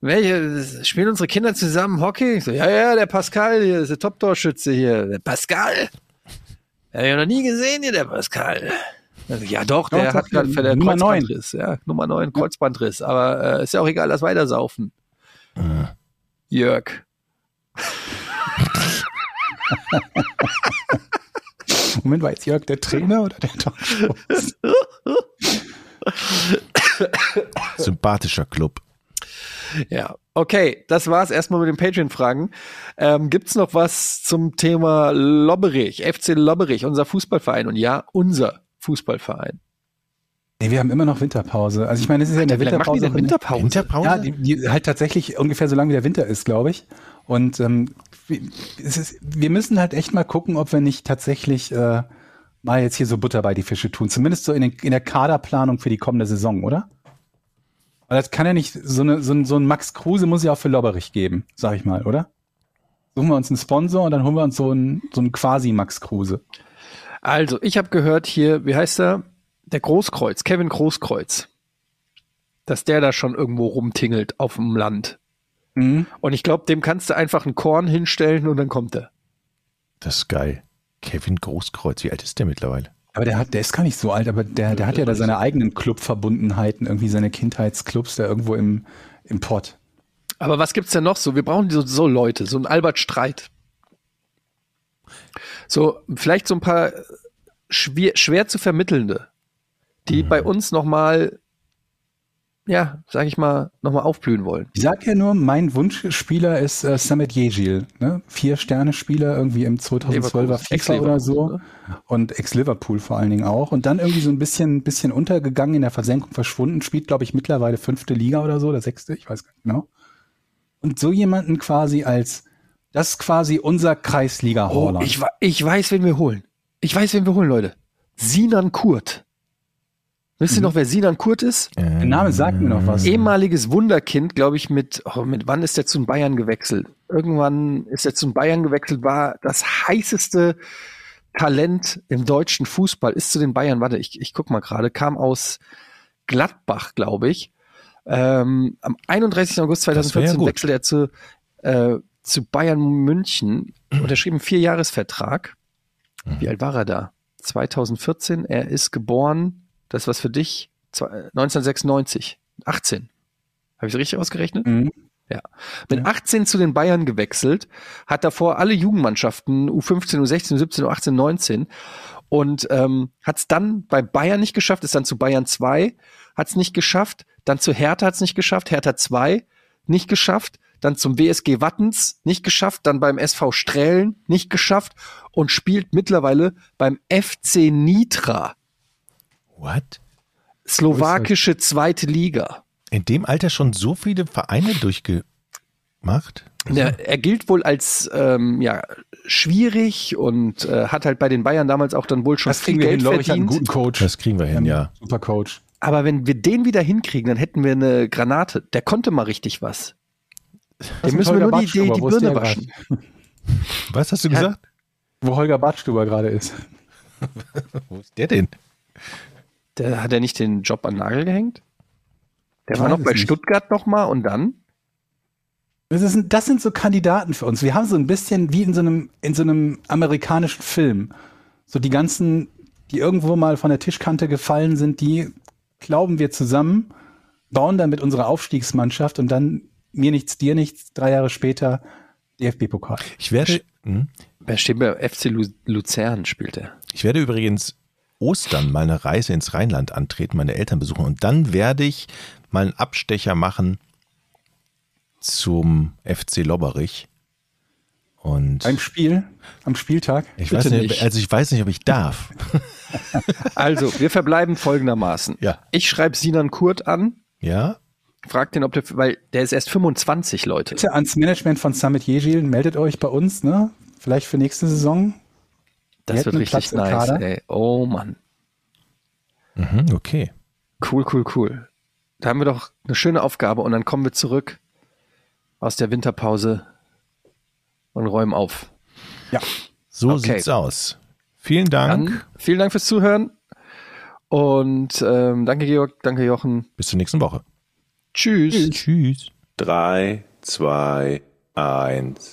welche, spielen unsere Kinder zusammen Hockey? Ich so, ja, ja, der Pascal hier ist der Top-Torschütze hier. Der Pascal? Ja, ich hab noch nie gesehen hier, der Pascal. Also, Ja, doch, der Doch, hat gerade für neun. Kreuzbandriss. Ja, Nummer 9, Kreuzbandriss. Aber äh, ist ja auch egal, lass weitersaufen. Jörg. Moment, war jetzt Jörg der Trainer oder der Talkshow? Sympathischer Club. Ja, okay, das war's erstmal mit den Patreon-Fragen. Ähm, gibt's noch was zum Thema Lobberich, FC Lobberich, unser Fußballverein? Und ja, unser Fußballverein. Nee, wir haben immer noch Winterpause. Also ich meine, es ist ja in der lange machen die Winterpause. Winterpause? Winterpause? Ja, die, die halt tatsächlich ungefähr so lange wie der Winter ist, glaube ich. Und ähm, wir- es ist, wir müssen halt echt mal gucken, ob wir nicht tatsächlich äh, mal jetzt hier so Butter bei die Fische tun. Zumindest so in, den, in der Kaderplanung für die kommende Saison, oder? Weil das kann ja nicht, so, eine, so, ein, so ein Max Kruse muss ja auch für Lobberich geben, sag ich mal, oder? Suchen wir uns einen Sponsor und dann holen wir uns so einen, so einen quasi Max Kruse. Also, ich habe gehört hier, wie heißt er? Der Großkreuz, Kevin Großkreuz. Dass der da schon irgendwo rumtingelt auf dem Land. Mhm. Und ich glaube, dem kannst du einfach ein Korn hinstellen und dann kommt er. Das ist geil. Kevin Großkreuz, wie alt ist der mittlerweile? Aber der hat, der ist gar nicht so alt, aber der, der hat ja da seine eigenen Clubverbundenheiten, irgendwie seine Kindheitsclubs da irgendwo im, im Pott. Aber was gibt's denn noch so? Wir brauchen so, so Leute, so ein Albert Streit. So, vielleicht so ein paar schwer, schwer zu vermittelnde, die bei uns nochmal, ja, sag ich mal, nochmal aufblühen wollen. Ich sag ja nur, mein Wunschspieler ist äh, Samet Yejil, ne? Vier Sterne-Spieler irgendwie im 2012er Leverkusen, FIFA oder so. ne? Und Ex-Liverpool vor allen Dingen auch. Und dann irgendwie so ein bisschen, bisschen untergegangen, in der Versenkung verschwunden, spielt, glaube ich, mittlerweile fünfte Liga oder so, oder sechste, ich weiß gar nicht genau. Und so jemanden quasi als, das ist quasi unser Kreisliga Oh, ich, ich weiß, wen wir holen. Ich weiß, wen wir holen, Leute. Sinan Kurt. Wisst ihr noch, wer Sinan Kurt ist? Der Name sagt mir noch was. Ehemaliges Wunderkind, glaube ich, mit, oh, mit wann ist er zu den Bayern gewechselt? Irgendwann ist er zu den Bayern gewechselt, war das heißeste Talent im deutschen Fußball, ist zu den Bayern, warte, ich, ich guck mal gerade, kam aus Gladbach, glaube ich. Ähm, am 31. August wär ja 2014 gut. wechselte er zu, äh, zu Bayern München, unterschrieben einen Vierjahresvertrag. Wie alt war er da? 2014, er ist geboren, das was für dich, zwei- 1996, 18. Habe ich es richtig ausgerechnet? Mhm. Ja. Mit 18 zu den Bayern gewechselt, hat davor alle Jugendmannschaften, U15, U16, U17, U18, 19 und ähm, hat es dann bei Bayern nicht geschafft, ist dann zu Bayern 2, hat es nicht geschafft, dann zu Hertha hat es nicht geschafft, Hertha 2 nicht geschafft, dann zum WSG Wattens nicht geschafft, dann beim SV Strählen nicht geschafft und spielt mittlerweile beim FC Nitra, What? slowakische zweite Liga. In dem Alter schon so viele Vereine durchgemacht? Ja, er gilt wohl als ähm, ja, schwierig und äh, hat halt bei den Bayern damals auch dann wohl schon Das viel kriegen wir hin, Geld Lorich hat einen verdient. guten Coach. Das kriegen wir hin, ja. Super Coach. Aber wenn wir den wieder hinkriegen, dann hätten wir eine Granate. Der konnte mal richtig was. Dem müssen wir nur die, die, die Birne waschen. Was hast du Ja. gesagt? Wo Holger Badstuber gerade ist. Wo ist der denn? Der, hat er nicht den Job an den Nagel gehängt? Der Ich war noch bei nicht. Stuttgart nochmal und dann? Das, ist, das sind so Kandidaten für uns. Wir haben so ein bisschen wie in so einem, in so einem amerikanischen Film. So die ganzen, die irgendwo mal von der Tischkante gefallen sind, die glauben wir zusammen, bauen dann mit unserer Aufstiegsmannschaft und dann mir nichts, dir nichts, drei Jahre später DFB-Pokal. Ich werde, hm? Wer steht bei FC Lu Luzern spielt er. ich werde übrigens Ostern mal eine Reise ins Rheinland antreten, meine Eltern besuchen und dann werde ich mal einen Abstecher machen zum FC Lobberich. Und Beim Spiel, am Spieltag. ich bitte weiß nicht, nicht. also ich weiß nicht, ob ich darf. Also, wir verbleiben folgendermaßen. Ja. Ich schreibe Sinan Kurt an, Ja? frag den, ob der, weil der ist erst 25, Leute. Bitte ans Management von Summit Jejil, meldet euch bei uns, ne? Vielleicht für nächste Saison. Das wird richtig nice, ey. Oh Mann. Mhm, okay. Cool, cool, cool. Da haben wir doch eine schöne Aufgabe und dann kommen wir zurück aus der Winterpause und räumen auf. Ja. So Okay. sieht's aus. Vielen Dank. Dann vielen Dank fürs Zuhören und ähm, danke Georg, danke Jochen. Bis zur nächsten Woche. Tschüss. Tschüss. Drei, zwei, eins.